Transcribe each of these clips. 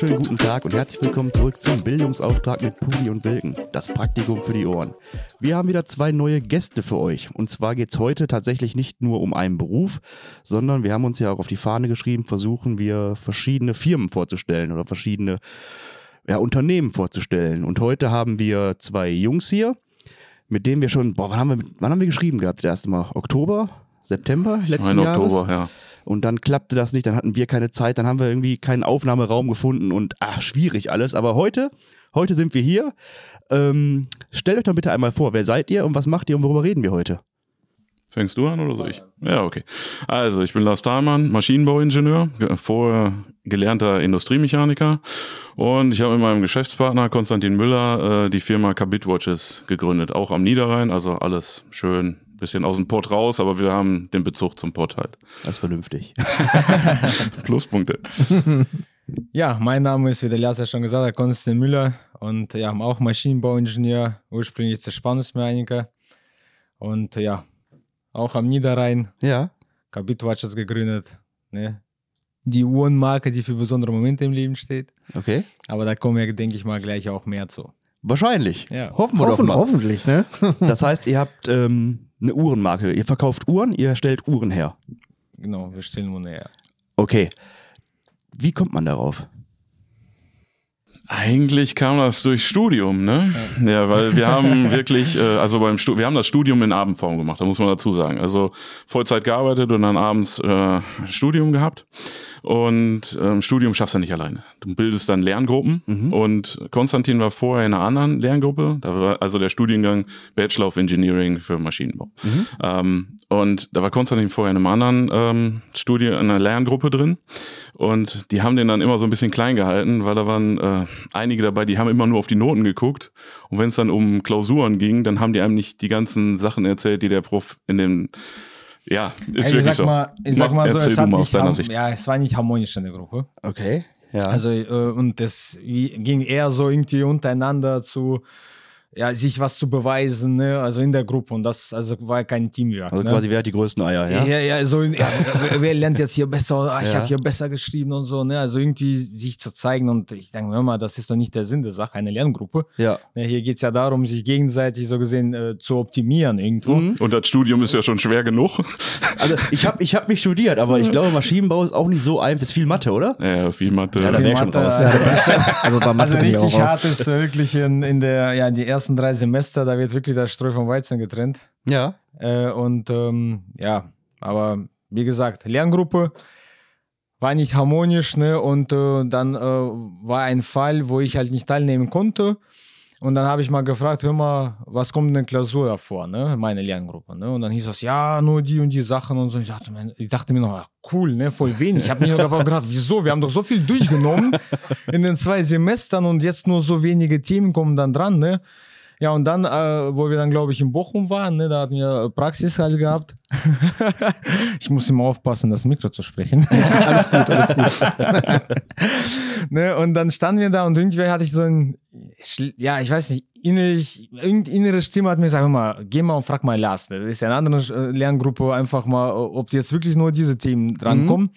wunderschönen guten Tag und herzlich willkommen zurück zum Bildungsauftrag mit Pudi und Wilken, das Praktikum für die Ohren. Wir haben wieder zwei neue Gäste für euch. Und zwar geht es heute tatsächlich nicht nur um einen Beruf, sondern wir haben uns ja auch auf die Fahne geschrieben, versuchen wir verschiedene Firmen vorzustellen oder verschiedene ja, Unternehmen vorzustellen. Und heute haben wir zwei Jungs hier, mit denen wir schon, boah, wann haben wir, wann haben wir geschrieben gehabt? Das erste Mal Oktober, September letzten Jahres? Oktober, ja. Und dann klappte das nicht, dann hatten wir keine Zeit, dann haben wir irgendwie keinen Aufnahmeraum gefunden und ach, schwierig alles. Aber heute, heute sind wir hier. Ähm, stellt euch doch bitte einmal vor, wer seid ihr und was macht ihr und worüber reden wir heute? Fängst du an oder soll ich? Ja, okay. Also, ich bin Lars Thalmann, Maschinenbauingenieur, ge- vorher gelernter Industriemechaniker und ich habe mit meinem Geschäftspartner Konstantin Müller äh, die Firma Kabit Watches gegründet, auch am Niederrhein, also alles schön, bisschen aus dem Pott raus, aber wir haben den Bezug zum Pott halt. Das ist vernünftig. Pluspunkte. Ja, mein Name ist, wie der Lars ja schon gesagt hat, Konstantin Müller und ja, auch Maschinenbauingenieur, ursprünglich Zerspannungsmechaniker und ja, auch am Niederrhein, Ja. Kabit Watches gegründet. Ne? Die Uhrenmarke, die für besondere Momente im Leben steht. Okay. Aber da kommen wir, denke ich mal, gleich auch mehr zu. Wahrscheinlich. Ja. Hoffen wir Hoffen, doch mal. hoffentlich, ne? Das heißt, ihr habt ähm, eine Uhrenmarke. Ihr verkauft Uhren, ihr stellt Uhren her. Genau, wir stellen Uhren her. Okay. Wie kommt man darauf? Eigentlich kam das durch Studium, ne? Ja, weil wir haben wirklich, äh, also beim Stu wir haben das Studium in Abendform gemacht, da muss man dazu sagen. Also Vollzeit gearbeitet und dann abends äh, Studium gehabt. Und ähm, Studium schaffst du nicht alleine. Du bildest dann Lerngruppen und Konstantin war vorher in einer anderen Lerngruppe, da war also der Studiengang Bachelor of Engineering für Maschinenbau. Ähm, und da war Konstantin vorher in einem anderen ähm, Studie, in einer Lerngruppe drin. Und die haben den dann immer so ein bisschen klein gehalten, weil da waren äh, einige dabei, die haben immer nur auf die Noten geguckt. Und wenn es dann um Klausuren ging, dann haben die einem nicht die ganzen Sachen erzählt, die der Prof in den ja, ist Ey, wirklich ich sag so. mal, ich sag mal so, es, hat nicht Sicht. ja, es war nicht harmonisch in der Gruppe. Okay. Ja. Also, äh, und das ging eher so irgendwie untereinander zu, ja, sich was zu beweisen, ne? also in der Gruppe. Und das also war kein Teamwork. also ne? quasi, wer hat die größten Eier, ja? Ja, ja, so, in, ja, wer- wer lernt jetzt hier besser, ah, ich Ja. habe hier besser geschrieben und so, ne? Also irgendwie sich zu zeigen und ich denke mir immer, das ist doch nicht der Sinn der Sache, eine Lerngruppe. Ja. Ne, hier geht's ja darum, sich gegenseitig so gesehen äh, zu optimieren irgendwo. Mhm. Und das Studium ist ja schon schwer genug. Also ich habe ich hab nicht studiert, aber ich glaube, Maschinenbau ist auch nicht so einfach. Ist viel Mathe, oder? Ja, viel Mathe. Ja, da wär ich schon raus. Also bei Mathe Also richtig raus. hart ist wirklich in, in der, ja, die ersten drei Semester, da wird wirklich das Streu vom Weizen getrennt. Ja. Äh, und ähm, ja, aber wie gesagt, Lerngruppe war nicht harmonisch, ne? Und äh, dann äh, war ein Fall, wo ich halt nicht teilnehmen konnte. Und dann habe ich mal gefragt, hör mal, was kommt in der Klausur davor, ne? Meine Lerngruppe, ne? Und dann hieß das, ja, nur die und die Sachen und so. Ich dachte, mir- ich dachte mir noch, cool, ne? Voll wenig. Ich habe mir nur gedacht, wieso? Wir haben doch so viel durchgenommen in den zwei Semestern und jetzt nur so wenige Themen kommen dann dran, ne? Ja, und dann, äh, wo wir dann, glaube ich, in Bochum waren, ne, da hatten wir Praxis halt gehabt. ich muss immer aufpassen, das Mikro zu sprechen. Alles gut, alles gut. ne, und dann standen wir da und irgendwie hatte ich so ein, ja, ich weiß nicht, innerlich, irgendeine innere Stimme hat mir gesagt, mal, geh mal und frag mal Lars. ne, Das ist ja eine andere äh, Lerngruppe, einfach mal, ob jetzt wirklich nur diese Themen drankommen.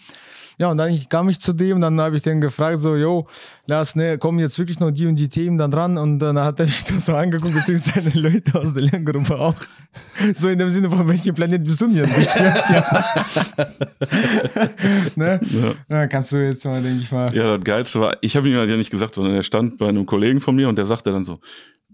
Ja, und dann ich, kam ich zu dem, dann habe ich den gefragt, so, yo, Lars, ne, kommen jetzt wirklich nur die und die Themen dann dran? Und dann hat er mich das so angeguckt, beziehungsweise die Leute aus der Lerngruppe auch. So in dem Sinne, von welchem Planet bist du denn jetzt? Ja. ne? Ja. Ja, kannst du jetzt mal, denke ich mal. Ja, das Geilste war, ich habe ihm halt ja nicht gesagt, sondern er stand bei einem Kollegen von mir und der sagte dann so,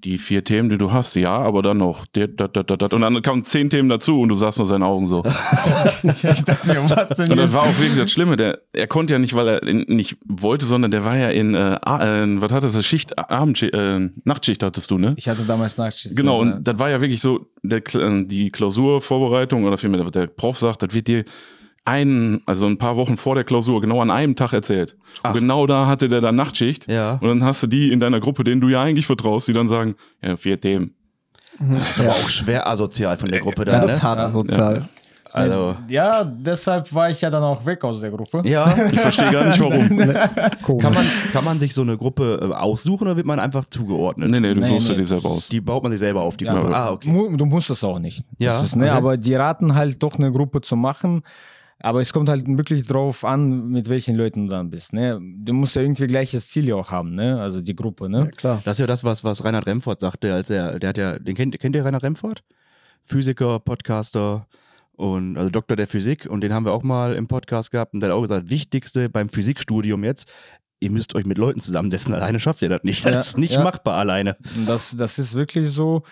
die vier Themen, die du hast, ja, aber dann noch, und dann kamen zehn Themen dazu und du sahst nur seine Augen so. ich dachte mir, was denn Und das war auch wirklich das Schlimme, der, er konnte ja nicht, weil er in, nicht wollte, sondern der war ja in, äh, äh, was hattest du, Schicht, Abendschicht, äh, Nachtschicht hattest du, ne? Ich hatte damals Nachschicht. Genau, und das war ja wirklich so, der, die Klausurvorbereitung oder vielmehr, der Prof sagt, das wird dir einen, also ein paar Wochen vor der Klausur, genau an einem Tag erzählt. Ach. Und genau da hatte der dann Nachtschicht. Ja. Und dann hast du die in deiner Gruppe, denen du ja eigentlich vertraust, die dann sagen, ja, vier Themen. Aber auch schwer asozial von der Gruppe dann, Das ist ne? hart asozial. Also, Ja, deshalb war ich ja dann auch weg aus der Gruppe. ja. Ich verstehe gar nicht warum. Kann man, kann man sich so eine Gruppe äh, aussuchen oder wird man einfach zugeordnet? nee, nee, du Nee, suchst nee. dir die selber aus. Die baut man sich selber auf, die Ja, Gruppe. Ah, okay. Du musst es auch nicht. Ja, das ist, ne, okay. Aber die raten halt doch eine Gruppe zu machen. Aber es kommt halt wirklich drauf an, mit welchen Leuten du dann bist. Ne? Du musst ja irgendwie gleiches Ziel ja auch haben, ne? Also die Gruppe, ne? Ja, klar. Das ist ja das, was, was Reinhard Remford sagte, als er, der hat ja, den kennt, kennt ihr Reinhard Remford? Physiker, Podcaster und also Doktor der Physik und den haben wir auch mal im Podcast gehabt und der hat auch gesagt, wichtigste beim Physikstudium jetzt, ihr müsst euch mit Leuten zusammensetzen, alleine schafft ihr das nicht. Das Ja, ist nicht ja. machbar alleine. Das, das ist wirklich so.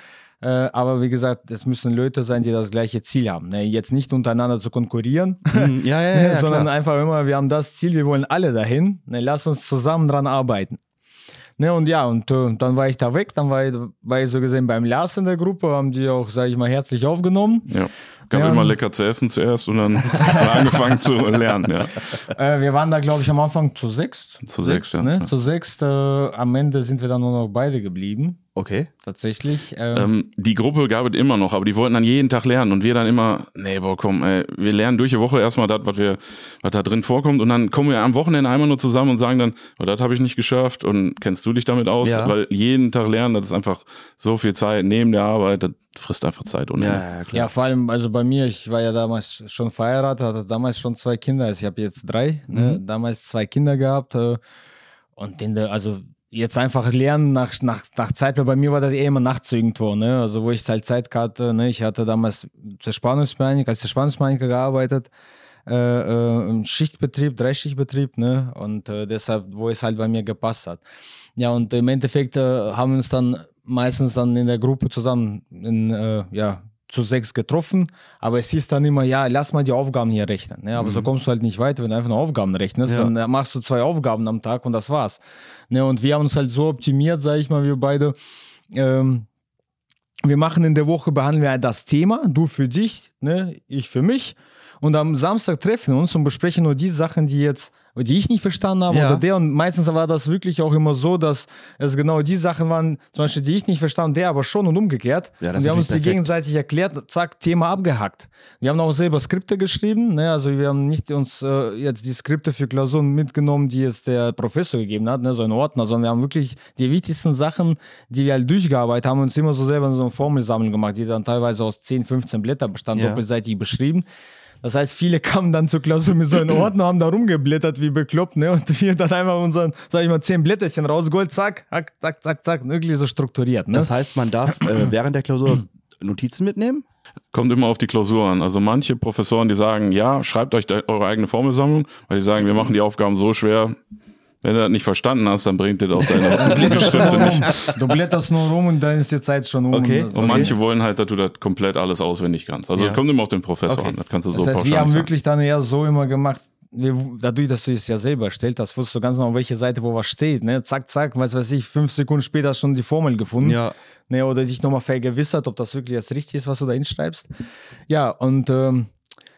Äh, aber wie gesagt, es müssen Leute sein, die das gleiche Ziel haben. Ne? Jetzt nicht untereinander zu konkurrieren, Hm, ja, ja, ja, sondern klar. einfach immer, wir haben das Ziel, wir wollen alle dahin. Ne? Lass uns zusammen dran arbeiten. Ne, und ja, und äh, dann war ich da weg, dann war ich, war ich so gesehen beim Lars in der Gruppe, haben die auch, sage ich mal, herzlich aufgenommen. Ja. Gab Ja. immer lecker zu essen zuerst und dann haben wir angefangen zu lernen, ja. Äh, wir waren da, glaube ich, am Anfang zu sechs. Zu sechs, ja. Ne? Ja. Zu sechs, äh, am Ende sind wir dann nur noch beide geblieben, Okay. tatsächlich. Ähm, Ähm, die Gruppe gab es immer noch, aber die wollten dann jeden Tag lernen und wir dann immer, nee, boah, komm, ey, wir lernen durch die Woche erstmal das, was wir, was da drin vorkommt und dann kommen wir am Wochenende einmal nur zusammen und sagen dann, oh, das habe ich nicht geschafft und kennst du dich damit aus? Ja. Weil jeden Tag lernen, das ist einfach so viel Zeit neben der Arbeit, das frisst einfach Zeit ohne Ja, ja, klar. Ja, vor allem, also bei mir, ich war ja damals schon verheiratet, hatte damals schon zwei Kinder, also ich habe jetzt drei, ne? damals zwei Kinder gehabt äh, und der, also jetzt einfach lernen nach, nach, nach Zeit, weil bei mir war das eh immer nachts irgendwo, ne? also wo ich halt Zeit hatte, ne? ich hatte damals zur Spannungsmechaniker, als Spannungsmechaniker gearbeitet, äh, äh, im Schichtbetrieb, Dreischichtbetrieb, ne? Und äh, deshalb, wo es halt bei mir gepasst hat. Ja, und im Endeffekt äh, haben wir uns dann meistens dann in der Gruppe zusammen in, äh, ja, zu sechs getroffen, aber es hieß dann immer, ja, lass mal die Aufgaben hier rechnen. Ne? Aber so kommst du halt nicht weiter, wenn du einfach nur Aufgaben rechnest, Ja. dann äh, machst du zwei Aufgaben am Tag und das war's. Ne? Und wir haben uns halt so optimiert, sage ich mal, wir beide, ähm, wir machen in der Woche, behandeln wir das Thema, du für dich, ne, ich für mich. Und am Samstag treffen wir uns und besprechen nur die Sachen, die jetzt, die ich nicht verstanden habe Ja. oder der. Und meistens war das wirklich auch immer so, dass es genau die Sachen waren, zum Beispiel, die ich nicht verstanden, der aber schon und umgekehrt. Ja, das und wir haben uns natürlich die perfekt. gegenseitig erklärt, zack, Thema abgehackt. Wir haben auch selber Skripte geschrieben, ne? also wir haben nicht uns äh, jetzt die Skripte für Klausuren mitgenommen, die jetzt der Professor gegeben hat, ne? so ein Ordner, sondern wir haben wirklich die wichtigsten Sachen, die wir halt durchgearbeitet haben, uns immer so selber so eine Formelsammlung gemacht, die dann teilweise aus 10, 15 Blätter bestand, Ja. doppelseitig beschrieben. Das heißt, viele kamen dann zur Klausur mit so einem Ordner, haben da rumgeblättert wie bekloppt, ne? Und wir dann einfach unseren, sag ich mal, zehn Blätterchen rausgeholt, zack, zack, zack, zack, zack, wirklich so strukturiert, ne? Das heißt, man darf äh, während der Klausur Notizen mitnehmen? Kommt immer auf die Klausur an. Also manche Professoren, die sagen, ja, schreibt euch eure eigene Formelsammlung, weil die sagen, wir machen die Aufgaben so schwer. Wenn du das nicht verstanden hast, dann bringt dir auch deine Stifte nicht. Du blätterst nur rum und dann ist die Zeit schon um. Okay. Das- Und manche wollen halt, dass du das komplett alles auswendig kannst. Also Ja. es kommt immer auf den Professor Okay. an. Das kannst du Das so heißt, pauschal wir haben sagen. wirklich dann eher so immer gemacht, dadurch, dass du es ja selber stellst, das wusstest du ganz genau, auf welche Seite wo was steht. Ne? Zack, zack, was weiß ich, fünf Sekunden später schon die Formel gefunden. Ja. Ne? Oder dich nochmal vergewissert, ob das wirklich jetzt richtig ist, was du da hinschreibst. Ja, und ähm,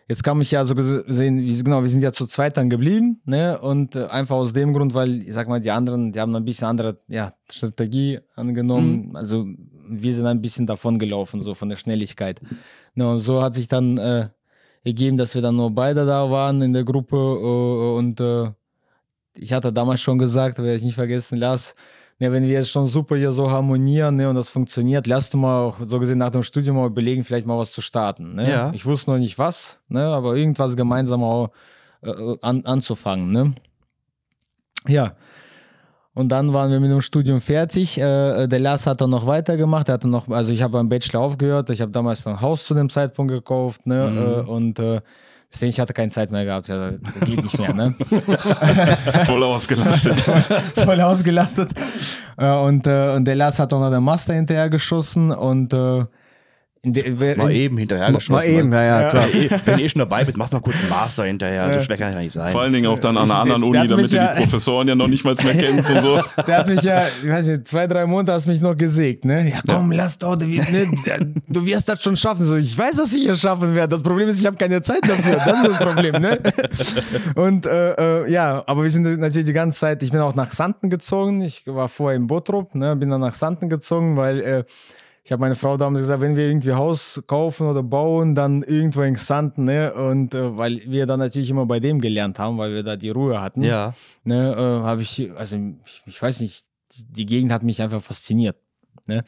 jetzt kam ich ja so gesehen, wie- genau, wir sind ja zu zweit dann geblieben. Ne? Und äh, einfach aus dem Grund, weil, ich sag mal, die anderen, die haben ein bisschen andere ja, Strategie angenommen. Also wir sind ein bisschen davon gelaufen, so von der Schnelligkeit. Ne? Und so hat sich dann äh, ergeben, dass wir dann nur beide da waren in der Gruppe äh, und äh, ich hatte damals schon gesagt, werde ich nicht vergessen, Lars, ne, wenn wir jetzt schon super hier so harmonieren ne, und das funktioniert, lass du mal auch so gesehen nach dem Studium mal überlegen, vielleicht mal was zu starten. Ne? Ja. Ich wusste noch nicht was, ne, aber irgendwas gemeinsam auch äh, an, anzufangen. Ne? Ja. Und dann waren wir mit dem Studium fertig. Äh, der Lars hat dann noch weitergemacht. Er hatte noch, also ich habe beim Bachelor aufgehört. Ich habe damals ein Haus zu dem Zeitpunkt gekauft. Ne? Mhm. Äh, und äh, deswegen ich hatte keine Zeit mehr gehabt. Ja, geht nicht mehr. Ne? Voll ausgelastet. Voll ausgelastet. Äh, und, äh, und der Lars hat auch noch den Master hinterher geschossen. Und in der, wer- Mal in, eben hinterher geschossen. Mal eben, ja, ja, klar. Wenn du- eh schon dabei bist, machst du noch kurz einen Master hinterher. So Ja. schwer kann ja nicht sein. Vor allen Dingen auch dann an einer Ich- anderen der Uni, damit du ja- die Professoren ja noch nicht mal mehr kennst und so. Der hat mich ja, ich weiß nicht, zwei, drei Monate hast mich noch gesägt, ne? Ja, komm, lass doch, du, wirst- ne, du wirst das schon schaffen. So, ich weiß, dass ich es schaffen werde. Das Problem ist, ich habe keine Zeit dafür. Das ist das Problem, ne? Und äh, äh, ja, aber wir sind natürlich die ganze Zeit, ich bin auch nach Santen gezogen. Ich war vorher in Bottrop, ne? Bin dann nach Santen gezogen, weil äh, ich habe meine Frau damals gesagt, wenn wir irgendwie Haus kaufen oder bauen, dann irgendwo in Xanten, ne? Und äh, weil wir dann natürlich immer bei dem gelernt haben, weil wir da die Ruhe hatten Ja. ne, äh, habe ich, also ich, ich weiß nicht, die, Gegend hat mich einfach fasziniert. Ne?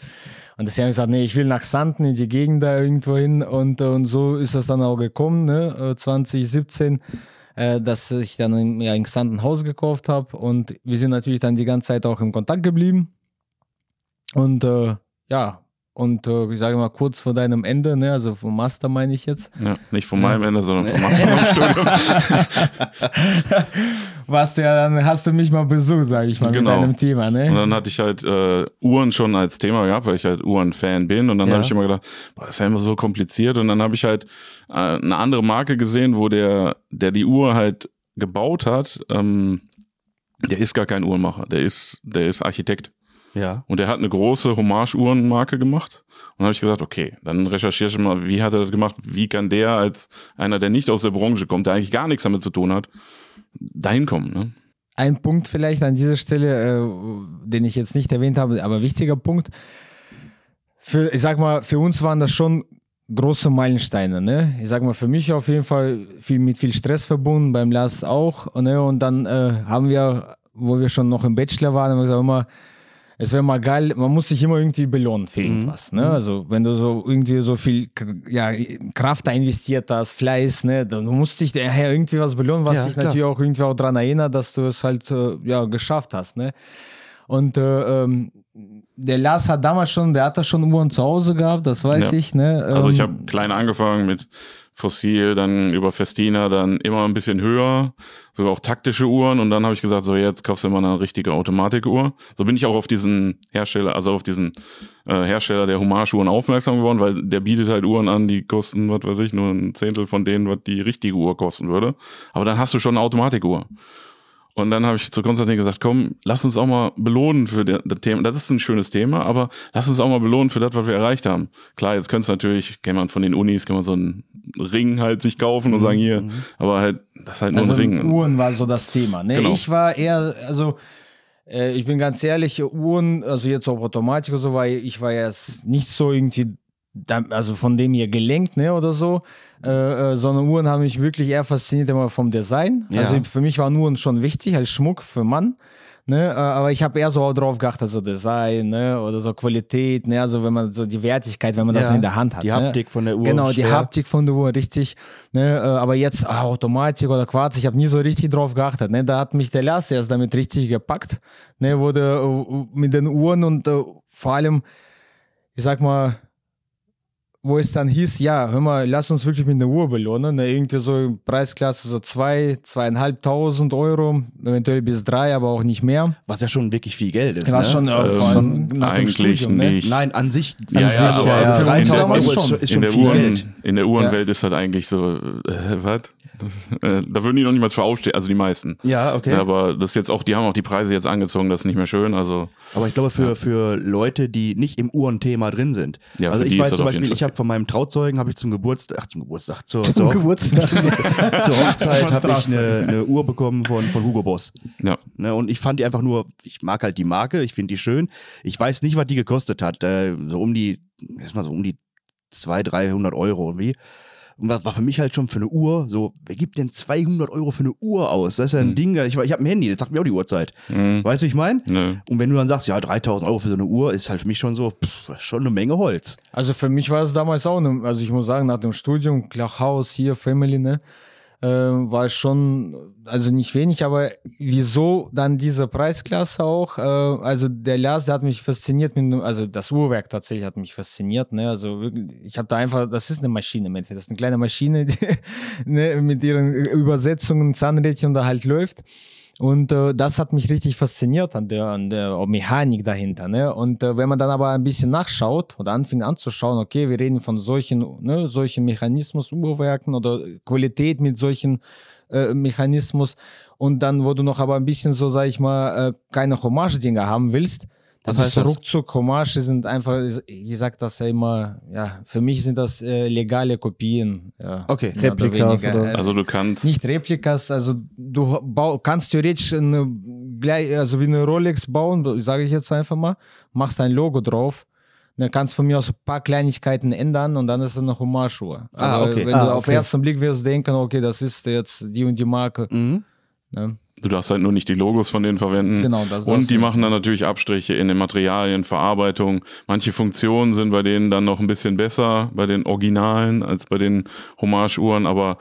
Und deswegen habe ich gesagt, nee, ich will nach Sanden in die Gegend da irgendwo hin. Und, äh, und so ist das dann auch gekommen, ne? äh, 2017, äh, dass ich dann in, ja, in Xanten ein Haus gekauft habe. Und wir sind natürlich dann die ganze Zeit auch im Kontakt geblieben. Und äh, ja, und äh, ich sage mal kurz vor deinem Ende, ne, also vom Master meine ich jetzt, Ja, nicht von meinem Ende, sondern vom Maximum-Studium. warst du ja dann, hast du mich mal besucht, sage ich mal, Genau. mit deinem Thema, ne? Und dann hatte ich halt äh, Uhren schon als Thema gehabt, weil ich halt Uhren-Fan bin. Und dann Ja. habe ich immer gedacht, boah, das ist ja immer so kompliziert. Und dann habe ich halt äh, eine andere Marke gesehen, wo der, der die Uhr halt gebaut hat, ähm, der ist gar kein Uhrenmacher, der ist, der ist Architekt. Ja. Und der hat eine große Hommage-Uhrenmarke gemacht. Und habe ich gesagt, okay, dann recherchiere ich mal, wie hat er das gemacht? Wie kann der als einer, der nicht aus der Branche kommt, der eigentlich gar nichts damit zu tun hat, dahin kommen? Ne? Ein Punkt vielleicht an dieser Stelle, äh, den ich jetzt nicht erwähnt habe, aber wichtiger Punkt. Für, ich sag mal, für uns waren das schon große Meilensteine. Ne? Ich sag mal, für mich auf jeden Fall viel mit viel Stress verbunden, beim Lars auch. Ne? Und dann äh, haben wir, wo wir schon noch im Bachelor waren, haben wir gesagt, immer, es wäre mal geil, man muss sich immer irgendwie belohnen für irgendwas. Ne? Also wenn du so irgendwie so viel ja, Kraft da investiert hast, Fleiß, ne, dann musst dich daher irgendwie was belohnen, was Ja, dich klar. natürlich auch irgendwie auch daran erinnert, dass du es halt äh, ja, geschafft hast. Ne? Und äh, ähm, der Lars hat damals schon, der hat da schon Uhren zu Hause gehabt, das weiß Ja. ich. Ne? Also ich Ähm, habe klein angefangen mit Fossil, dann über Festina, dann immer ein bisschen höher, sogar auch taktische Uhren und dann habe ich gesagt, so jetzt kaufst du mal eine richtige Automatikuhr. So bin ich auch auf diesen Hersteller, also auf diesen äh, Hersteller der Hommage-Uhren aufmerksam geworden, weil der bietet halt Uhren an, die kosten, was weiß ich, nur ein Zehntel von denen, was die richtige Uhr kosten würde. Aber dann hast du schon eine Automatikuhr. Und dann habe ich zu Konstantin gesagt, komm, lass uns auch mal belohnen für das Thema. Das ist ein schönes Thema, aber lass uns auch mal belohnen für das, was wir erreicht haben. Klar, jetzt könnte es natürlich, kennt man von den Unis, kann man so einen Ring halt sich kaufen und sagen, hier, aber halt, das ist halt nur also ein Ring. Uhren war so das Thema. Ne? Genau. Ich war eher, also äh, ich bin ganz ehrlich, Uhren, also jetzt auf Automatik oder so, weil ich war jetzt nicht so irgendwie, also von dem hier gelenkt, ne, oder so, äh, äh, sondern Uhren haben mich wirklich eher fasziniert immer vom Design. Ja. Also für mich waren Uhren schon wichtig als Schmuck für Mann. Ne, äh, aber ich habe eher so auch drauf geachtet, so Design, ne, oder so Qualität, ne, also wenn man so die Wertigkeit, wenn man das Ja, in der Hand hat. die ne? Haptik von der Uhr. Genau, die schwer. Haptik von der Uhr, richtig. Ne, äh, aber jetzt ah, Automatik oder Quarz, ich habe nie so richtig drauf geachtet. Ne? Da hat mich der Lars erst damit richtig gepackt, ne, wurde äh, mit den Uhren und äh, vor allem, ich sag mal, wo es dann hieß, ja, hör mal, lass uns wirklich mit einer Uhr belohnen. Ne? Irgendwie so Preisklasse so zwei, zweieinhalbtausend Euro, eventuell bis drei, aber auch nicht mehr. Was ja schon wirklich viel Geld ist. Was ne? schon, äh, Ähm, dem eigentlich Studium, ne? nicht. Nein, an sich. Ja, an ja, sich, aber also für in der- 3000 Euro ist, schon- ist in schon der viel Uhren, Geld. in der Uhrenwelt ist halt eigentlich so, äh, was? Das, äh, da würden die noch nicht mal für aufstehen, also die meisten. Ja, okay. Ja, aber das ist jetzt auch, die haben auch die Preise jetzt angezogen, das ist nicht mehr schön, also. Aber ich glaube, für, für Leute, die nicht im Uhrenthema drin sind. Ja, also ich weiß das zum Beispiel, ich habe viel. von meinem Trauzeugen, habe ich zum Geburtstag, ach zum Geburtstag, zur, Zum zur, Geburtstag. zur Hochzeit habe ich eine, eine Uhr bekommen von, von Hugo Boss. Ja. Ne, und ich fand die einfach nur, ich mag halt die Marke, ich finde die schön. Ich weiß nicht, was die gekostet hat. Äh, so um die, erstmal so um die 200, 300 Euro irgendwie. Und was war für mich halt schon für eine Uhr, so, wer gibt denn 200 Euro für eine Uhr aus? Das ist ja ein Hm. Ding, ich, ich habe ein Handy, das sagt mir auch die Uhrzeit. Mhm. Weißt du, wie ich meine? Nö. Und wenn du dann sagst, ja, 3000 Euro für so eine Uhr, ist halt für mich schon so, pff, schon eine Menge Holz. Also für mich war es damals auch, ne, also ich muss sagen, nach dem Studium, klar, Haus hier, Family, ne, äh, war schon, also nicht wenig, aber wieso dann diese Preisklasse auch? Äh, also der Lars, der hat mich fasziniert, mit, also das Uhrwerk tatsächlich hat mich fasziniert, ne, also wirklich, ich habe da einfach, das ist eine Maschine im Endeffekt, das ist eine kleine Maschine, die, ne, mit ihren Übersetzungen, Zahnrädchen da halt läuft. Und äh, das hat mich richtig fasziniert an der, an der Mechanik dahinter. Ne? Und äh, wenn man dann aber ein bisschen nachschaut oder anfängt anzuschauen, okay, wir reden von solchen, ne, solchen Mechanismus, Uhrwerken oder Qualität mit solchen äh, Mechanismus und dann, wo du noch aber ein bisschen so, sag ich mal, äh, keine Hommage-Dinger haben willst, Was dann heißt du das? ruckzuck Hommage sind einfach, ich sag das ja immer, ja, für mich sind das äh, legale Kopien. Ja, Okay. oder Replikas weniger. oder- Äh, Also du kannst. nicht Replikas, also du bau, kannst theoretisch eine, also wie eine Rolex bauen, sage ich jetzt einfach mal, machst ein Logo drauf, dann kannst von mir aus ein paar Kleinigkeiten ändern und dann ist es eine Hommage-Uhr. Ah, Aber okay. Wenn Ah, du auf okay. den ersten Blick wirst denken, okay, das ist jetzt die und die Marke, Mhm. Ne? Du darfst halt nur nicht die Logos von denen verwenden. Genau, das darfst Und die machen dann natürlich Abstriche in den Materialien, Verarbeitung. Manche Funktionen sind bei denen dann noch ein bisschen besser, bei den Originalen, als bei den Hommage-Uhren, aber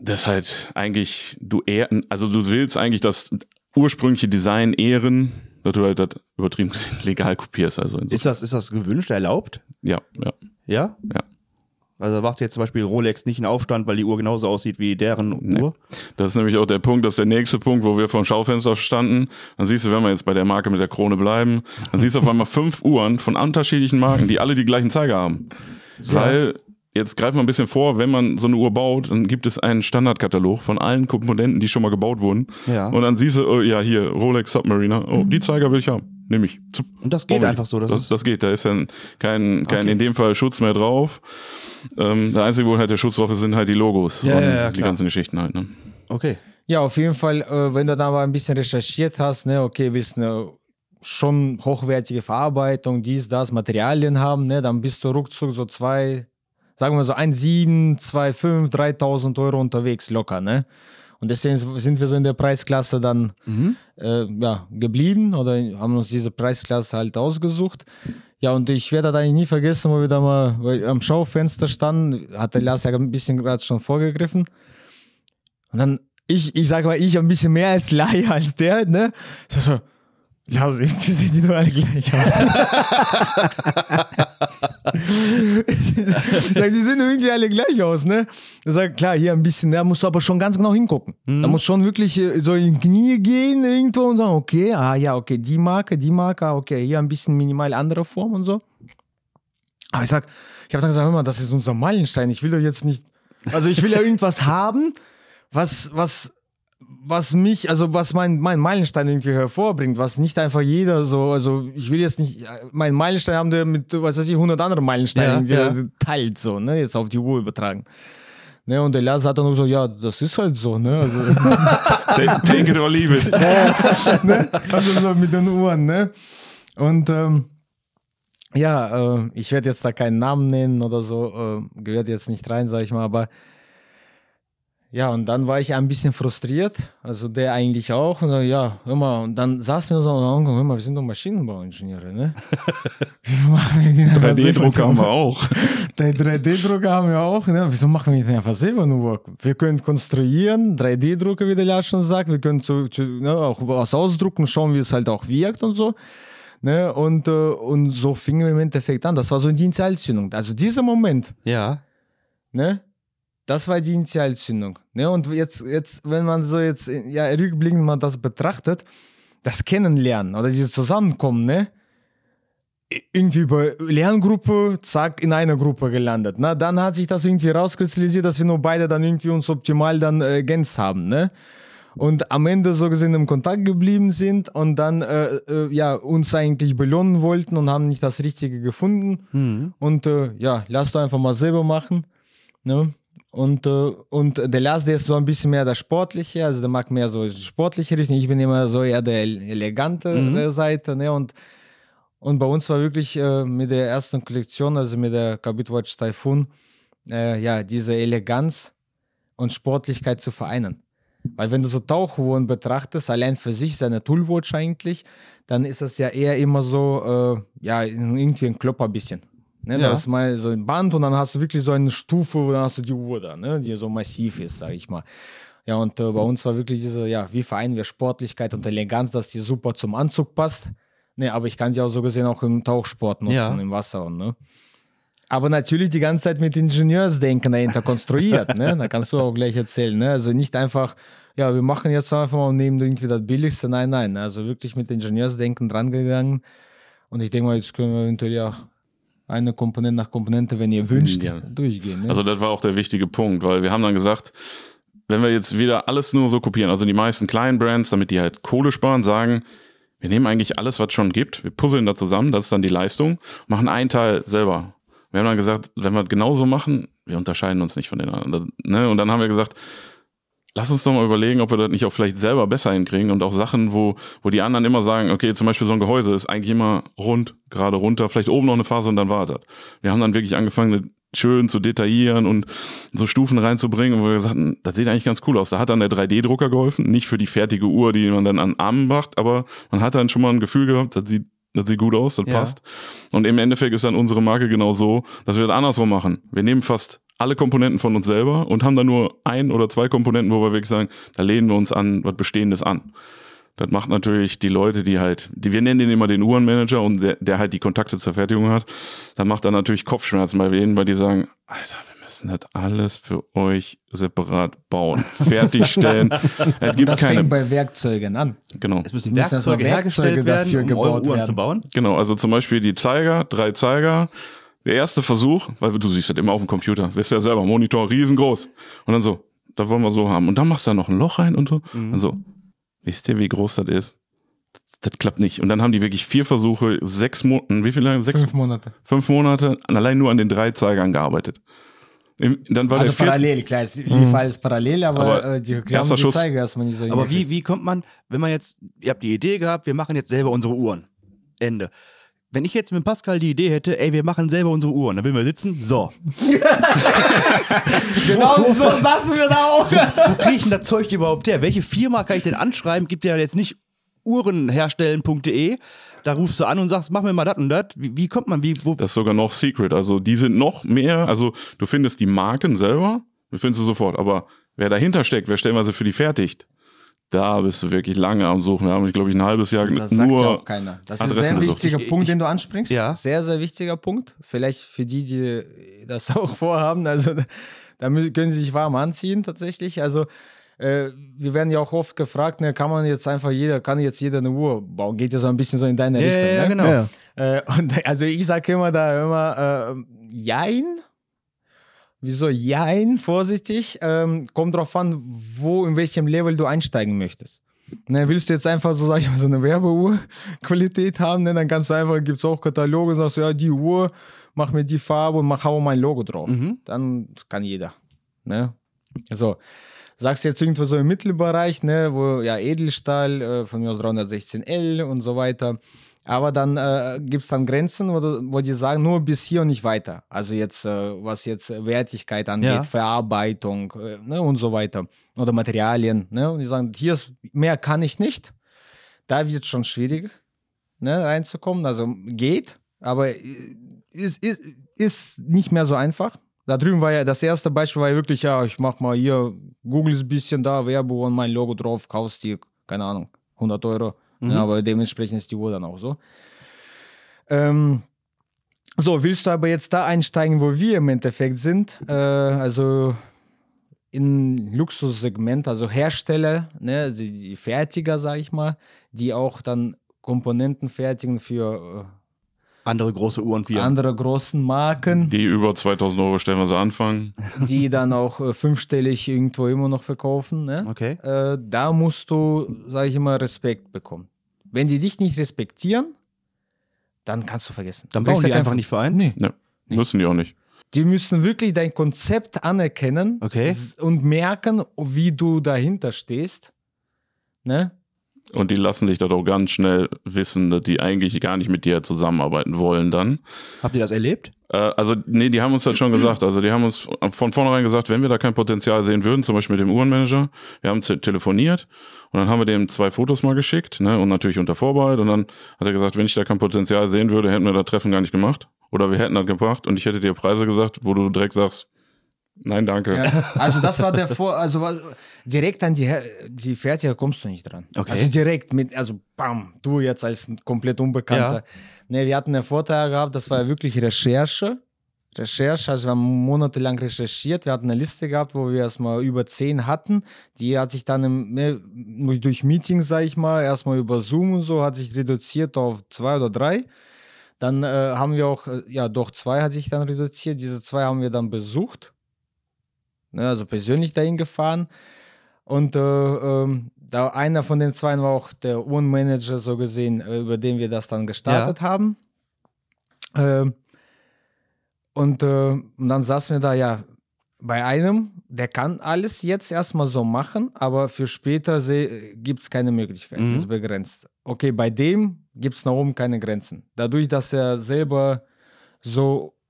das ist halt eigentlich, du ehr, also du willst eigentlich das ursprüngliche Design ehren, dass du halt das übertrieben gesagt legal kopierst. Also Ist das, ist das gewünscht, erlaubt? ja, ja. Ja? Ja. Also macht jetzt zum Beispiel Rolex nicht einen Aufstand, weil die Uhr genauso aussieht wie deren Nee. Uhr? Das ist nämlich auch der Punkt, das ist der nächste Punkt, wo wir vom Schaufenster standen. Dann siehst du, wenn wir jetzt bei der Marke mit der Krone bleiben, dann siehst du auf einmal fünf Uhren von unterschiedlichen Marken, die alle die gleichen Zeiger haben. Weil, jetzt greifen wir ein bisschen vor, wenn man so eine Uhr baut, dann gibt es einen Standardkatalog von allen Komponenten, die schon mal gebaut wurden. Ja. Und dann siehst du, oh, ja, hier, Rolex Submariner, oh, die Zeiger will ich haben. Nehme ich. Und das geht ich. einfach so. Das, Das, ist, das geht, da ist dann kein, kein Okay. in dem Fall Schutz mehr drauf. Ähm, der einzige, wo halt der Schutz drauf ist, sind halt die Logos Ja, und ja, ja, die ganzen Geschichten halt. Ne? okay. Ja, auf jeden Fall, äh, wenn du da mal ein bisschen recherchiert hast, ne, okay, willst eine schon hochwertige Verarbeitung, dies, das, Materialien haben, ne, dann bist du ruckzuck so zwei, sagen wir so 1,7, 2,5, 3.000 Euro unterwegs locker, ne? Und deswegen sind wir so in der Preisklasse dann Mhm. äh, ja, geblieben oder haben uns diese Preisklasse halt ausgesucht. Ja, und ich werde das eigentlich nie vergessen, wo wir da mal am Schaufenster standen, hat der Lars ja ein bisschen gerade schon vorgegriffen. Und dann, ich, ich sage mal, ich ein bisschen mehr als Laie als der, ne? So, so Lars, die sehen die doch alle gleich aus. die sehen irgendwie alle gleich aus, ne? Ich sag, klar, hier ein bisschen, da musst du aber schon ganz genau hingucken. Da musst schon wirklich äh, so in die Knie gehen irgendwo und sagen, okay, ah ja, okay, die Marke, die Marke, ah, okay, hier ein bisschen minimal andere Form und so. Aber ich sag, ich habe dann gesagt, hör mal, das ist unser Meilenstein. Ich will doch jetzt nicht, also ich will ja irgendwas haben, was, was, was mich, also was mein, mein Meilenstein irgendwie hervorbringt, was nicht einfach jeder so, also ich will jetzt nicht äh, meinen Meilenstein haben, der mit, was weiß ich, 100 anderen Meilensteinen Ja, irgendwie teilt, so, ne, jetzt auf die Uhr übertragen. Ne, und der Lars hat dann auch so, ja, das ist halt so, ne, also, Take, take it or leave it. ne? also so mit den Uhren, ne, und, ähm, ja, äh, ich werde jetzt da keinen Namen nennen oder so, äh, gehört jetzt nicht rein, sag ich mal, aber ja, und dann war ich ein bisschen frustriert, also der eigentlich auch. Und dann, ja, mal, und dann saßen wir so und haben mal, wir sind doch Maschinenbauingenieure, ne? Wie machen wir den einfach 3D-Drucker selber? haben wir auch. Den 3D-Drucker haben wir auch. Ne? Wieso machen wir nicht einfach selber nur? Wir können konstruieren, 3D-Drucker, wie der Lars schon sagt. Wir können zu, zu, ne, auch was ausdrucken, schauen, wie es halt auch wirkt und so. Ne? Und, äh, und so fingen wir im Endeffekt an. Das war so die Initialzündung. Also dieser Moment, Ja. ne? Das war die Initialzündung. Ne? Und jetzt, jetzt, wenn man so jetzt ja, rückblickend mal das betrachtet, das Kennenlernen oder dieses Zusammenkommen, ne? irgendwie über Lerngruppe, zack, in einer Gruppe gelandet. Na, dann hat sich das irgendwie rauskristallisiert, dass wir nur beide dann irgendwie uns optimal dann äh, ergänzt haben, ne? Und am Ende so gesehen im Kontakt geblieben sind und dann äh, äh, ja uns eigentlich belohnen wollten und haben nicht das Richtige gefunden. Mhm. Und äh, ja, lass du einfach mal selber machen. Ne? Und, äh, und der Lars, der ist so ein bisschen mehr der Sportliche, also der mag mehr so sportliche Richtung. Ich bin immer so eher der elegante Mhm. Seite. Ne? Und, und bei uns war wirklich äh, mit der ersten Kollektion, also mit der Kabit Watch Typhoon, äh, ja, diese Eleganz und Sportlichkeit zu vereinen. Weil wenn du so Tauchuhren betrachtest, allein für sich, seine Toolwatch eigentlich, dann ist das ja eher immer so, äh, ja, irgendwie ein Klopper bisschen. Ne, Ja. Da ist mal so ein Band und dann hast du wirklich so eine Stufe, wo dann hast du die Uhr da, ne, die so massiv ist, sag ich mal. Ja, und äh, bei uns war wirklich diese, ja, wie vereinen wir Sportlichkeit und Eleganz, dass die super zum Anzug passt. Ne, aber ich kann sie auch so gesehen auch im Tauchsport nutzen, Ja. im Wasser. Und, ne? Aber natürlich die ganze Zeit mit Ingenieursdenken dahinter konstruiert. ne? Da kannst du auch gleich erzählen. Ne? Also nicht einfach, ja, wir machen jetzt einfach mal und nehmen irgendwie das Billigste. Nein, nein. Also wirklich mit Ingenieursdenken drangegangen. Und ich denke mal, jetzt können wir eventuell ja eine Komponente nach Komponente, wenn ihr wünscht, Ja. durchgehen. Ne? Also das war auch der wichtige Punkt, weil wir haben dann gesagt, wenn wir jetzt wieder alles nur so kopieren, also die meisten kleinen Brands, damit die halt Kohle sparen, sagen, wir nehmen eigentlich alles, was es schon gibt, wir puzzeln da zusammen, das ist dann die Leistung, machen einen Teil selber. Wir haben dann gesagt, wenn wir genauso machen, wir unterscheiden uns nicht von den anderen. Ne? Und dann haben wir gesagt, lass uns doch mal überlegen, ob wir das nicht auch vielleicht selber besser hinkriegen und auch Sachen, wo, wo die anderen immer sagen, okay, zum Beispiel so ein Gehäuse ist eigentlich immer rund, gerade runter, vielleicht oben noch eine Phase und dann war das. Wir haben dann wirklich angefangen, schön zu detaillieren und so Stufen reinzubringen. Und wir gesagt, haben, das sieht eigentlich ganz cool aus. Da hat dann der 3D-Drucker geholfen, nicht für die fertige Uhr, die man dann an den Arm macht, aber man hat dann schon mal ein Gefühl gehabt, das sieht das sieht gut aus, das Ja. passt. Und im Endeffekt ist dann unsere Marke genau so, dass wir das andersrum machen. Wir nehmen fast alle Komponenten von uns selber und haben dann nur ein oder zwei Komponenten, wo wir wirklich sagen, da lehnen wir uns an was Bestehendes an. Das macht natürlich die Leute, die halt, die wir nennen den immer den Uhrenmanager und der, der halt die Kontakte zur Fertigung hat, dann macht er natürlich Kopfschmerzen bei denen, weil die sagen, Alter, wir müssen das alles für euch separat bauen, fertigstellen. es gibt Das keine, fängt bei Werkzeugen an. genau. Es müssen Müssen erstmal Werkzeuge hergestellt Werkzeuge werden, dafür um gebaut Uhren werden. zu bauen. Genau, also zum Beispiel die Zeiger, drei Zeiger. Der erste Versuch, weil du siehst das immer auf dem Computer, wisst ja selber, Monitor riesengroß. Und dann so, da wollen wir so haben. Und dann machst du da noch ein Loch rein und so. Mhm. Und so, wisst ihr, wie groß das ist? Das klappt nicht. Und dann haben die wirklich vier Versuche, sechs Monate, wie viel lange? Sechs, Fünf Monate. fünf Monate allein nur an den drei Zeigern gearbeitet. Im, dann war Also der parallel, klar, es lief alles parallel, aber, Aber äh, die erster haben die Schuss- Zeiger erstmal nicht so Aber wie, wie kommt man, wenn man jetzt, ihr habt die Idee gehabt, wir machen jetzt selber unsere Uhren. Ende. Wenn ich jetzt mit Pascal die Idee hätte, ey, wir machen selber unsere Uhren, dann würden wir sitzen, so. Genau so saßen wir da auch. Wo kriege ich denn das Zeug überhaupt her? Welche Firma kann ich denn anschreiben? Gibt ja jetzt nicht uhrenherstellen.de. Da rufst du an und sagst, mach mir mal das und das. Wie, wie kommt man, wie, wo, Das ist sogar noch Secret. Also die sind noch mehr, also du findest die Marken selber, die findest du sofort. Aber wer dahinter steckt, wer stellenweise für die fertigt, da bist du wirklich lange am Suchen. Wir haben, glaube ich, ein halbes Jahr Das sagt ja nur. auch keiner. Das ist ein sehr wichtiger Ich- Punkt, ich- den du ansprichst. Ja. Sehr, sehr wichtiger Punkt. Vielleicht für die, die das auch vorhaben. Also da können sie sich warm anziehen tatsächlich. Also äh, wir werden ja auch oft gefragt, ne, kann man jetzt einfach jeder, kann jetzt jeder eine Uhr bauen? Geht ja so ein bisschen so in deine Ja, Richtung. ja, ja, ne? genau. Ja, Äh, und also ich sage immer da immer, äh, jein. Wieso jein? Vorsichtig. Ähm, kommt drauf an, wo, in welchem Level du einsteigen möchtest. Ne, willst du jetzt einfach so, sag ich mal, so eine Werbeuhr-Qualität haben, ne, dann kannst du einfach, gibt es auch Kataloge, sagst du, ja, die Uhr, mach mir die Farbe und mach hau mein Logo drauf. Mhm. Dann kann jeder. Ne? So. Sagst jetzt irgendwo so im Mittelbereich, ne, wo ja Edelstahl, äh, von mir aus 316L und so weiter. Aber dann äh, gibt es dann Grenzen, wo, wo die sagen, nur bis hier und nicht weiter. Also jetzt, äh, was jetzt Wertigkeit angeht, Ja. Verarbeitung äh, ne, und so weiter. Oder Materialien. Ne? Und die sagen, hier ist, mehr kann ich nicht. Da wird es schon schwierig, ne, reinzukommen. Also geht, aber äh, ist, ist, ist nicht mehr so einfach. Da drüben war ja das erste Beispiel war ja wirklich, ja, ich mach mal hier, google ein bisschen da, Werbung und mein Logo drauf, kaufst die, keine Ahnung, 100 Euro. Mhm. Ja, aber dementsprechend ist die Uhr dann auch so. Ähm, so, willst du aber jetzt da einsteigen, wo wir im Endeffekt sind? Äh, also in Luxussegment, also Hersteller, ne, also die Fertiger, sag ich mal, die auch dann Komponenten fertigen für Andere große äh, Uhrenfirmen. andere großen Marken, Die über 2000 Euro stellen wir sie anfangen. die dann auch äh, fünfstellig irgendwo immer noch verkaufen. Ne? Okay. Äh, da musst du, sag ich immer, Respekt bekommen. Wenn die dich nicht respektieren, dann kannst du vergessen. Dann bauen die einfach nicht für einen? Nee. Ne, müssen die auch nicht. Die müssen wirklich dein Konzept anerkennen Okay. und merken, wie du dahinter stehst. Ne? Und die lassen sich das auch ganz schnell wissen, dass die eigentlich gar nicht mit dir zusammenarbeiten wollen dann. Habt ihr das erlebt? Äh, also, nee, die haben uns das schon gesagt. Also, die haben uns von vornherein gesagt, wenn wir da kein Potenzial sehen würden, zum Beispiel mit dem Uhrenmanager, wir haben te- telefoniert und dann haben wir dem zwei Fotos mal geschickt, ne, und natürlich unter Vorbehalt. Und dann hat er gesagt, wenn ich da kein Potenzial sehen würde, hätten wir das Treffen gar nicht gemacht. Oder wir hätten das gebracht und ich hätte dir Preise gesagt, wo du direkt sagst, nein, danke. Ja, also das war der Vor, also was, direkt an die, Her- die Fertiger kommst du nicht dran. Okay. Also direkt mit, also bam, du jetzt als ein komplett Unbekannter. Ne, wir hatten einen Vorteil gehabt, das war ja wirklich Recherche. Recherche, also wir haben monatelang recherchiert, wir hatten eine Liste gehabt, wo wir erstmal über zehn hatten. Die hat sich dann im, ne, durch Meetings, sag ich mal, erstmal über Zoom und so, hat sich reduziert auf zwei oder drei. Dann äh, haben wir auch, äh, ja doch, zwei hat sich dann reduziert. Diese zwei haben wir dann besucht. Ne, also persönlich dahin gefahren. Und äh, ähm, da einer von den zwei war auch der Uhrenmanager, so gesehen, äh, über den wir das dann gestartet haben. Ähm, und, äh, und dann saßen wir da, ja, bei einem, der kann alles jetzt erstmal so machen, aber für später gibt es keine Möglichkeit, Mhm. ist begrenzt. Okay, bei dem gibt es nach oben keine Grenzen. Dadurch, dass er selber so Ja.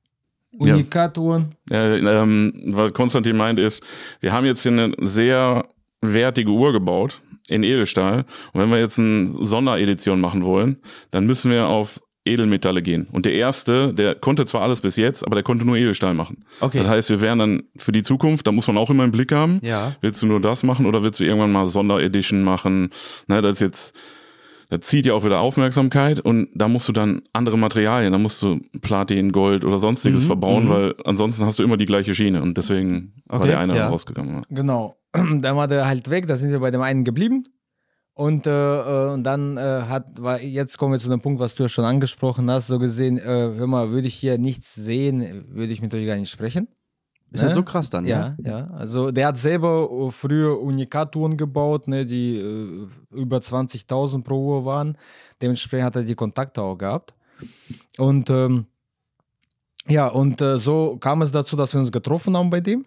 Unikatuhren. Ja, ähm, was Konstantin meint ist, wir haben jetzt hier eine sehr wertige Uhr gebaut in Edelstahl. Und wenn wir jetzt eine Sonderedition machen wollen, dann müssen wir auf Edelmetalle gehen. Und der erste, der konnte zwar alles bis jetzt, aber der konnte nur Edelstahl machen. Okay. Das heißt, wir wären dann für die Zukunft, da muss man auch immer im Blick haben. Ja. Willst du nur das machen oder willst du irgendwann mal Sonderedition machen? Ne, das ist jetzt, das zieht ja auch wieder Aufmerksamkeit und da musst du dann andere Materialien, da musst du Platin, Gold oder sonstiges Mhm, verbauen, mhm. weil ansonsten hast du immer die gleiche Schiene und deswegen war Okay, der eine ja. rausgegangen. Genau. Dann war der halt weg, da sind wir bei dem einen geblieben. Und, äh, äh, und dann äh, hat, war, jetzt kommen wir zu dem Punkt, was du ja schon angesprochen hast, so gesehen, äh, hör mal, würde ich hier nichts sehen, würde ich mit euch gar nicht sprechen. Ist ja Ne? so krass dann, Ja, ja. Also der hat selber äh, früher Unikaturen gebaut, ne, die äh, über 20.000 pro Uhr waren. Dementsprechend hat er die Kontakte auch gehabt. Und ähm, ja, und äh, so kam es dazu, dass wir uns getroffen haben bei dem.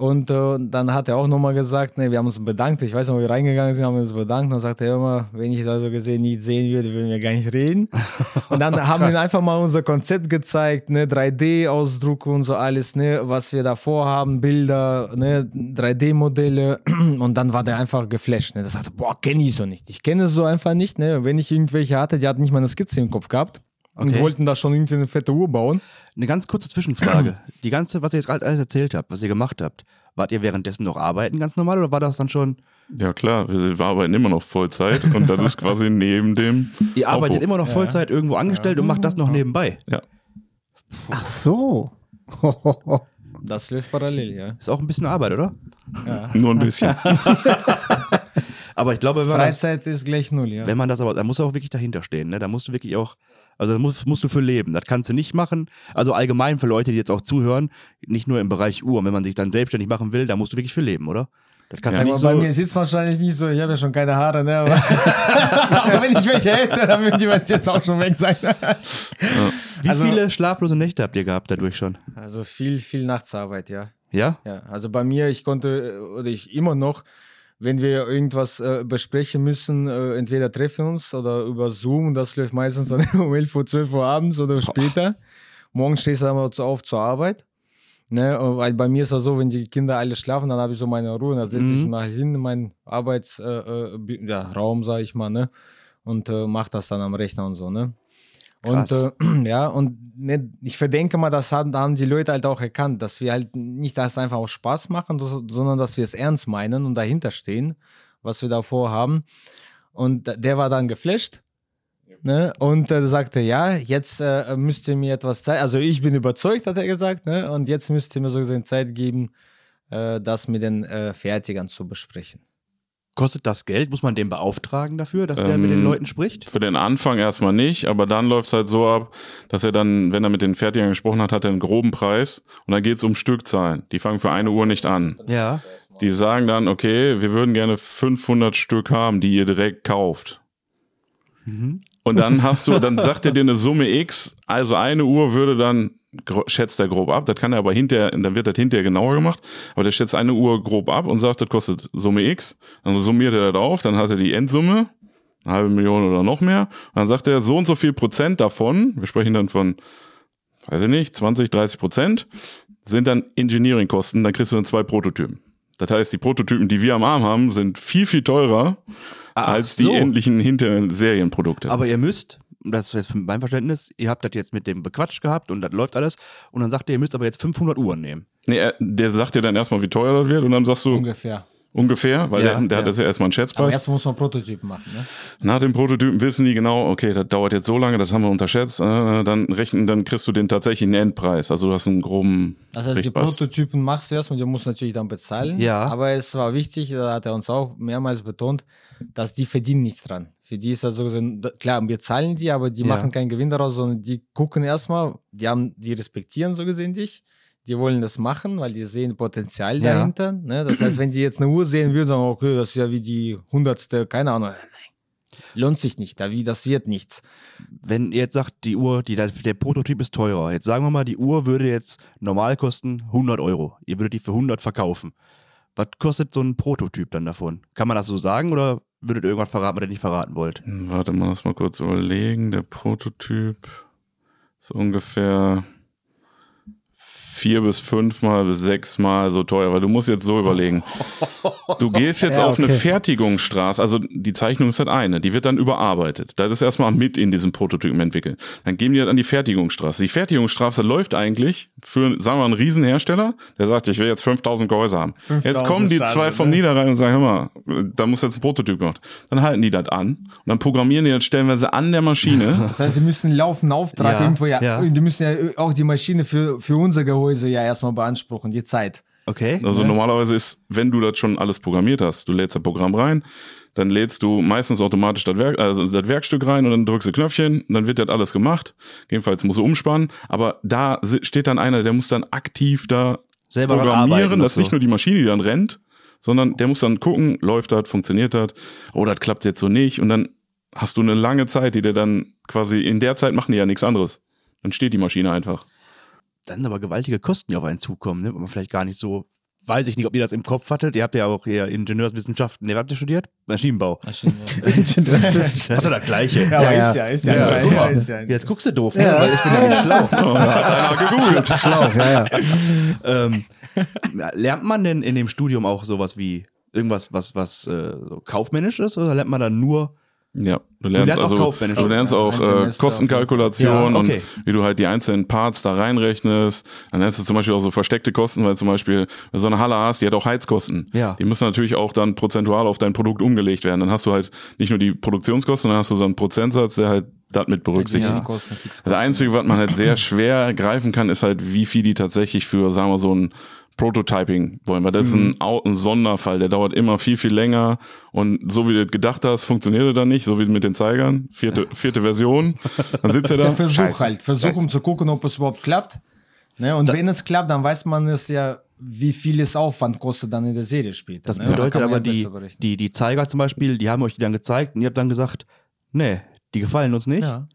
Und äh, dann hat er auch nochmal gesagt, ne, wir haben uns bedankt. Ich weiß noch, wo wir reingegangen sind, haben wir uns bedankt. Und dann sagte er immer, wenn ich das so gesehen nicht sehen würde, würden wir gar nicht reden. Und dann haben wir einfach mal unser Konzept gezeigt, ne, 3D-Ausdruck und so alles, ne, was wir da vorhaben, Bilder, ne, 3D-Modelle. Und dann war der einfach geflasht. Ne. Der sagte, boah, kenne ich so nicht. Ich kenne es so einfach nicht. Ne. Wenn ich irgendwelche hatte, die hatten nicht mal eine Skizze im Kopf gehabt. Und Okay. wollten da schon irgendwie eine fette Uhr bauen. Eine ganz kurze Zwischenfrage. Die ganze, was ihr jetzt gerade alles erzählt habt, was ihr gemacht habt, wart ihr währenddessen noch arbeiten ganz normal oder war das dann schon, ja klar, wir, arbeiten immer noch Vollzeit und das ist quasi neben dem. ihr arbeitet Aufruf. immer noch Ja. Vollzeit irgendwo angestellt und macht das noch nebenbei? Ach so. Das läuft parallel, ja. Ist auch ein bisschen Arbeit, oder? ja. Nur ein bisschen. Aber ich glaube, wenn man, das, Freizeit ist gleich null, ja. wenn man das aber, da musst du auch wirklich dahinter stehen, ne? Da musst du wirklich auch, also da musst, musst du für leben. Das kannst du nicht machen. Also allgemein für Leute, die jetzt auch zuhören, nicht nur im Bereich Uhr. Wenn man sich dann selbstständig machen will, da musst du wirklich für leben, oder? Das kannst Sag du nicht bei so. mir sieht es wahrscheinlich nicht so, ich habe ja schon keine Haare, ne? Aber, aber wenn ich welche hätte, dann würden die meisten jetzt auch schon weg sein. Wie also- viele schlaflose Nächte habt ihr gehabt dadurch schon? Also viel, viel Nachtsarbeit, ja. Ja? Ja, also bei mir, ich konnte, oder ich immer noch, wenn wir irgendwas äh, besprechen müssen, äh, entweder treffen uns oder über Zoom, das läuft meistens dann um 11 Uhr, 12 Uhr abends oder später. Morgen stehst du dann mal auf zur Arbeit. Ne, und weil bei mir ist das so, wenn die Kinder alle schlafen, dann habe ich so meine Ruhe, dann setze ich Mhm. mal hin in meinen Arbeitsraum, äh, Bi- ja, Raum, sag ich mal, ne? Und äh, mach das dann am Rechner und so, ne? Und äh, ja, und ne, ich verdenke mal, das haben, haben die Leute halt auch erkannt, dass wir halt nicht das einfach auch Spaß machen, so- sondern dass wir es ernst meinen und dahinter stehen, was wir da vorhaben. Und der war dann geflasht. Ne? Und er sagte, ja, jetzt äh, müsst ihr mir etwas Zeit, also ich bin überzeugt, hat er gesagt, ne? und jetzt müsst ihr mir so gesehen Zeit geben, äh, das mit den äh, Fertigern zu besprechen. Kostet das Geld? Muss man den beauftragen dafür, dass der mit den Ähm, Leuten spricht? Für den Anfang erstmal nicht, aber dann läuft es halt so ab, dass er dann, wenn er mit den Fertigern gesprochen hat, hat er einen groben Preis und dann geht es um Stückzahlen. Die fangen für eine Uhr nicht an. Ja. Die sagen dann, okay, wir würden gerne 500 Stück haben, die ihr direkt kauft. Mhm. Und dann hast du, dann sagt er dir eine Summe X, also eine Uhr würde dann, schätzt er grob ab, das kann er aber hinterher, dann wird das hinterher genauer gemacht, aber der schätzt eine Uhr grob ab und sagt, das kostet Summe X, dann summiert er das auf, dann hat er die Endsumme, eine halbe Million oder noch mehr, und dann sagt er, so und so viel Prozent davon, wir sprechen dann von, weiß ich nicht, 20, 30 Prozent, sind dann Engineering-Kosten, dann kriegst du dann zwei Prototypen. Das heißt, die Prototypen, die wir am Arm haben, sind viel, viel teurer Ach als so. die endlichen hinteren Serienprodukte. Aber ihr müsst, das ist jetzt mein Verständnis, ihr habt das jetzt mit dem bequatscht gehabt und das läuft alles und dann sagt ihr, ihr müsst aber jetzt 500 Uhren nehmen. Nee, er, der sagt dir dann erstmal, wie teuer das wird und dann sagst du Ungefähr. ungefähr, weil Ja, der, der ja. hat das ja erstmal einen Aber Schätzpreis. erst muss man Prototypen machen, ne? Nach dem Prototypen wissen die genau, okay, das dauert jetzt so lange, das haben wir unterschätzt, äh, dann rechnen, dann kriegst du den tatsächlichen Endpreis. Also du hast einen groben Das heißt, die. Prototypen machst du erst und die musst du natürlich dann bezahlen. Ja. Aber es war wichtig, da hat er uns auch mehrmals betont, dass die verdienen nichts dran. Für die ist das so gesehen, klar, wir zahlen die, aber die Ja. machen keinen Gewinn daraus, sondern die gucken erstmal, die haben, die respektieren so gesehen dich. Die wollen das machen, weil die sehen Potenzial Ja. dahinter. Ne? Das heißt, wenn die jetzt eine Uhr sehen würden, sagen, okay, das ist ja wie die hundertste, keine Ahnung. Nein. Lohnt sich nicht, da wie das wird nichts. Wenn ihr jetzt sagt, die Uhr, die, der Prototyp ist teurer. Jetzt sagen wir mal, die Uhr würde jetzt normal kosten 100 Euro. Ihr würdet die für 100 verkaufen. Was kostet so ein Prototyp dann davon? Kann man das so sagen oder würdet ihr irgendwas verraten, was ihr nicht verraten wollt? Warte mal, lass mal kurz überlegen. Der Prototyp ist ungefähr vier bis fünfmal bis sechsmal so teuer, weil du musst jetzt so überlegen. Du gehst jetzt Ja, auf eine. Fertigungsstraße, also die Zeichnung ist halt eine, die wird dann überarbeitet. Das ist erstmal mit in diesem Prototypen entwickelt. Dann geben die halt an die Fertigungsstraße. Die Fertigungsstraße läuft eigentlich für, sagen wir mal, einen Riesenhersteller, der sagt, ich will jetzt 5000 Gehäuse haben. 5000 jetzt kommen die zwei vom ne? Niederrhein und sagen, hör mal, da muss jetzt ein Prototyp gemacht. Dann halten die das an und dann programmieren die das stellenweise an der Maschine. Das heißt, sie müssen laufenden Auftrag Ja, irgendwo ja, ja. und die müssen ja auch die Maschine für, für unser Gehäuse ja erstmal beanspruchen, die Zeit. Okay. Also Ja. normalerweise ist, wenn du das schon alles programmiert hast, du lädst das Programm rein, dann lädst du meistens automatisch das, Werk, also das Werkstück rein und dann drückst du Knöpfchen, dann wird das alles gemacht. Jedenfalls musst du umspannen, aber da steht dann einer, der muss dann aktiv da Selber programmieren. und Das ist nicht so. nur die Maschine, die dann rennt, sondern der muss dann gucken, läuft das, funktioniert das, oh, das klappt jetzt so nicht und dann hast du eine lange Zeit, die der dann quasi, in der Zeit machen die ja nichts anderes. Dann steht die Maschine einfach. Dann sind aber gewaltige Kosten, die auf einen zukommen, ne? Wo man vielleicht gar nicht so, weiß ich nicht, ob ihr das im Kopf hattet. Ihr habt ja auch hier Ingenieurswissenschaften, ne, habt ihr studiert? Maschinenbau. Das Das ist doch das Gleiche. Ja, aber ja. ist ja, ist ja, Ja, ja, ist ja, Jetzt guckst du doof, ne? weil ich bin ja nicht schlau. Hat einer gegoogelt. Schlau, ja, ja. ähm, lernt man denn in dem Studium auch sowas wie irgendwas, was, was äh, so kaufmännisch ist, oder lernt man da nur Ja, du lernst, lernst auch also, kaufmännisch. du lernst Ja, auch äh, Kostenkalkulation Ja, okay. und wie du halt die einzelnen Parts da reinrechnest. Dann lernst du zum Beispiel auch so versteckte Kosten, weil zum Beispiel wenn du so eine Halle hast, die hat auch Heizkosten. Ja. Die müssen natürlich auch dann prozentual auf dein Produkt umgelegt werden. Dann hast du halt nicht nur die Produktionskosten, sondern hast du so einen Prozentsatz, der halt das mit berücksichtigt. Ja. Das Einzige, was man halt sehr schwer greifen kann, ist halt, wie viel die tatsächlich für, sagen wir, so ein Prototyping wollen. Weil das ist ein, Au- ein Sonderfall, der dauert immer viel, viel länger. Und so wie du das gedacht hast, funktioniert er dann nicht, so wie mit den Zeigern. Vierte, vierte Version. Dann sitzt er der da. Versuch Scheiße. halt. Versuch, um zu gucken, ob es überhaupt klappt. Ne? Und wenn es klappt, dann weiß man es ja, wie viel es Aufwand kostet dann in der Serie später. Das ne? Da bedeutet aber, ja die, die, die Zeiger zum Beispiel, die haben euch die dann gezeigt und ihr habt dann gesagt, nee, die gefallen uns nicht. ja,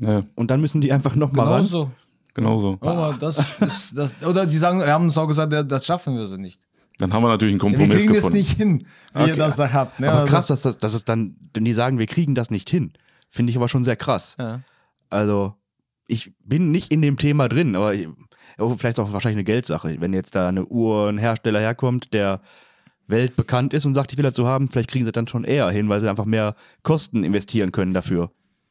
Ja, Und dann müssen die einfach nochmal genau ran. so. Genau so. Aber das, ist, das, oder die sagen, wir haben uns auch gesagt, das schaffen wir so nicht. Dann haben wir natürlich einen Wir Kompromiss kriegen das gefunden. nicht hin, wie Okay. ihr das da habt. Ne? Aber Also- krass, dass, das, dass es dann, wenn die sagen, wir kriegen das nicht hin, finde ich aber schon sehr krass. Ja. Also, ich bin nicht in dem Thema drin, aber ich, aber vielleicht ist auch wahrscheinlich eine Geldsache. Wenn jetzt da eine Uhrenhersteller herkommt, der weltbekannt ist und sagt, ich will das so haben, vielleicht kriegen sie das dann schon eher hin, weil sie einfach mehr Kosten investieren können dafür.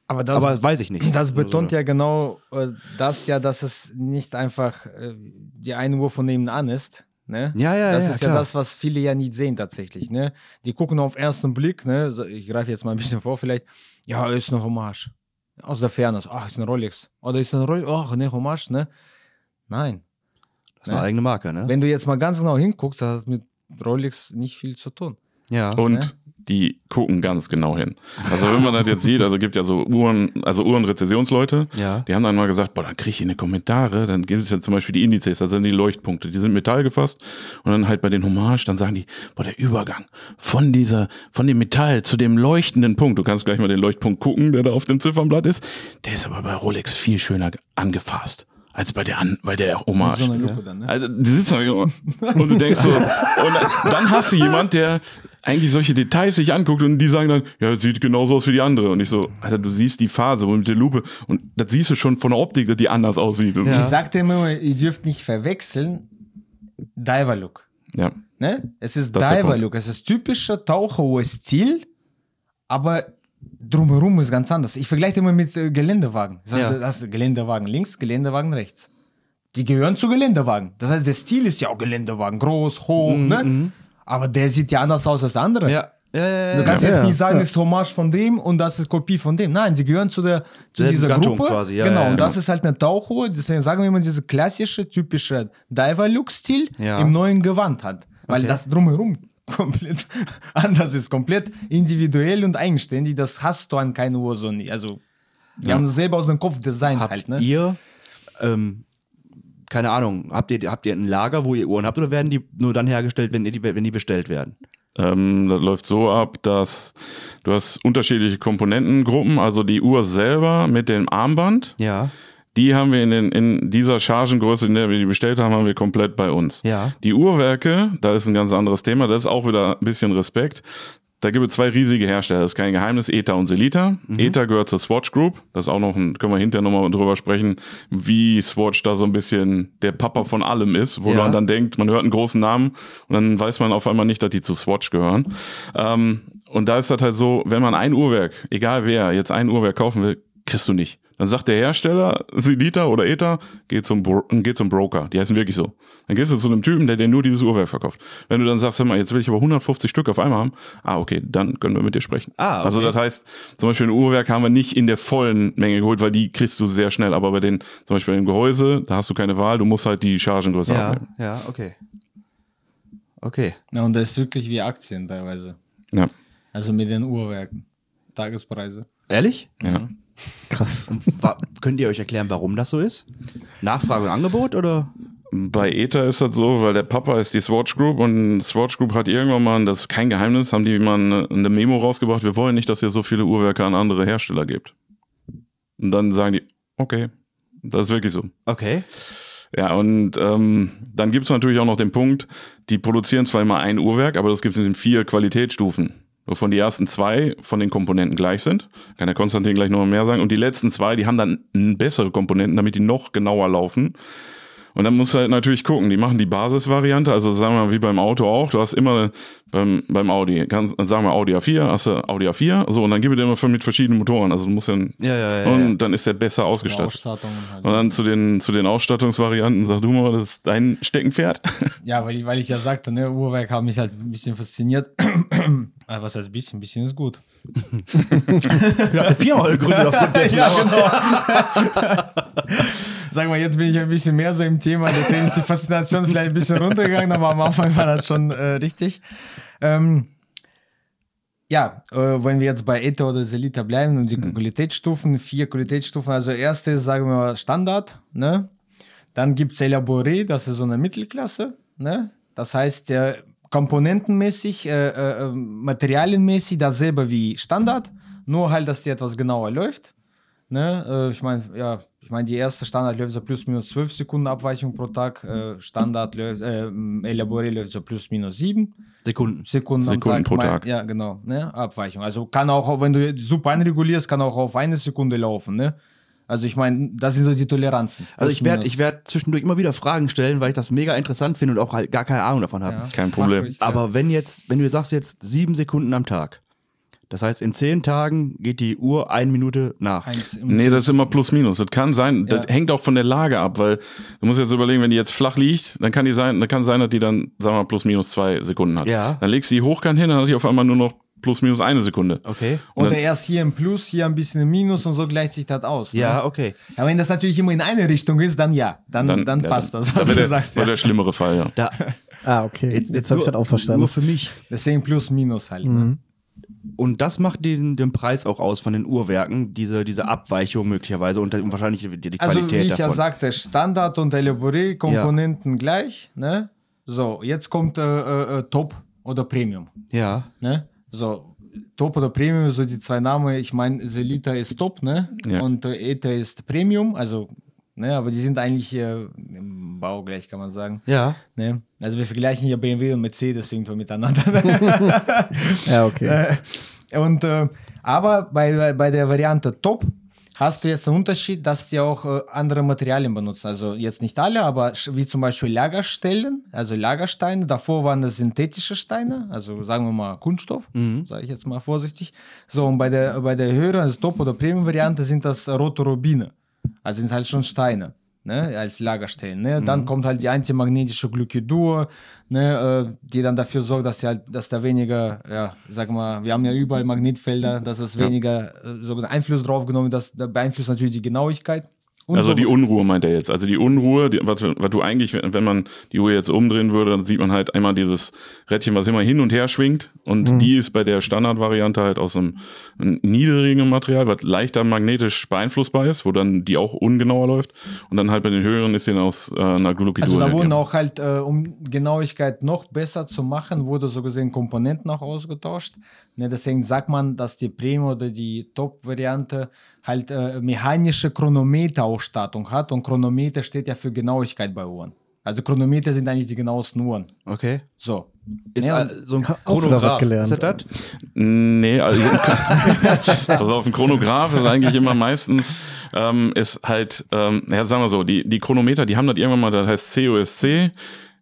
Aber das, aber weiß ich nicht. das betont Also, ja genau äh, das ja, dass es nicht einfach äh, die eine Uhr von nebenan ist. Ne? Ja, ja, das ja, ist ja klar. das, was viele ja nicht sehen tatsächlich. Ne? Die gucken auf ersten Blick, ne? so, ich greife jetzt mal ein bisschen vor, vielleicht, ja, ist eine Hommage. Aus der Ferne, ach, ist ein Rolex. Oder ist ein Rolex, ach, ne, Hommage, ne? Nein. Das ist eine ne? eigene Marke, ne? Wenn du jetzt mal ganz genau hinguckst, das hat mit Rolex nicht viel zu tun. ja. Und Ne? Die gucken ganz genau hin. Also wenn man das jetzt sieht, also gibt ja so Uhren, also Uhrenrezessionsleute, Ja. die haben dann mal gesagt, boah, dann kriege ich in die Kommentare, dann gibt es ja zum Beispiel die Indizes, das sind die Leuchtpunkte, die sind Metall gefasst und dann halt bei den Hommage, dann sagen die, boah, der Übergang von dieser, von dem Metall zu dem leuchtenden Punkt, du kannst gleich mal den Leuchtpunkt gucken, der da auf dem Ziffernblatt ist, der ist aber bei Rolex viel schöner angefasst als bei der, An bei der Hommage. so Lupe dann, ne? Also, die sitzen da und du denkst so, und dann hast du jemand, der eigentlich solche Details sich anguckt und die sagen dann, ja, das sieht genauso aus wie die andere. Und ich so, Alter, du siehst die Phase mit der Lupe und das siehst du schon von der Optik, dass die anders aussieht. Ja. Ich sagte immer, ihr dürft nicht verwechseln Diver-Look. ja. Ne? Es ist Das ist der Diver-Look. Es ist typischer Taucheruhr-Stil, aber drumherum ist ganz anders. Ich vergleiche immer mit äh, Geländewagen. Das, heißt, Ja. das ist Geländewagen links, Geländewagen rechts. Die gehören zu Geländewagen. Das heißt, der Stil ist ja auch Geländewagen. Groß, hoch, ne? Aber der sieht ja anders aus als der andere. Mhm, Ja. Ja, Du kannst ja. jetzt Ja, nicht sagen, ja. das ist Hommage von dem und das ist Kopie von dem. Nein, die gehören zu, der, zu dieser Gattung Gruppe. quasi, ja, genau, ja, ja. und das ist halt eine Tauchuhr. Deswegen sagen wir immer, diese klassische, typische Diver-Look-Stil Ja. im neuen Gewand hat. Weil Okay. das drumherum komplett anders ist, komplett individuell und eigenständig. Das hast du an keine Uhr so nicht. Also, die Ja. haben selber aus dem Kopf designt Habt halt. Ne? ihr, ähm, keine Ahnung, habt ihr, habt ihr ein Lager, wo ihr Uhren habt oder werden die nur dann hergestellt, wenn die, wenn die bestellt werden? Ähm, das läuft so ab, dass du hast unterschiedliche Komponentengruppen, also die Uhr selber mit dem Armband, Ja. Die haben wir in, den, in dieser Chargengröße, in der wir die bestellt haben, haben wir komplett bei uns. Ja. Die Uhrwerke, da ist ein ganz anderes Thema, das ist auch wieder ein bisschen Respekt. da gibt es zwei riesige Hersteller, das ist kein Geheimnis, ETA und Selita. Mhm. ETA gehört zur Swatch Group, das ist auch noch ein, können wir hinterher nochmal drüber sprechen, wie Swatch da so ein bisschen der Papa von allem ist, wo Ja. man dann denkt, man hört einen großen Namen und dann weiß man auf einmal nicht, dass die zu Swatch gehören. Ähm, und da ist das halt so, wenn man ein Uhrwerk, egal wer, jetzt ein Uhrwerk kaufen will, kriegst du nicht. Dann sagt der Hersteller, Selita oder ETA, geh zum, Bro geh zum Broker. Die heißen wirklich so. Dann gehst du zu einem Typen, der dir nur dieses Uhrwerk verkauft. Wenn du dann sagst, hör mal, jetzt will ich aber 150 Stück auf einmal haben, ah, okay, dann können wir mit dir sprechen. Ah, okay. Also das heißt, zum Beispiel ein Uhrwerk haben wir nicht in der vollen Menge geholt, weil die kriegst du sehr schnell. Aber bei den, zum Beispiel im Gehäuse, da hast du keine Wahl, du musst halt die Chargengröße Ja, abnehmen. ja, okay. Okay. Ja, und das ist wirklich wie Aktien teilweise. Ja. Also mit den Uhrwerken. Tagespreise. Ehrlich? ja. Krass. Könnt ihr euch erklären, warum das so ist? Nachfrage und Angebot oder? Bei ETA ist das so, weil der Papa ist die Swatch Group und Swatch Group hat irgendwann mal, das ist kein Geheimnis, haben die mal eine, eine Memo rausgebracht, wir wollen nicht, dass ihr so viele Uhrwerke an andere Hersteller gebt. Und dann sagen die, okay, das ist wirklich so. Okay. Ja, und ähm, dann gibt's natürlich auch noch den Punkt, die produzieren zwar immer ein Uhrwerk, aber das gibt es in vier Qualitätsstufen. Wovon die ersten zwei von den Komponenten gleich sind. Kann der Konstantin gleich noch mehr sagen. Und die letzten zwei, die haben dann bessere Komponenten, damit die noch genauer laufen. Und dann musst du halt natürlich gucken, die machen die Basisvariante, also sagen wir mal wie beim Auto auch, du hast immer beim, beim Audi, kann, sagen wir Audi A4, hast du Audi A4, so, und dann gib dir immer mit verschiedenen Motoren, also du musst dann, Ja, ja, ja. und dann ist der besser ausgestattet. Halt. Und dann zu den, zu den Ausstattungsvarianten, sag du mal, das ist dein Steckenpferd. Ja, weil ich, weil ich ja sagte, ne, Uhrwerk hat mich halt ein bisschen fasziniert. Ah, Was heißt ein bisschen? Ein bisschen ist gut. ja. eine Firma gegründet aufgrund dessen. ja, genau. Sag mal, jetzt bin ich ein bisschen mehr so im Thema, deswegen ist die Faszination vielleicht ein bisschen runtergegangen, aber am Anfang war das schon äh, richtig. Ähm, ja, äh, wenn wir jetzt bei ETA oder Selita bleiben und die Qualitätsstufen, vier Qualitätsstufen, also erste ist, sagen wir mal, Standard, ne? Dann gibt es Elaboré, das ist so eine Mittelklasse, ne? Das heißt, der komponentenmäßig, äh, äh, äh, materialienmäßig dasselbe wie Standard, nur halt, dass die etwas genauer läuft. Ne? Äh, ich meine, ja, ich meine, die erste Standard läuft so plus minus 12 Sekunden Abweichung pro Tag, äh, Standard läuft, äh, Elaboré läuft so plus minus 7 Sekunden. Sekunden, Sekunden am Tag. pro Mein- Tag. Ja, genau, ne? Abweichung. Also kann auch, wenn du super einregulierst, kann auch auf eine Sekunde laufen, ne? Also ich meine, das sind so die Toleranzen. Also ich werde ich werd zwischendurch immer wieder Fragen stellen, weil ich das mega interessant finde und auch halt gar keine Ahnung davon habe. minus. Kein Problem. Ja. Aber wenn jetzt, wenn du sagst jetzt sieben Sekunden am Tag, das heißt in zehn Tagen geht die Uhr eine Minute nach. Nee, das ist immer plus minus. Das kann sein, das Ja. hängt auch von der Lage ab, weil du musst jetzt überlegen, wenn die jetzt flach liegt, dann kann die sein, dann kann sein, dass die dann, sagen wir mal, plus minus zwei Sekunden hat. Ja. Dann legst du die hochkant hin, dann hat die auf einmal nur noch plus minus eine Sekunde. Okay. Und Oder dann- erst hier im Plus, hier ein bisschen im Minus und so gleicht sich das aus. Ja, Ne? okay. Aber wenn das natürlich immer in eine Richtung ist, dann ja. Dann, dann, ja, passt das, Dann was wäre du der, sagst. wär Ja. der schlimmere Fall, ja. Da, Ah, okay. Jetzt, habe ich das auch verstanden. Nur für mich. Deswegen Plus, Minus halt. Ne? Und das macht den, den Preis auch aus von den Uhrwerken, diese, diese Abweichung möglicherweise und, und wahrscheinlich die, die Also Qualität wie ich ja davon. sagte, Standard und Elaboré Komponenten gleich. Ne? So, jetzt kommt äh, äh, äh, Top oder Premium. ja. Ne? So, Top oder Premium, so die zwei Namen. Ich meine, Selita ist Top, ne? Ja. Und äh, ETA ist Premium, also, ne, aber die sind eigentlich äh, im Bau gleich, kann man sagen. Ja. Ne? Also wir vergleichen hier BMW und Mercedes irgendwo miteinander. Ja, okay. Äh, und, äh, aber bei, bei- der Variante Top hast du jetzt den Unterschied, dass die auch äh, andere Materialien benutzen. Also jetzt nicht alle, aber wie zum Beispiel Lagerstellen, also Lagersteine. Davor waren das synthetische Steine, also sagen wir mal Kunststoff, Mhm. sage ich jetzt mal vorsichtig. So, und bei der, bei der höheren, also Top- oder Premium-Variante sind das Rotorobine. Also sind halt schon Steine. Ne, als Lagerstellen. Ne? Dann kommt halt die antimagnetische Glykodur, ne, äh, die dann dafür sorgt, dass, halt, dass da weniger, ja, sag mal, wir haben ja überall Magnetfelder, dass es weniger äh, so Einfluss drauf genommen das beeinflusst natürlich die Genauigkeit. Also so, die Unruhe meint er jetzt. Also die Unruhe, die, was, was du eigentlich, wenn man die Uhr jetzt umdrehen würde, dann sieht man halt einmal dieses Rädchen, was immer hin und her schwingt. Und die ist bei der Standardvariante halt aus einem, einem niedrigen Material, was leichter magnetisch beeinflussbar ist, wo dann die auch ungenauer läuft. Und dann halt bei den höheren ist die aus äh, einer Glucidur. also da wurden auch halt, äh, um Genauigkeit noch besser zu machen, wurde so gesehen Komponenten auch ausgetauscht. Ne, deswegen sagt man, dass die Premium oder die Top-Variante halt äh, mechanische Chronometerausstattung hat und Chronometer steht ja für Genauigkeit bei Uhren. Also Chronometer sind eigentlich die genauesten Uhren. Okay. So, Ist Ja, so ein Chronograph. gelernt. Ist das das? Nee, also pass auf, ein Chronograph ist eigentlich immer meistens ähm, ist halt, ähm, ja, sagen wir so, die, die Chronometer, die haben das irgendwann mal, das heißt COSC.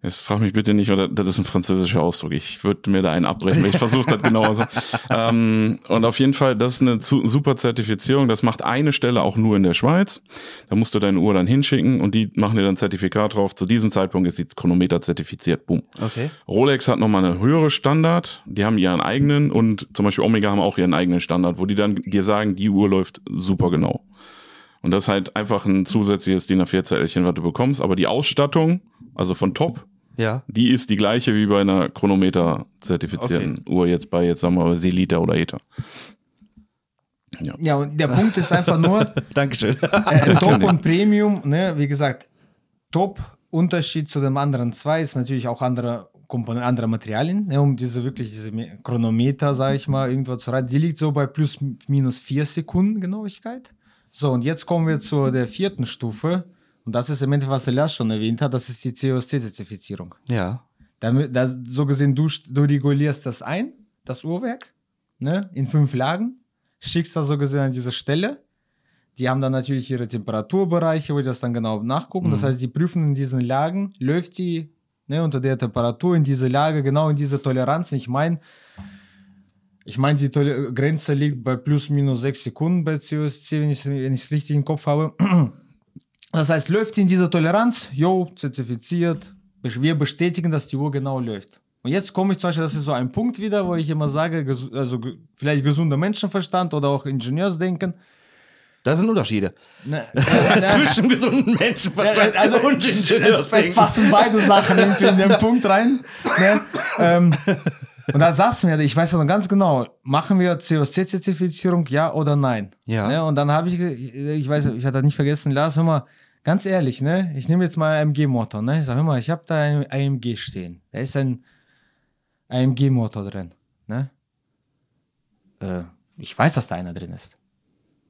Jetzt frag mich bitte nicht, oder das ist ein französischer Ausdruck. Ich würde mir da einen abbrechen, weil ich versuche das genauer so. Ähm, und auf jeden Fall, das ist eine super Zertifizierung. Das macht eine Stelle auch nur in der Schweiz. Da musst du deine Uhr dann hinschicken und die machen dir dann ein Zertifikat drauf. Zu diesem Zeitpunkt ist die Chronometer zertifiziert. Boom. Okay. Rolex hat nochmal eine höhere Standard, die haben ihren eigenen und zum Beispiel Omega haben auch ihren eigenen Standard, wo die dann dir sagen, die Uhr läuft super genau. Und das ist halt einfach ein zusätzliches DIN A4-Zellchen, was du bekommst, aber die Ausstattung, also von Top, Ja. die ist die gleiche wie bei einer Chronometer-zertifizierten Uhr jetzt bei, jetzt sagen wir mal, Selita oder ETA. Ja, und der Punkt ist einfach nur, Dankeschön. äh, Top und Premium, ne, wie gesagt, Top Unterschied zu dem anderen zwei ist natürlich auch andere Komponenten, andere Materialien, ne, um diese wirklich diese Me- Chronometer, sage ich mal, irgendwo zu reiten. Die liegt so bei plus minus vier Sekunden Genauigkeit. So, und jetzt kommen wir zu der vierten Stufe. Und das ist im Endeffekt, was Elias schon erwähnt hat, das ist die COSC-Zertifizierung. Ja. Damit, das, so gesehen, du, du regulierst das ein, das Uhrwerk, ne, in fünf Lagen, schickst das so gesehen an diese Stelle. Die haben dann natürlich ihre Temperaturbereiche, wo die das dann genau nachgucken. Das heißt, die prüfen in diesen Lagen, läuft die ne, unter der Temperatur in diese Lage, genau in diese Toleranz. Ich meine, ich meine, die Tole Grenze liegt bei plus minus sechs Sekunden bei COSC, wenn ich wenn ich es richtig im Kopf habe. Das heißt, läuft in dieser Toleranz, jo, zertifiziert, wir bestätigen, dass die Uhr genau läuft. Und jetzt komme ich zum Beispiel, das ist so ein Punkt wieder, wo ich immer sage, also vielleicht gesunder Menschenverstand oder auch Ingenieursdenken. Das sind Unterschiede. Ne, äh, äh, Zwischen gesunden Menschenverstand Ja, also, und es, es Ingenieursdenken. passen beide Sachen irgendwie in den Punkt rein. Ne? Ähm, und da sagst du mir, ich weiß noch ganz genau, machen wir COSC-Zertifizierung, ja oder nein? Ja. Ne? Und dann habe ich, ich, weiß, ich hatte nicht vergessen, Lars, hör mal, ganz ehrlich, ne? ich nehme jetzt mal AMG-Motor. Ne? Ich sage, hör mal, ich habe da ein AMG stehen. Da ist ein AMG-Motor drin. Ne? Äh, ich weiß, dass da einer drin ist.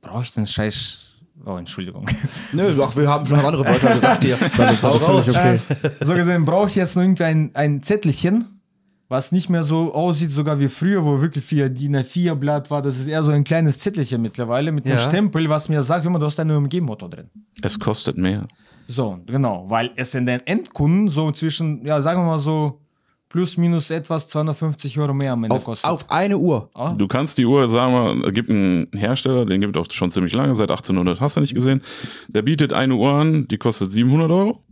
Brauche ich den Scheiß... Oh, Entschuldigung. Nö, ach, wir haben schon andere Wörter gesagt hier. Das ist völlig okay. so gesehen brauche ich jetzt nur irgendwie ein, ein Zettelchen, was nicht mehr so aussieht, sogar wie früher, wo wirklich vier DIN A4 Blatt war. Das ist eher so ein kleines Zettelchen mittlerweile mit einem Ja. Stempel, was mir sagt, immer, du hast einen OMG-Motor drin. Es kostet mehr. So, genau, weil es in den Endkunden so zwischen, ja, sagen wir mal so, plus minus etwas 250 Euro mehr am Ende Auf, kostet. auf eine Uhr. Ah, Du kannst die Uhr, sagen wir, es gibt einen Hersteller, den gibt es auch schon ziemlich lange, seit 1800, hast du nicht gesehen. Der bietet eine Uhr an, die kostet 700 Euro.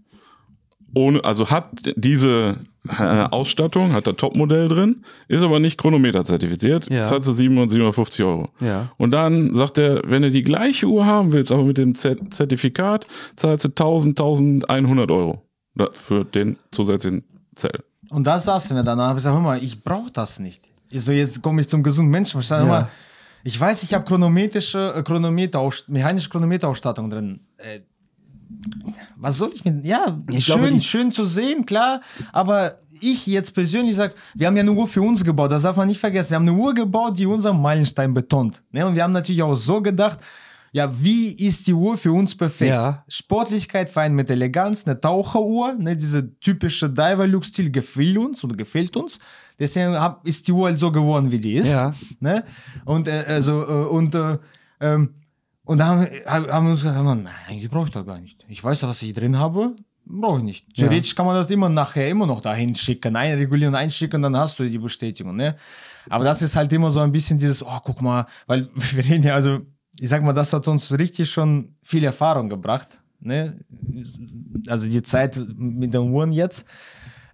Ohne, also hat diese Ausstattung, hat das Topmodell drin, ist aber nicht Chronometer zertifiziert, Ja. zahlst du 700, 750 Euro. Ja. Und dann sagt er, wenn du die gleiche Uhr haben willst, aber mit dem Z Zertifikat, zahlst du 1000, 1100 Euro da- für den zusätzlichen Zell. Und das sagst du mir dann. Dann habe ich gesagt, hör mal, ich brauche das nicht. Ich so, jetzt komme ich zum gesunden Menschenverstand. Hör Ja. mal, ich weiß, ich habe chronometrische, äh, Chronometer, mechanische Chronometerausstattung drin. Äh, was soll ich mit. Ja, Ich schön, glaube, schön zu sehen, klar. Aber ich jetzt persönlich sage, wir haben ja eine Uhr für uns gebaut. Das darf man nicht vergessen. Wir haben eine Uhr gebaut, die unseren Meilenstein betont. Ne? Und wir haben natürlich auch so gedacht, ja, wie ist die Uhr für uns perfekt? Ja. Sportlichkeit fein mit Eleganz, eine Taucheruhr, ne, diese typische Diver-Look-Stil gefällt uns und gefällt uns. Deswegen hab, ist die Uhr halt so geworden, wie die ist. Ja. Ne? Und äh, also äh, und äh, ähm, und da haben, wir- haben wir uns gesagt, nein, eigentlich brauche ich das gar nicht. Ich weiß doch, was ich drin habe. Brauche ich nicht. Ja. Theoretisch kann man das immer nachher immer noch dahin schicken, einregulieren, einschicken, dann hast du die Bestätigung. Ne? Aber das ist halt immer so ein bisschen dieses, oh, guck mal, weil wir reden ja, also ich sag mal, das hat uns richtig schon viel Erfahrung gebracht. Ne? Also die Zeit mit den Uhren jetzt.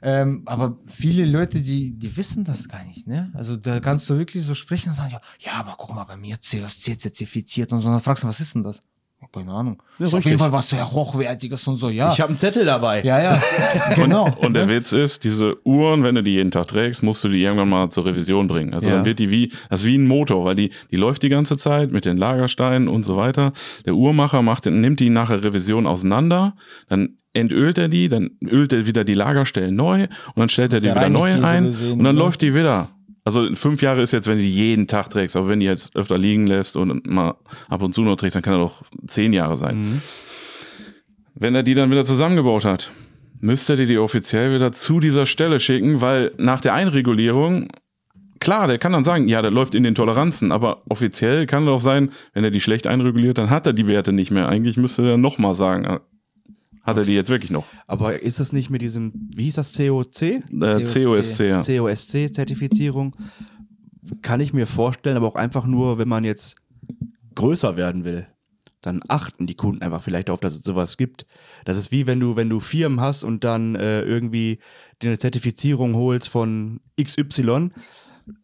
Ähm, aber viele Leute, die, die wissen das gar nicht. Ne? Also da kannst du wirklich so sprechen und sagen, ja, ja aber guck mal, bei mir CSC zertifiziert und so. Und dann fragst du, was ist denn das? Keine Ahnung. Ja, ist auf jeden Fall was sehr Hochwertiges und so, ja. Ich habe einen Zettel dabei. ja, ja, genau. Und der Witz ist, diese Uhren, wenn du die jeden Tag trägst, musst du die irgendwann mal zur Revision bringen. Also Ja. dann wird die wie, das ist wie ein Motor, weil die, die läuft die ganze Zeit mit den Lagersteinen und so weiter. Der Uhrmacher macht, nimmt die nachher Revision auseinander, dann entölt er die, dann ölt er wieder die Lagerstellen neu und dann stellt er die Der wieder neu die so ein gesehen, und dann ne? läuft die wieder. Also fünf Jahre ist jetzt, wenn du die jeden Tag trägst, aber wenn die jetzt öfter liegen lässt und mal ab und zu noch trägst, dann kann er doch zehn Jahre sein. Mhm. Wenn er die dann wieder zusammengebaut hat, Müsstet ihr die offiziell wieder zu dieser Stelle schicken, weil nach der Einregulierung, klar, der kann dann sagen, ja, der läuft in den Toleranzen, aber offiziell kann doch sein, wenn er die schlecht einreguliert, dann hat er die Werte nicht mehr. Eigentlich müsste er nochmal sagen, hat er die jetzt wirklich noch? Aber ist das nicht mit diesem, wie hieß das, COC? Äh, COSC, ja. COSC-Zertifizierung? Kann ich mir vorstellen, aber auch einfach nur, wenn man jetzt größer werden will, dann achten die Kunden einfach vielleicht darauf, dass es sowas gibt. Das ist wie wenn du, wenn du Firmen hast und dann äh, irgendwie dir eine Zertifizierung holst von XY.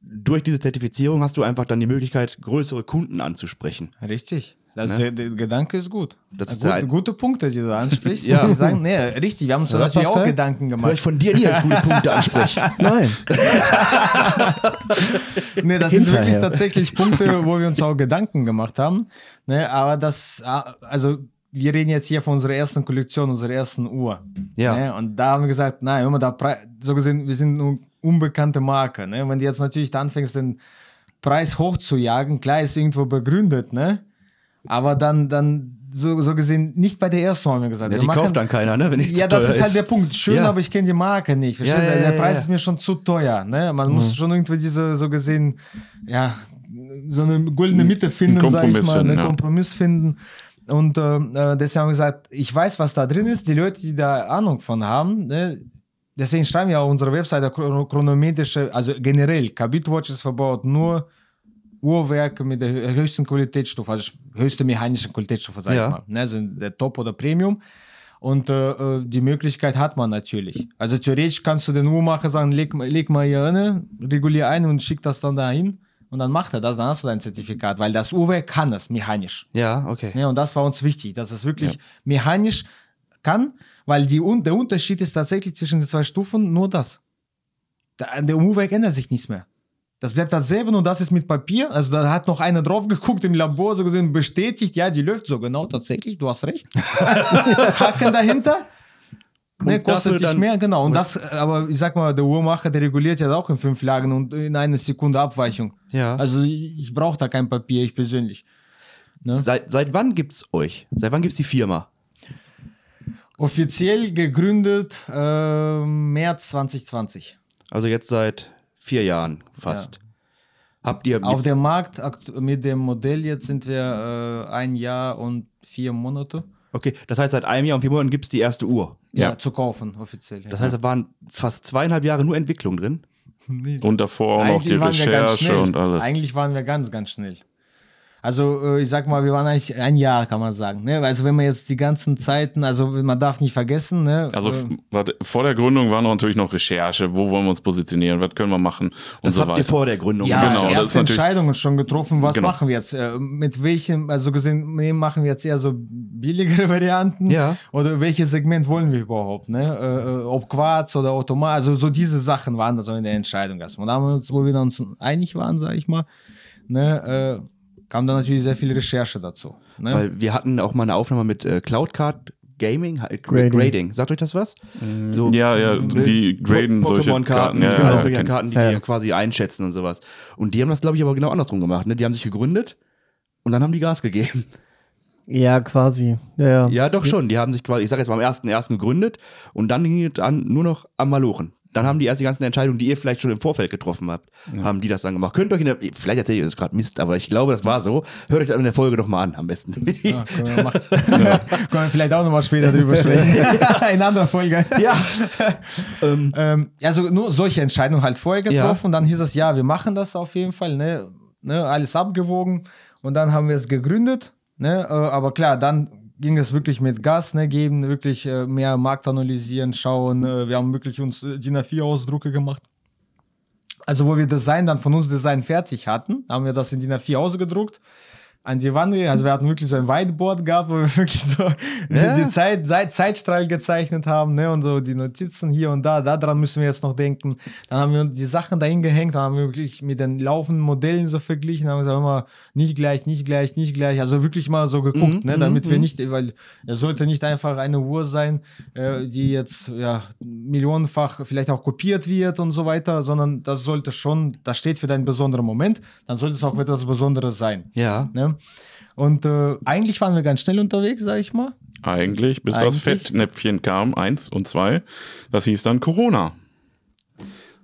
Durch diese Zertifizierung hast du einfach dann die Möglichkeit, größere Kunden anzusprechen. Richtig. Also ne? der, der, Gedanke ist gut. Das ist gut, ein gute Punkte, die du ansprichst. ja. Ich sagen, nee, richtig. Wir haben uns da natürlich Pascal? auch Gedanken gemacht. Hör ich von dir nie, dass ich gute Punkte anspreche. Nein. nee, das sind wirklich tatsächlich Punkte, wo wir uns auch Gedanken gemacht haben. Ne, aber das, also wir reden jetzt hier von unserer ersten Kollektion, unserer ersten Uhr. Ja. Ne, und da haben wir gesagt, nein, wenn man da so gesehen, wir sind eine unbekannte Marke. Ne? Wenn du jetzt natürlich anfängst, den Preis hochzujagen, klar ist irgendwo begründet, ne? Aber dann, dann so, so gesehen, nicht bei der ersten haben wir gesagt. Ja, die machen, kauft dann keiner, ne? Wenn ja, das ist halt der Punkt. Schön, ja. aber ich kenne die Marke nicht. Ja, ja, der Preis ist mir schon zu teuer. Ne? Man muss mhm. schon irgendwie diese, so gesehen, ja, so eine goldene Mitte finden, sag ich mal, einen Kompromiss finden. Und äh, deswegen haben wir gesagt, ich weiß, was da drin ist. Die Leute, die da Ahnung von haben, ne? Deswegen schreiben wir auf unserer Webseite chronometrische, also generell, Kabit-Watch ist verbaut nur Uhrwerke mit der höchsten Qualitätsstufe, also höchste mechanischen Qualitätsstufe, sag ja. ich mal. Ne? Also der Top oder Premium. Und äh, äh, die Möglichkeit hat man natürlich. Also theoretisch kannst du den Uhrmacher sagen, leg, leg mal hier eine, regulier ein und schick das dann dahin. Und dann macht er das, dann hast du dein Zertifikat, weil das Uhrwerk kann es mechanisch. Ja, okay. Ja, und das war uns wichtig, dass es wirklich ja. mechanisch kann, weil die, der Unterschied ist tatsächlich zwischen den zwei Stufen nur das. Der, der Uhrwerk ändert sich nichts mehr. Das bleibt dasselbe, nur das ist mit Papier. Also da hat noch einer drauf geguckt im Labor, so gesehen, bestätigt, ja, die läuft so genau, tatsächlich, du hast recht. Haken dahinter. Ne, kostet dich mehr, genau. Und das, aber ich sag mal, der Uhrmacher, der reguliert ja auch in fünf Lagen und in einer Sekunde Abweichung. Ja. Also ich, ich brauche da kein Papier, ich persönlich. Ne? Seit, seit wann gibt's euch? Seit wann gibt's die Firma? Offiziell gegründet äh, März 2020. Also jetzt seit vier Jahren fast. Ja. Habt ihr auf dem Markt mit dem Modell jetzt sind wir äh, ein Jahr und vier Monate. Okay, das heißt, seit einem Jahr und vier Monaten gibt es die erste Uhr. Ja, ja. zu kaufen, offiziell. Das heißt, da waren fast zweieinhalb Jahre nur Entwicklung drin. Nee. Und davor auch noch die Recherche und alles. Eigentlich waren wir ganz, ganz schnell. Also äh, ich sag mal, wir waren eigentlich ein Jahr, kann man sagen. Ne? Also wenn man jetzt die ganzen Zeiten, also man darf nicht vergessen. Ne? Also warte, vor der Gründung war noch natürlich noch Recherche. Wo wollen wir uns positionieren? Was können wir machen? das so habt weiter. ihr vor der Gründung. Ja, genau. Erste Entscheidungen schon getroffen. Was genau. machen wir jetzt? Äh, mit welchem, also gesehen, machen wir jetzt eher so billigere Varianten? Ja. Oder welches Segment wollen wir überhaupt? Ne? Äh, ob Quarz oder Automat? Also so diese Sachen waren da so in der Entscheidung erstmal. Da haben wir uns, wo wir uns einig waren, sag ich mal. Ne? Äh, kam dann natürlich sehr viel Recherche dazu. Ne? Weil wir hatten auch mal eine Aufnahme mit äh, Cloudcard Gaming, halt Grading. Grading. Sagt euch das was? Mm, so, ja, ja, die graden solche Karten, ja, genau, ja, solche Karten, die, ja. die quasi einschätzen und sowas. Und die haben das, glaube ich, aber genau andersrum gemacht. Ne? Die haben sich gegründet und dann haben die Gas gegeben. Ja, quasi. Ja, ja. ja doch schon. Die haben sich quasi, ich sage jetzt mal am ersten ersten gegründet und dann ging es an nur noch am Malochen dann haben die erst die ganzen Entscheidungen, die ihr vielleicht schon im Vorfeld getroffen habt, ja. haben die das dann gemacht. Könnt euch in der, vielleicht erzähle ich das gerade Mist, aber ich glaube, das war so. Hört euch das in der Folge doch mal an, am besten. Ja, können wir, machen. ja. können wir vielleicht auch nochmal später drüber sprechen. in anderer Folge. Ja. ähm, ähm, also nur solche Entscheidungen halt vorher getroffen. Ja. Dann hieß es, ja, wir machen das auf jeden Fall, ne, ne alles abgewogen. Und dann haben wir es gegründet. Ne, äh, aber klar, dann ging es wirklich mit Gas ne, geben, wirklich äh, mehr Markt analysieren, schauen. Äh, wir haben wirklich uns äh, DIN A4-Ausdrucke gemacht. Also wo wir Design dann von uns Design fertig hatten, haben wir das in DIN A4 ausgedruckt an die Wand. Also wir hatten wirklich so ein Whiteboard gehabt, wo wir wirklich so ja. die Zeit, Zeit, Zeitstrahl gezeichnet haben ne? und so die Notizen hier und da. Daran müssen wir jetzt noch denken. Dann haben wir die Sachen dahin gehängt, dann haben wir wirklich mit den laufenden Modellen so verglichen, haben gesagt, immer nicht gleich, nicht gleich, nicht gleich. Also wirklich mal so geguckt, mhm, ne? damit mhm. wir nicht, weil es sollte nicht einfach eine Uhr sein, äh, die jetzt ja millionenfach vielleicht auch kopiert wird und so weiter, sondern das sollte schon, das steht für deinen besonderen Moment, dann sollte es auch etwas Besonderes sein. Ja. Ne? Und äh, eigentlich waren wir ganz schnell unterwegs, sag ich mal. Eigentlich, bis das Eigentlich. Fettnäpfchen kam, eins und zwei. Das hieß dann Corona.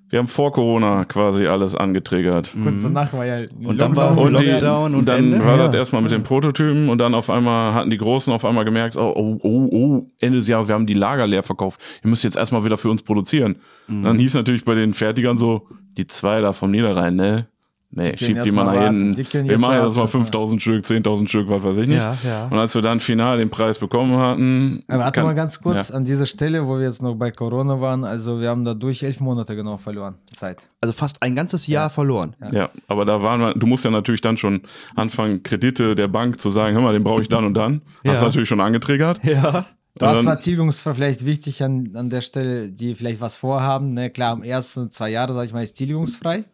Wir haben vor Corona quasi alles angetriggert. Kurz danach war ja Mhm. Und dann war Und, die, Lockdown und dann Ende? war Ja. das erstmal mit den Prototypen und dann auf einmal hatten die Großen auf einmal gemerkt, oh, oh, oh, oh, Ende des Jahres, wir haben die Lager leer verkauft. Ihr müsst jetzt erstmal wieder für uns produzieren. Mhm. Dann hieß natürlich bei den Fertigern so, die zwei da vom Niederrhein, ne? Nee, schiebt die mal nach warten. hinten. Wir machen jetzt mal ja. 5000 Stück, 10.000 Stück, was weiß ich nicht. Ja, ja. Und als wir dann final den Preis bekommen hatten. Aber warte kann- mal ganz kurz Ja. an dieser Stelle, wo wir jetzt noch bei Corona waren. Also wir haben dadurch elf Monate genau verloren. Zeit. Also fast ein ganzes Jahr verloren. Ja, aber da waren wir, du musst ja natürlich dann schon anfangen, Kredite der Bank zu sagen, hör mal, den brauche ich dann und dann. Hast du natürlich schon angetriggert. Ja. Was dann- war tilgungsfrei vielleicht wichtig an, an der Stelle, die vielleicht was vorhaben? Ne? Klar, am ersten zwei Jahre, sag ich mal, ist tilgungsfrei.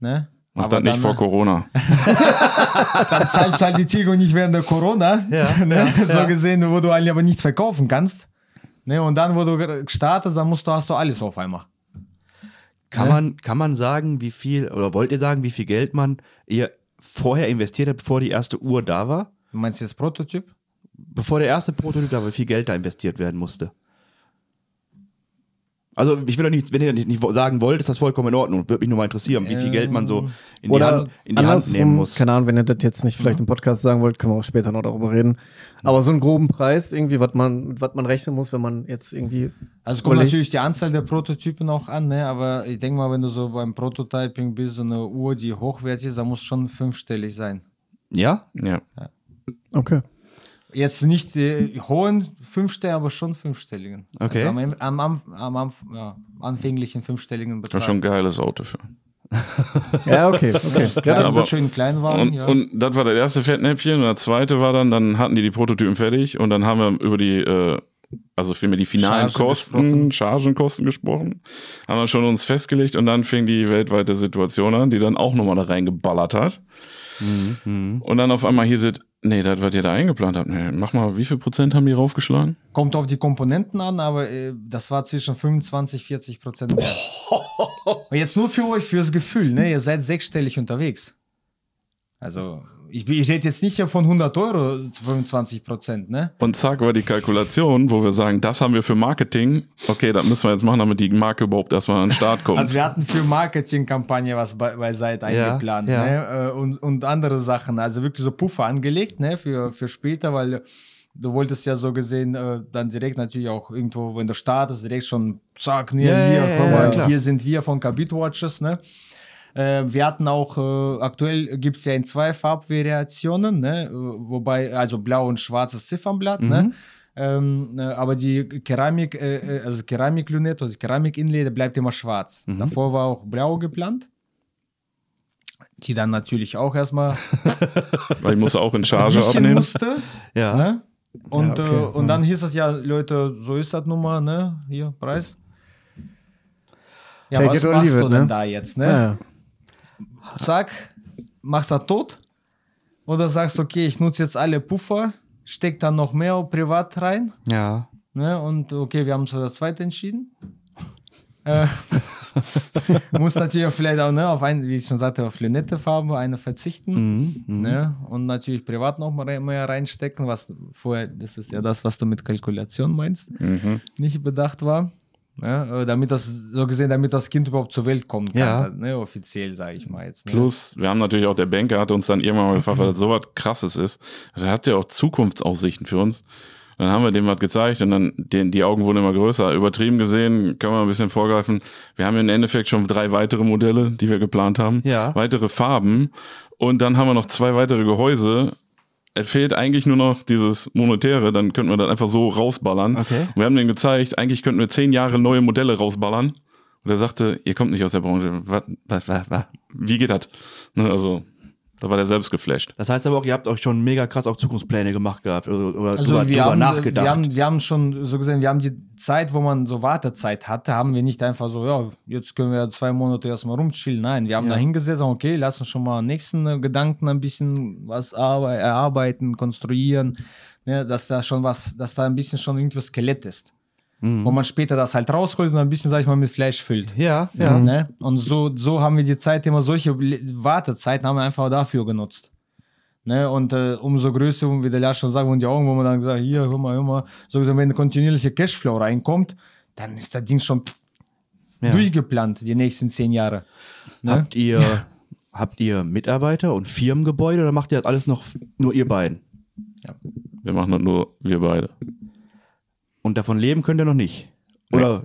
Ne? Mach Aber das nicht dann, vor Corona. Dann zahlst du halt die Tilgung nicht während der Corona. Ja, ne? ja, so ja. gesehen, wo du eigentlich aber nichts verkaufen kannst. Ne? Und dann, wo du gestartet, dann musst du, hast du alles auf einmal. Kann, Ja. man, kann man sagen, wie viel, oder wollt ihr sagen, wie viel Geld man ihr vorher investiert habt, bevor die erste Uhr da war? Du meinst jetzt Prototyp? Bevor der erste Prototyp da war, wie viel Geld da investiert werden musste? Also ich will doch nicht, wenn ihr nicht, nicht sagen wollt, ist das vollkommen in Ordnung. Würde mich nur mal interessieren, wie viel Geld man so in die, Hand, in die Hand nehmen muss. keine Ahnung, wenn ihr das jetzt nicht vielleicht im Podcast sagen wollt, können wir auch später noch darüber reden. Aber so einen groben Preis irgendwie, was man, was man rechnen muss, wenn man jetzt irgendwie Also kommt Überlegt- natürlich die Anzahl der Prototypen auch an, ne? aber ich denke mal, wenn du so beim Prototyping bist, so eine Uhr, die hochwertig ist, da muss schon fünfstellig sein. Ja? Ja. Okay. Jetzt nicht die hohen fünfstelligen, aber schon fünfstelligen. Okay. Also am, am, am, am, ja, anfänglichen fünfstelligen Das Betrag. war schon ein geiles Auto für. Ja, okay, okay. Ja, aber- schön klein waren, Und, ja. und das war das erste Fettnäpfchen und das zweite war dann, dann hatten die die Prototypen fertig und dann haben wir über die, äh, also vielmehr die finalen Charge Kosten, gesprochen. Chargenkosten gesprochen, haben wir schon uns festgelegt und dann fing die weltweite Situation an, die dann auch nochmal da reingeballert hat. Mhm. Und dann auf einmal hier sind, nee, das, was ihr da eingeplant habt, nee, mach mal, wie viel Prozent haben die raufgeschlagen? Kommt auf die Komponenten an, aber äh, das war zwischen 25, 40 Prozent jetzt nur für euch, fürs Gefühl, ne? ihr seid sechsstellig unterwegs. Also, ich, ich rede jetzt nicht hier von 100 Euro, 25 Prozent, ne? Und zack war die Kalkulation, wo wir sagen, das haben wir für Marketing. Okay, das müssen wir jetzt machen, damit die Marke überhaupt erstmal an den Start kommt. Also wir hatten für Marketingkampagne was bei, beiseite Ja, eingeplant ja. Ne? Äh, Und, und andere Sachen. Also wirklich so Puffer angelegt ne? für, für später, weil du wolltest ja so gesehen äh, dann direkt natürlich auch irgendwo, wenn du startest, direkt schon zack, ne, Ja, hier, ja, ja, mal, hier sind wir von Kabit Watches. Ne? Äh, wir hatten auch, äh, aktuell gibt es ja in zwei Farbvariationen, ne? äh, wobei, also blau und schwarzes Ziffernblatt, ne? Ähm, äh, aber die Keramik, äh, äh, also Keramiklünette oder Keramikinlay bleibt immer schwarz. Davor war auch blau geplant. Die dann natürlich auch erstmal Weil ich muss auch in Charge abnehmen. musste. Ja. Ne? Und, Ja, okay. äh, und dann hieß es ja, Leute, so ist das nun mal, ne? Hier, Preis. Ja, Take was it or machst leave du it, denn ne? da jetzt, ne? Ja. Zack, machst das tot. Oder sagst, okay, ich nutze jetzt alle Puffer, steck dann noch mehr privat rein. Ja. Ne? Und okay, wir haben uns für das zweite entschieden. äh, muss natürlich auch vielleicht auch ne, auf ein, wie ich schon sagte, auf Lünette-Farbe eine verzichten. Mhm. Mhm. Ne? Und natürlich privat noch mal rein- mehr reinstecken, was vorher, das ist ja das, was du mit Kalkulation meinst, Mhm. nicht bedacht war. Ne? Äh, Damit das, so gesehen, damit das Kind überhaupt zur Welt kommen kann, Ja. ne? offiziell, sage ich mal jetzt. Ne? Plus, wir haben natürlich auch, der Banker hat uns dann irgendwann mal gefragt, weil das so was krasses ist. Also er hat ja auch Zukunftsaussichten für uns. Dann haben wir dem was gezeigt und dann, den, die Augen wurden immer größer. Übertrieben gesehen, kann man ein bisschen vorgreifen. Wir haben im Endeffekt schon drei weitere Modelle, die wir geplant haben. Ja. Weitere Farben. Und dann haben wir noch zwei weitere Gehäuse. Es fehlt eigentlich nur noch dieses Monetäre, dann könnten wir das einfach so rausballern. Okay. Und wir haben dem gezeigt, eigentlich könnten wir zehn Jahre neue Modelle rausballern. Und er sagte, ihr kommt nicht aus der Branche. Was, was, was, was? Wie geht das? Ne, also, da war der selbst geflasht. Das heißt aber auch, ihr habt euch schon mega krass auch Zukunftspläne gemacht gehabt oder, oder Also drüber, wir, drüber haben, nachgedacht. wir, haben, wir haben schon so gesehen, wir haben die Zeit, wo man so Wartezeit hatte, haben wir nicht einfach so, ja, jetzt können wir zwei Monate erstmal rumchillen. Nein, wir haben Ja. da hingesetzt, okay, lass uns schon mal nächsten äh, Gedanken ein bisschen was arbe- erarbeiten, konstruieren, ne, dass da schon was, dass da ein bisschen schon irgendwie Skelett ist. Mhm. Wo man später das halt rausholt und ein bisschen, sag ich mal, mit Fleisch füllt. ja, ja. Ne? Und so, so haben wir die Zeit immer, solche Wartezeiten haben wir einfach dafür genutzt. Ne, und äh, umso größer, wie der Lars schon sagt, und die Augen, wo man dann sagt, hier, hör mal, hör mal, so gesagt, wenn kontinuierliche Cashflow reinkommt, dann ist das Ding schon Ja. durchgeplant, die nächsten zehn Jahre. Ne? Habt ihr, habt ihr Mitarbeiter und Firmengebäude oder macht ihr das alles noch nur ihr beiden? Wir machen das nur wir beide. Und davon leben könnt ihr noch nicht? Oder?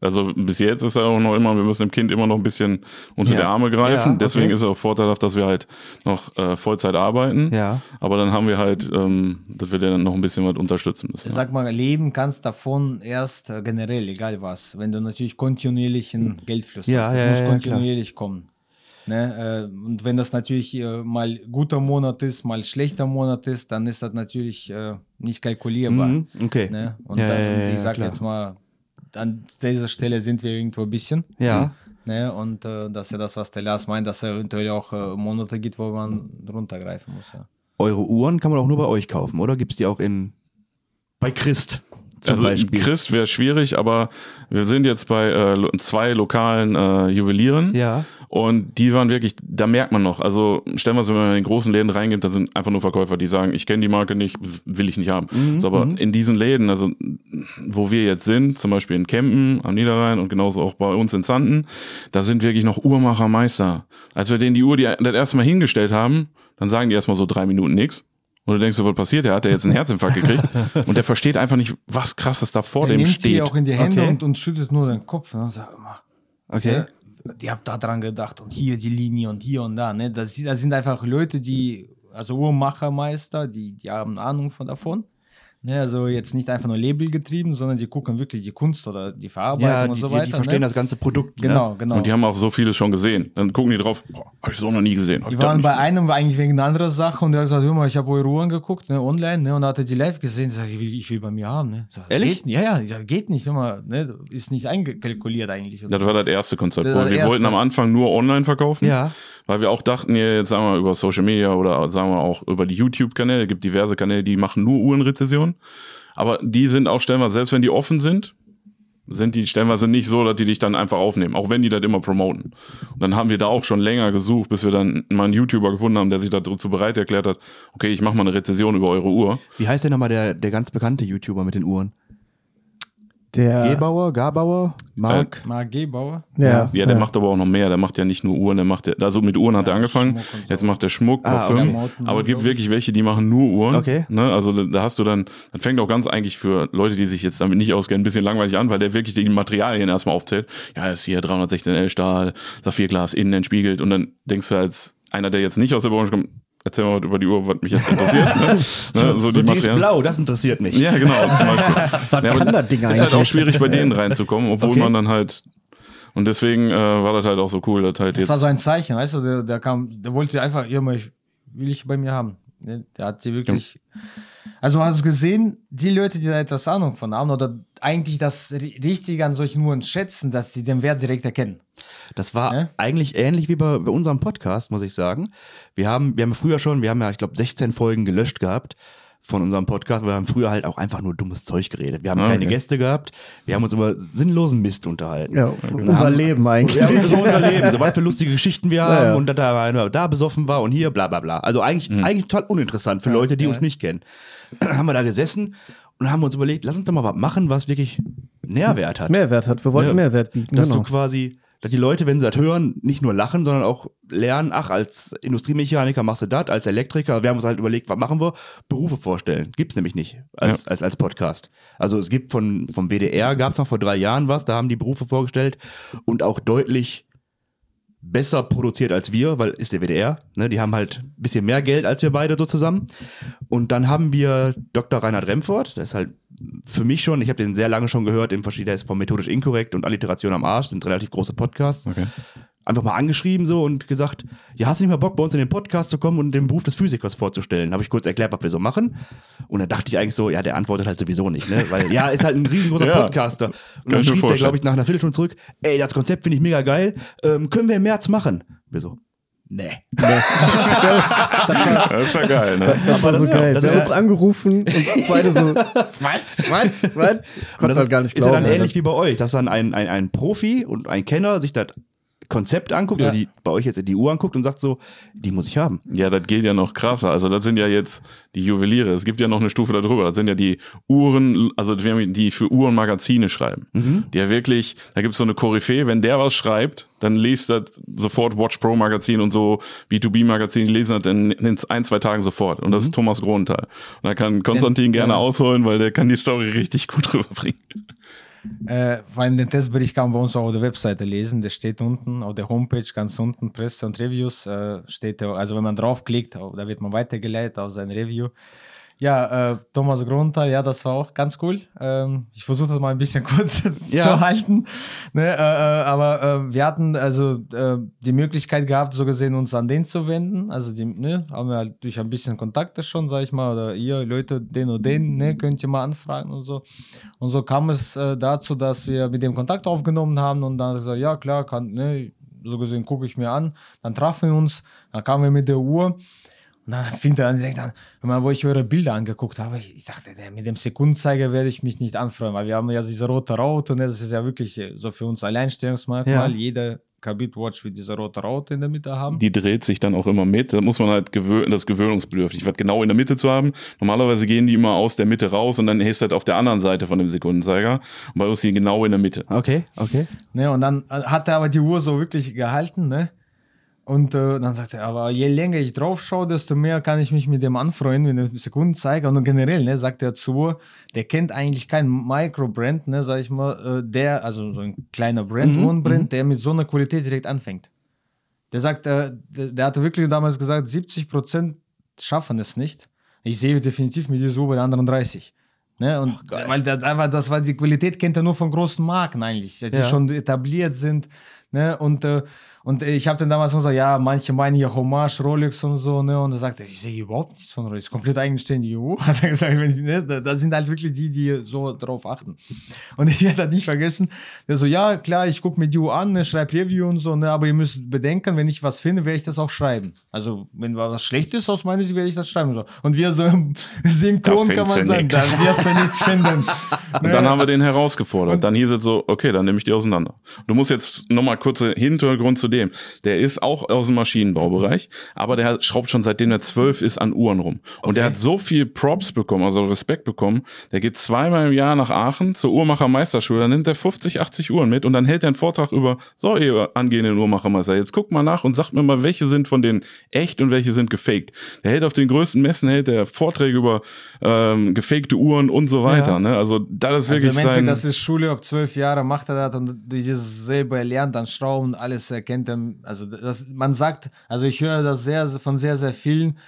Also bis jetzt ist er auch noch immer, wir müssen dem Kind immer noch ein bisschen unter Ja. die Arme greifen. Ja, Deswegen okay. ist es auch vorteilhaft, dass wir halt noch äh, Vollzeit arbeiten. Ja. Aber dann haben wir halt, ähm, dass wir dann noch ein bisschen was unterstützen müssen. Ich sag mal, leben kannst davon erst äh, generell, egal was, wenn du natürlich kontinuierlichen Geldfluss Ja, hast. Das ja, muss ja, kontinuierlich kommen. Ne? Äh, und wenn das natürlich äh, mal guter Monat ist, mal schlechter Monat ist, dann ist das natürlich äh, nicht kalkulierbar. Mhm, okay. Ne? Und, Ja, dann, ja, ich sag klar. jetzt mal, an dieser Stelle sind wir irgendwo ein bisschen. Ja. Ne? Und äh, das ist ja das, was der Lars meint, dass es eventuell auch äh, Monate gibt, wo man runtergreifen muss. Ja. Eure Uhren kann man auch nur bei euch kaufen, oder? Gibt es die auch in bei Christ zum also Beispiel? Christ wäre schwierig, aber wir sind jetzt bei äh, zwei lokalen äh, Juwelieren Ja. und die waren wirklich, da merkt man noch, also stellen wir uns, wenn man in den großen Läden reingeht, da sind einfach nur Verkäufer, die sagen, ich kenne die Marke nicht, will ich nicht haben. Mhm, so, aber mhm. in diesen Läden, also wo wir jetzt sind, zum Beispiel in Kempen am Niederrhein und genauso auch bei uns in Zanten, da sind wirklich noch Uhrmacher Meister. Als wir denen die Uhr die, das erste Mal hingestellt haben, dann sagen die erstmal so drei Minuten nichts. Und du denkst so, was passiert? Der hat ja jetzt einen Herzinfarkt gekriegt. Und der versteht einfach nicht, was krasses da vor Der dem nimmt steht. die auch in die Hände Okay. und, und schüttet nur den Kopf. Ne? Und sagt immer, Okay. Ja, die habt da dran gedacht und hier die Linie und hier und da. Ne? Das, das sind einfach Leute, die, also Uhrmachermeister, die, die haben Ahnung von davon. Ne? Also jetzt nicht einfach nur Label getrieben, sondern die gucken wirklich die Kunst oder die Verarbeitung Ja, und die, so die, weiter. die verstehen ne? das ganze Produkt. Ne? Genau, genau. Und die haben auch so vieles schon gesehen. Dann gucken die drauf, boah, hab ich so noch nie gesehen. Hab Die waren bei einem war eigentlich wegen einer anderen Sache und der hat gesagt, hör mal, ich habe eure Uhren geguckt, ne, online, ne, und da hat er die live gesehen. Ich sag, ich will, ich will bei mir haben, ne. Sag, Ehrlich? Geht, ja, ja, sag, geht nicht, hör mal, ne, ist nicht eingekalkuliert eigentlich. Das war das erste Konzept. Das wir erste. wollten am Anfang nur online verkaufen, Ja. weil wir auch dachten, ja, jetzt sagen wir über Social Media oder sagen wir auch über die YouTube-Kanäle, es gibt diverse Kanäle, die machen nur Aber die sind auch stellenweise, selbst wenn die offen sind, sind die stellenweise nicht so, dass die dich dann einfach aufnehmen, auch wenn die das immer promoten. Und dann haben wir da auch schon länger gesucht, bis wir dann mal einen YouTuber gefunden haben, der sich dazu bereit erklärt hat, okay, ich mache mal eine Rezession über eure Uhr. Wie heißt denn nochmal der, der ganz bekannte YouTuber mit den Uhren? Der. Gebauer, Garbauer, Mark? Mark Gebauer. Ja, Ja, der macht aber auch noch mehr. Der macht ja nicht nur Uhren, der macht ja, also mit Uhren hat er Ja, angefangen. Und so. Jetzt macht er Schmuck, Ah, Parfüm. okay. Aber es gibt wirklich welche, die machen nur Uhren. Okay. Ne? Also da- da hast du dann, das fängt auch ganz eigentlich für Leute, die sich jetzt damit nicht auskennen, ein bisschen langweilig an, weil der wirklich die Materialien erstmal aufzählt. Ja, ist hier 316L Stahl, Saphirglas, innen entspiegelt. Und dann denkst du als einer, der jetzt nicht aus der Branche kommt, erzähl mal über die Uhr, was mich jetzt interessiert. ne? Ne? So, So, die die ist Materialien. blau, das interessiert mich. Ja, genau, zum Beispiel. Was Ja, kann das Ding Ist halt auch eigentlich? schwierig, bei denen reinzukommen, obwohl Okay. man dann halt. Und deswegen äh, war das halt auch so cool, dass halt Das jetzt. war so ein Zeichen, weißt du, der, der kam, der wollte einfach, ja, mal, ich, will ich bei mir haben. Ne? Der hat sie wirklich, also hast du gesehen, die Leute, die da etwas Ahnung von haben oder eigentlich das Ri- Richtige an solchen Uhren schätzen, dass sie den Wert direkt erkennen. Das war Ne? eigentlich ähnlich wie bei, bei unserem Podcast, muss ich sagen. Wir haben, wir haben früher schon, wir haben ja, ich glaube, 16 Folgen gelöscht gehabt von unserem Podcast, weil wir haben früher halt auch einfach nur dummes Zeug geredet. Wir haben Ah, keine okay. Gäste gehabt, wir haben uns über sinnlosen Mist unterhalten. Ja, unser haben- Leben eigentlich. Ja, so unser Leben, so was für lustige Geschichten wir haben Ja, ja. und dass da einer da besoffen war und hier bla bla bla. Also eigentlich, eigentlich total uninteressant für Leute, die uns nicht kennen. haben wir da gesessen und haben uns überlegt, lass uns doch mal was machen, was wirklich Nährwert hat. Mehrwert hat. Wir wollten Ja. Mehrwert bieten. dass Genau. du quasi, dass die Leute, wenn sie das hören, nicht nur lachen, sondern auch lernen, ach, als Industriemechaniker machst du das, als Elektriker, wir haben uns halt überlegt, was machen wir? Berufe vorstellen. Gibt's nämlich nicht als, als, als Podcast. Also es gibt von, vom WDR, gab's noch vor drei Jahren was, da haben die Berufe vorgestellt und auch deutlich besser produziert als wir, weil ist der WDR, ne, die haben halt ein bisschen mehr Geld als wir beide so zusammen. Und dann haben wir Dr. Reinhard Remford, das ist halt für mich schon, ich habe den sehr lange schon gehört, im verschiedenen, der ist vom Methodisch Inkorrekt und Alliteration am Arsch, sind relativ große Podcasts. Okay. Einfach mal angeschrieben so und gesagt, ja, hast du nicht mal Bock, bei uns in den Podcast zu kommen und den Beruf des Physikers vorzustellen? Habe ich kurz erklärt, was wir so machen. Und dann dachte ich eigentlich so, ja, der antwortet halt sowieso nicht, ne? Weil ja, ist halt ein riesengroßer Ja, Podcaster. Und dann schrieb der, glaube ich, nach einer Viertelstunde zurück, ey, das Konzept finde ich mega geil. Ähm, können wir im März machen? Wir so, nee. Das ist ja geil, ne? Das war so das- geil. das ist uns angerufen und beide so, was, was, was? Konnte das das gar nicht ist ja glauben. dann ähnlich wie bei euch, dass dann ein, ein, ein Profi und ein Kenner sich das Konzept anguckt Ja. oder die, bei euch jetzt die Uhr anguckt und sagt so, die muss ich haben. Ja, das geht ja noch krasser. Also das sind ja jetzt die Juweliere. Es gibt ja noch eine Stufe darüber. Das sind ja die Uhren, also die die für Uhrenmagazine schreiben. Die ja wirklich, da gibt's so eine Koryphäe, wenn der was schreibt, dann liest das sofort Watch Pro Magazin und so B2B Magazin, die lesen das in, in ein, zwei Tagen sofort. Und das ist Thomas Gronthal. Und da kann Konstantin gerne ja. ausholen, weil der kann die Story richtig gut rüberbringen. Äh, vor allem den Testbericht kann man bei uns auch auf der Webseite lesen. Der steht unten auf der Homepage, ganz unten, Presse und Reviews. Äh, steht also wenn man draufklickt, au- da wird man weitergeleitet auf sein Review. Ja, äh, Thomas Grunter, ja, das war auch ganz cool. Ähm, ich versuche das mal ein bisschen kurz Ja. zu halten. Ne, äh, äh, aber äh, wir hatten also äh, die Möglichkeit gehabt, so gesehen, uns an den zu wenden. Also die, ne, haben wir halt durch ein bisschen Kontakte schon, sag ich mal, oder ihr Leute, den und den, ne, könnt ihr mal anfragen und so. Und so kam es äh, dazu, dass wir mit dem Kontakt aufgenommen haben und dann er gesagt, ja klar, kann, ne, so gesehen gucke ich mir an. Dann trafen wir uns, dann kamen wir mit der Uhr. Und dann fing er an direkt an, wenn man, wo ich eure Bilder angeguckt habe, ich, ich dachte, mit dem Sekundenzeiger werde ich mich nicht anfreuen, weil wir haben ja diese rote Raute, ne, das ist ja wirklich äh, so für uns Alleinstellungsmerkmal. Ja. Jeder Kabit Watch wird diese rote Raute in der Mitte haben. Die dreht sich dann auch immer mit. Da muss man halt gewöhnen, das gewöhnungsbedürftig, was genau in der Mitte zu haben. Normalerweise gehen die immer aus der Mitte raus und dann ist das auf der anderen Seite von dem Sekundenzeiger. Und bei uns die genau in der Mitte. Okay, okay. Ne, und dann äh, hat er aber die Uhr so wirklich gehalten, ne? Und äh, dann sagt er, aber je länger ich drauf schaue, desto mehr kann ich mich mit dem anfreunden, mit dem Sekundenzeiger. Und generell, ne, sagt er Uhr, der kennt eigentlich keinen Micro-Brand, ne, sag ich mal, äh, der, also so ein kleiner Brand, Mhm, Uhrenbrand, der mit so einer Qualität direkt anfängt. Der sagt, äh, der, der hatte wirklich damals gesagt, 70 Prozent schaffen es nicht. Ich sehe definitiv mit dieser Uhr bei den anderen 30. Ne? Und weil das einfach, das war die Qualität kennt er nur von großen Marken eigentlich, die Ja. schon etabliert sind. Ne? Und, äh, und ich habe dann damals gesagt, ja, manche meinen hier Hommage, Rolex und so, ne? Und er sagte, ich sehe überhaupt nichts von Rolex, komplett eigenständige Uhr. Hat er gesagt, wenn ich, ne? da- Das sind halt wirklich die, die so drauf achten. Und ich werde das nicht vergessen. Der so, ja, klar, ich gucke mir die Uhr an, ne, schreibe Review und so, ne? Aber ihr müsst bedenken, wenn ich was finde, werde ich das auch schreiben. Also, wenn was schlecht ist aus meiner Sicht, werde ich das schreiben. So. Und wir so synchron Da kann man sagen, nix. da wirst du nichts finden. Und dann haben wir den herausgefordert. dann hieß es so, okay, dann nehme ich die auseinander. Du musst jetzt nochmal kurze Hintergrund zu dem. Der ist auch aus dem Maschinenbaubereich, aber der schraubt schon seitdem er zwölf ist an Uhren rum. Und der hat so viel Props bekommen, also Respekt bekommen. Der geht zweimal im Jahr nach Aachen zur Uhrmachermeisterschule, dann nimmt er 50, 80 Uhren mit und dann hält er einen Vortrag über, so ihr angehenden Uhrmachermeister, jetzt guckt mal nach und sagt mir mal, welche sind von denen echt und welche sind gefaked. Der hält auf den größten Messen, hält der Vorträge über ähm, gefakte Uhren und so weiter. Ja. Ne? Also das ist Also wirklich im Endeffekt, sein... das ist Schule, ab zwölf Jahre macht er das und dieses selber lernt dann Schrauben, alles erkennt er. Also das, man sagt, also ich höre das sehr von sehr, sehr vielen.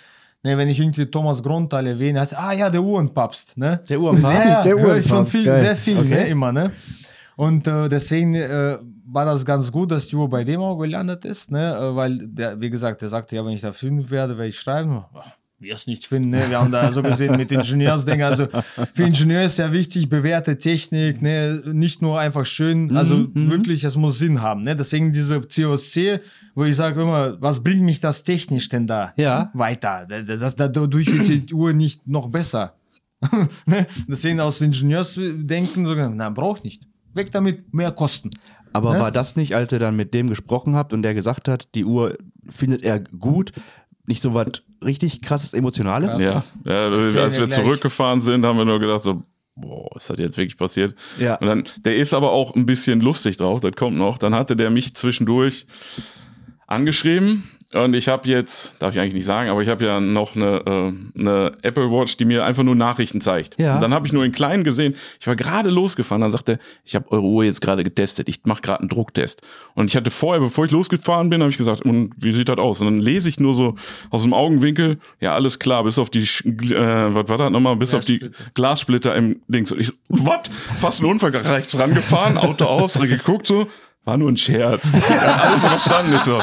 Ne, wenn ich irgendwie Thomas Grunthal erwähne, heißt, ah ja, der Uhrenpapst, ne? Der Uhrenpapst? Ja, Der höre ich von Uhrenpapst, viel, sehr viel, Okay. ne, immer, ne? Und äh, deswegen äh, war das ganz gut, dass die Uhr bei dem auch gelandet ist, ne? Äh, weil, der, wie gesagt, der sagte, ja, wenn ich da finden werde, werde ich schreiben. Ach, wirst nichts finden, ne? Wir haben da so gesehen mit Ingenieursdenken. Also für Ingenieur ist ja wichtig, bewährte Technik, ne? Nicht nur einfach schön, also mhm. wirklich, es muss Sinn haben, ne? Deswegen diese COSC, wo ich sage immer, was bringt mich das technisch denn da Ja. weiter? Das, das, dadurch wird die Uhr nicht noch besser. ne? Deswegen aus Ingenieursdenken sogar, na, braucht nicht. Weg damit, mehr Kosten. Aber Ne? war das nicht, als ihr dann mit dem gesprochen habt und der gesagt hat, die Uhr findet er gut, nicht so was richtig krasses Emotionales? Ja, ja als wir wir gleich. zurückgefahren sind, haben wir nur gedacht so, boah, ist das jetzt wirklich passiert? Ja. Und dann, der ist aber auch ein bisschen lustig drauf, das kommt noch. Dann hatte der mich zwischendurch angeschrieben und ich habe jetzt, darf ich eigentlich nicht sagen, aber ich habe ja noch eine, äh, eine Apple Watch, die mir einfach nur Nachrichten zeigt. Ja. Und dann habe ich nur in klein gesehen, ich war gerade losgefahren, dann sagte er, ich habe eure Uhr jetzt gerade getestet, ich mache gerade einen Drucktest. Und ich hatte vorher, bevor ich losgefahren bin, habe ich gesagt, und wie sieht das aus? Und dann lese ich nur so aus dem Augenwinkel, ja, alles klar, bis auf die, äh, was war das nochmal, bis auf die Glassplitter. Glassplitter im Dings. Und ich so, was? Fast ein Unfall, rechts rangefahren, Auto aus, geguckt so, war nur ein Scherz. Ja, alles verstanden. Ich so,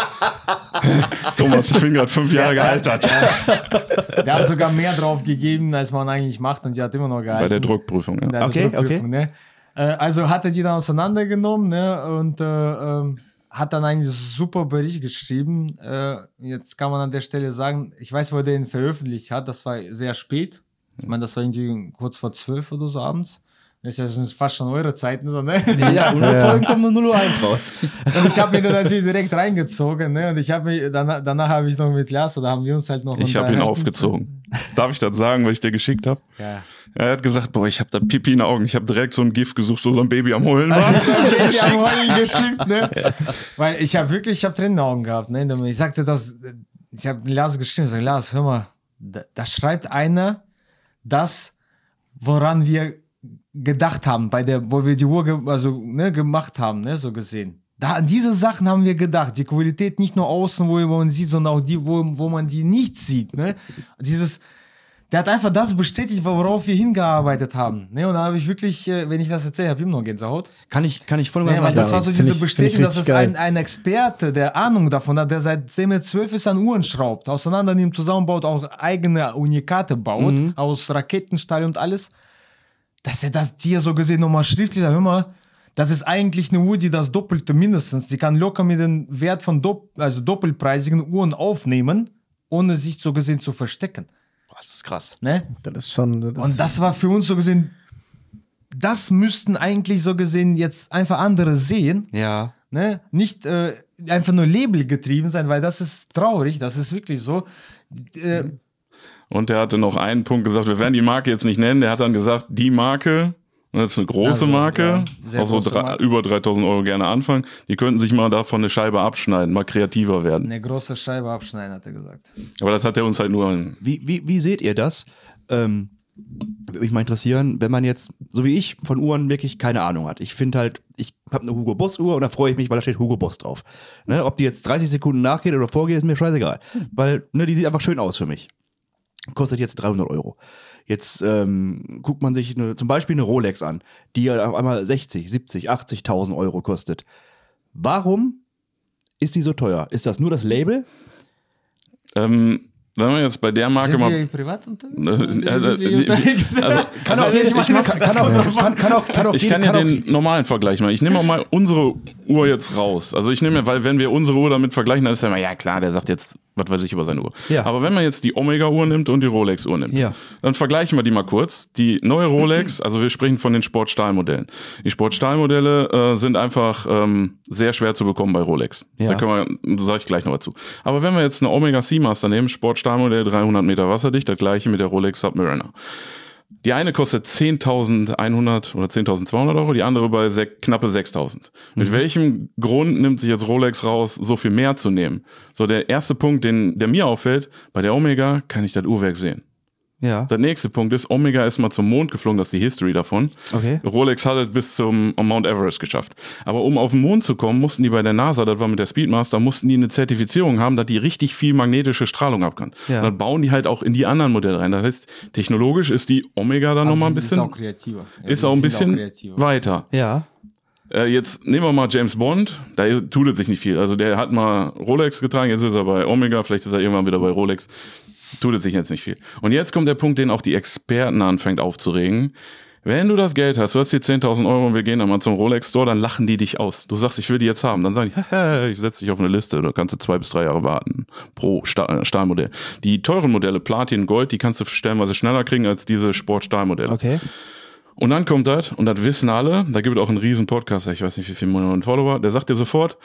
Thomas, ich bin gerade fünf Jahre gealtert. Der hat sogar mehr drauf gegeben, als man eigentlich macht und die hat immer noch gehalten. Bei der Druckprüfung, ja. Der Okay, Druckprüfung, Ne? Äh, Also hat er die dann auseinandergenommen ne? und äh, ähm, hat dann einen super Bericht geschrieben. Äh, jetzt kann man an der Stelle sagen, ich weiß, wo er den veröffentlicht hat, das war sehr spät. Ich meine, das war irgendwie kurz vor zwölf oder so abends. Das ist ja fast schon eure Zeiten so, ne? Ja, unsere Ja. Folgen kommen nur 001 raus. Und ich habe mir dann natürlich direkt reingezogen, ne? Und ich habe mich, danach, danach habe ich noch mit Lars, da haben wir uns halt noch Ich habe ihn aufgezogen. Darf ich das sagen, was ich dir geschickt habe? Ja. Er hat gesagt, boah, ich habe da Pipi in den Augen. Ich habe direkt so ein Gift gesucht, wo so ein Baby am Heulen war. Ich habe Heulen geschickt, ne? Weil ich habe wirklich, ich habe Tränen in den Augen gehabt, ne? Ich sagte das, ich habe Lars geschrieben, ich sag, Lars, hör mal, da, da schreibt einer das, woran wir gedacht haben, bei der, wo wir die Uhr ge also, ne, gemacht haben, ne, so gesehen. Da, an diese Sachen haben wir gedacht. Die Qualität nicht nur außen, wo man sieht, sondern auch die, wo, wo man die nicht sieht. Ne? Dieses, der hat einfach das bestätigt, worauf wir hingearbeitet haben. Ne? Und da habe ich wirklich, äh, wenn ich das erzähle, habe ich immer noch Gänsehaut. Kann ich, kann ich voll und Ja, ganz weil das war so diese ich- Bestätigung, dass es ein, ein Experte, der Ahnung davon hat, der seitdem er zwölf ist an Uhren schraubt, auseinander nimmt, zusammenbaut, auch eigene Unikate baut, Mhm. aus Raketenstahl und alles, dass er das dir so gesehen nochmal schriftlich sagt, hör mal, das ist eigentlich eine Uhr, die das Doppelte mindestens, die kann locker mit dem Wert von Dopp also doppelpreisigen Uhren aufnehmen, ohne sich so gesehen zu verstecken. Das ist krass. Ne? Das ist schon. Das Und das war für uns so gesehen, das müssten eigentlich so gesehen jetzt einfach andere sehen, Ja. ne? nicht äh, einfach nur Label getrieben sein, weil das ist traurig, das ist wirklich so. Äh, Und er hatte noch einen Punkt gesagt, wir werden die Marke jetzt nicht nennen. Der hat dann gesagt, die Marke, und das ist eine große Also, Marke, ja, auch so drei, Marke. über 3000 Euro gerne anfangen. Die könnten sich mal davon eine Scheibe abschneiden, mal kreativer werden. eine große Scheibe abschneiden, hat er gesagt. Aber das hat er uns halt nur Wie, wie, wie seht ihr das? Ähm, würde mich mal interessieren, wenn man jetzt, so wie ich, von Uhren wirklich keine Ahnung hat. Ich finde halt, ich habe eine Hugo Boss Uhr und da freue ich mich, weil da steht Hugo Boss drauf. Ne, ob die jetzt 30 Sekunden nachgeht oder vorgeht, ist mir scheißegal. Weil, ne, die sieht einfach schön aus für mich. Kostet jetzt 300 Euro. Jetzt ähm, guckt man sich eine, zum Beispiel eine Rolex an, die ja auf einmal 60, 70, 80.000 Euro kostet. Warum ist die so teuer? Ist das nur das Label? Ähm, wenn man jetzt bei der Marke Sind mal. wir privat unterwegs? Also, also, Kann auch, Also, kann, auch, kann, kann auch, kann auch, Ich kann ja kann auch, den normalen Vergleich machen. Ich nehme auch mal unsere Uhr jetzt raus. Also ich nehme, weil wenn wir unsere Uhr damit vergleichen, dann ist ja immer, ja klar, der sagt jetzt, was weiß ich über seine Uhr. Ja. Aber wenn man jetzt die Omega-Uhr nimmt und die Rolex-Uhr nimmt, Ja. dann vergleichen wir die mal kurz. Die neue Rolex, also wir sprechen von den Sportstahlmodellen. Die Sportstahlmodelle äh, sind einfach ähm, sehr schwer zu bekommen bei Rolex. Ja. Da können wir, sage ich gleich noch was zu. Aber wenn wir jetzt eine Omega Seamaster nehmen, Sportstahlmodell 300 Meter wasserdicht, das gleiche mit der Rolex Submariner. Die eine kostet 10.100 oder 10.200 Euro, die andere bei knappe 6.000. Mit welchem Grund nimmt sich jetzt Rolex raus, so viel mehr zu nehmen? So der erste Punkt, den, der mir auffällt, bei der Omega kann ich das Uhrwerk sehen. Ja, Der nächste Punkt ist, Omega ist mal zum Mond geflogen, das ist die History davon. okay. Rolex hat es bis zum Mount Everest geschafft. Aber um auf den Mond zu kommen, mussten die bei der NASA, das war mit der Speedmaster, mussten die eine Zertifizierung haben, dass die richtig viel magnetische Strahlung ab kann. Ja. Und dann bauen die halt auch in die anderen Modelle rein. Das heißt, technologisch ist die Omega dann nochmal ein bisschen, Ist auch kreativer. Ja, ist auch ein bisschen kreativer. weiter. Ja, Äh, jetzt nehmen wir mal James Bond, da tut es sich nicht viel. Also der hat mal Rolex getragen, jetzt ist er bei Omega, vielleicht ist er irgendwann wieder bei Rolex. Tut es sich jetzt nicht viel. Und jetzt kommt der Punkt, den auch die Experten anfängt aufzuregen. Wenn du das Geld hast, du hast die 10.000 Euro und wir gehen dann mal zum Rolex Store, dann lachen die dich aus. Du sagst, ich will die jetzt haben. Dann sagen die, haha, ich setze dich auf eine Liste, da kannst du zwei bis drei Jahre warten pro Stahl Stahlmodell. Die teuren Modelle, Platin, Gold, die kannst du stellenweise schneller kriegen als diese Sportstahlmodelle. okay. Und dann kommt das, und das wissen alle, da gibt es auch einen riesen Podcast, ich weiß nicht wie viele Millionen Follower, der sagt dir sofort,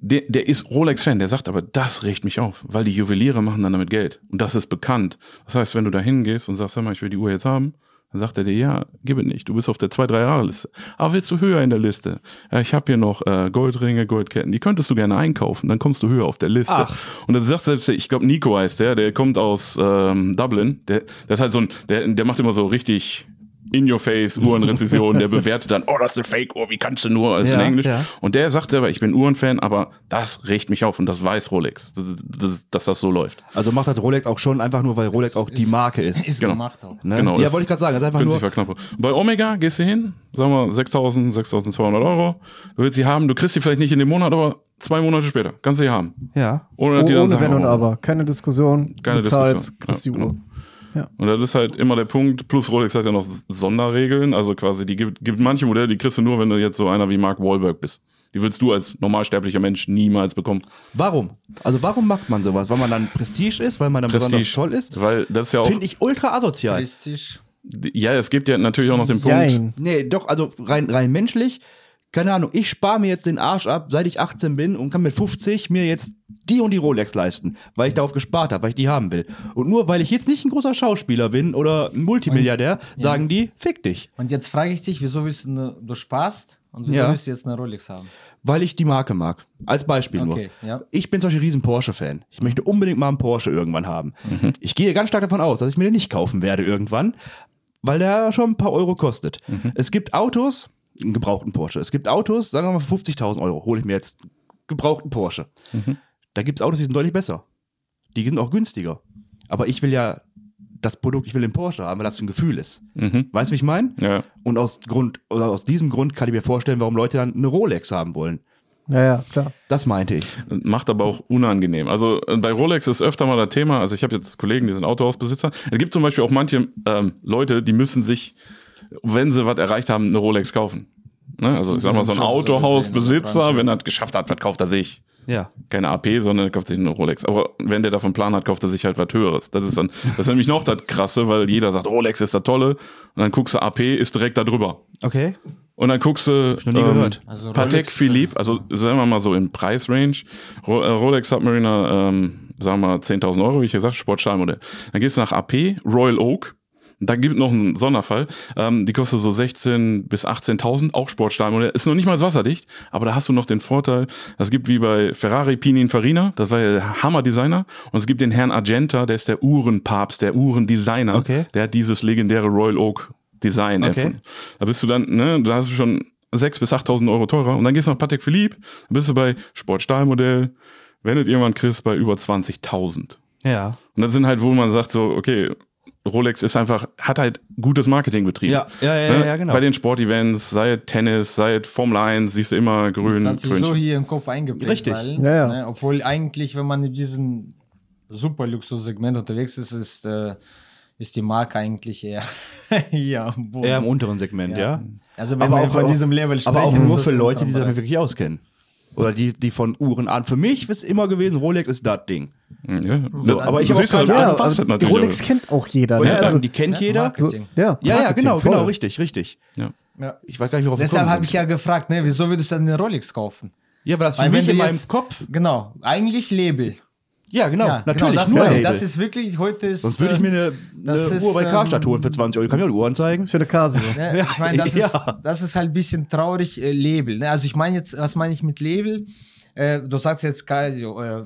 der, der ist Rolex-Fan, der sagt aber, das regt mich auf, weil die Juweliere machen dann damit Geld. Und das ist bekannt. Das heißt, wenn du da hingehst und sagst, hör mal, ich will die Uhr jetzt haben, dann sagt er dir, ja, gib es nicht, du bist auf der 2-3-Jahre-Liste. Aber willst du höher in der Liste? Ja, ich habe hier noch äh, Goldringe, Goldketten, die könntest du gerne einkaufen, dann kommst du höher auf der Liste. Ach. Und dann sagt selbst, der- ich glaube Nico heißt der, der kommt aus ähm, Dublin, der, der ist halt so ein, der, der macht immer so richtig in your face Uhrenrezession, der bewertet dann, oh, das ist eine Fake-Uhr, wie kannst du nur, also Ja, in Englisch. ja. Und der sagt selber, ich bin Uhrenfan, aber das regt mich auf und das weiß Rolex, dass, dass, dass das so läuft. Also macht das Rolex auch schon einfach nur, weil Rolex auch die Marke ist. Ist Genau. gemacht auch. Ne? Genau, ja, ist wollte ich gerade sagen. Das ist einfach nur. Günstiger Knappe. Bei Omega gehst du hin, sagen wir 6.000, 6.200 Euro. Du willst sie haben, du kriegst sie vielleicht nicht in dem Monat, aber zwei Monate später kannst du sie haben. Ja. Ohne, dann Ohne sagen, Wenn und oh. Aber. Keine Diskussion. Keine bezahlst, Diskussion. kriegst Ja, die Uhr. genau. Und das ist halt immer der Punkt. Plus Rolex hat ja noch Sonderregeln. Also quasi, die gibt, gibt manche Modelle, die kriegst du nur, wenn du jetzt so einer wie Mark Wahlberg bist. Die willst du als normalsterblicher Mensch niemals bekommen. Warum? Also warum macht man sowas? Weil man dann Prestige ist, weil man dann besonders toll ist? Weil das ist ja auch. Finde ich ultra asozial. Richtig. Ja, es gibt ja natürlich auch noch den Punkt. Jein. Nee, doch, also rein, rein menschlich, keine Ahnung, ich spare mir jetzt den Arsch ab, seit ich 18 bin und kann mit 50 mir jetzt die und die Rolex leisten, weil ich darauf gespart habe, weil ich die haben will. Und nur weil ich jetzt nicht ein großer Schauspieler bin oder ein Multimilliardär, sagen die, fick dich. Und jetzt frage ich dich, wieso willst du, eine, du sparst und wieso Ja. willst du jetzt eine Rolex haben? Weil ich die Marke mag. Als Beispiel Okay, nur. ja. Ich bin zum Beispiel riesen Porsche-Fan. Ich möchte unbedingt mal einen Porsche irgendwann haben. Mhm. Ich gehe ganz stark davon aus, dass ich mir den nicht kaufen werde irgendwann, weil der schon ein paar Euro kostet. Mhm. Es gibt Autos, einen gebrauchten Porsche. Es gibt Autos, sagen wir mal für 50.000 Euro, hole ich mir jetzt einen gebrauchten Porsche. Mhm. Da gibt es Autos, die sind deutlich besser. Die sind auch günstiger. Aber ich will ja das Produkt, ich will den Porsche haben, weil das ein Gefühl ist. Mhm. Weißt du, wie ich meine? Ja. Und aus Grund, oder aus diesem Grund kann ich mir vorstellen, warum Leute dann eine Rolex haben wollen. Ja, ja, klar. Das meinte ich. Macht aber auch unangenehm. Also äh, bei Rolex ist öfter mal das Thema, also ich habe jetzt Kollegen, die sind Autohausbesitzer. Es gibt zum Beispiel auch manche ähm, Leute, die müssen sich, wenn sie was erreicht haben, eine Rolex kaufen. Ne? Also ich sag mal, so ein Autohausbesitzer, wenn er es geschafft hat, was kauft er sich? Ja. Keine AP, sondern er kauft sich eine Rolex. Aber wenn der davon Plan hat, kauft er sich halt was Höheres. Das ist dann, das ist nämlich noch das Krasse, weil jeder sagt, Rolex ist das Tolle. Und dann guckst du AP, ist direkt da drüber. Okay. Und dann guckst du noch nie gehört. Also Patek Philippe, also sagen wir mal so im Preisrange, Ro äh, Rolex Submariner, ähm, sagen wir mal 10.000 Euro, wie ich gesagt, Sportstahlmodell. Dann gehst du nach AP, Royal Oak, da gibt noch einen Sonderfall, ähm, die kostet so 16 bis 18.000, auch Sportstahlmodell, ist noch nicht mal wasserdicht, aber da hast du noch den Vorteil, es gibt wie bei Ferrari Pininfarina, das war ja der Hammer-Designer, und es gibt den Herrn Argenta, der ist der Uhrenpapst, der Uhrendesigner, Okay. der hat dieses legendäre Royal Oak Design Okay. erfunden. Da bist du dann, ne, da hast du schon 6.000 bis 8.000 Euro teurer. Und dann gehst du nach Patek Philippe, dann bist du bei Sportstahlmodell, wenn du irgendwann kriegst, bei über 20.000. Ja. Und das sind halt, wo man sagt so, okay, Rolex ist einfach, hat halt gutes Marketing betrieben. Ja, ja, ja, Ne? ja, genau. Bei den Sportevents, sei es Tennis, sei es Formel 1, siehst du immer grün. Das hat sich so hier im Kopf eingeprägt. Richtig. Weil, Ja, ja. Ne, obwohl eigentlich, wenn man in diesem super Luxussegment unterwegs ist, ist, äh, ist die Marke eigentlich eher, ja, boah. Eher im unteren Segment, ja. Ja. Also wenn Aber wir auch- von auch- diesem Level Aber auch sprechen, nur für Leute, die sich damit wirklich auskennen. Oder die, die von Uhren an. Für mich ist immer gewesen, Rolex ist das Ding. Ja. So, aber ich Du hab siehst auch halt, keine- Ja, was also die natürlich Rolex kennt auch jeder. Ne? Also, sagen, die kennt Ja, jeder. so, Marketing. ja, Ja, ja, Marketing, genau, voll. genau, richtig, richtig. Ja. Ja. Ich weiß gar nicht, worauf Deshalb habe ich ja gefragt, ne, wieso würdest du dann eine Rolex kaufen? Ja, aber das für Weil wenn mich in meinem jetzt- Kopf. Genau, eigentlich Label. Ja, genau, ja, natürlich. das, nur Label. das ist wirklich, heute ist... Sonst würde ich mir eine, das eine ist, Uhr bei ähm, Karstadt holen für 20 Euro. Kann ich auch die Uhren zeigen? Schöne Casio. Ne, Ja, ich meine, das, ja. ist, das ist halt ein bisschen traurig, äh, Label. Ne? Also ich meine jetzt, was meine ich mit Label? Äh, du sagst jetzt Casio, äh,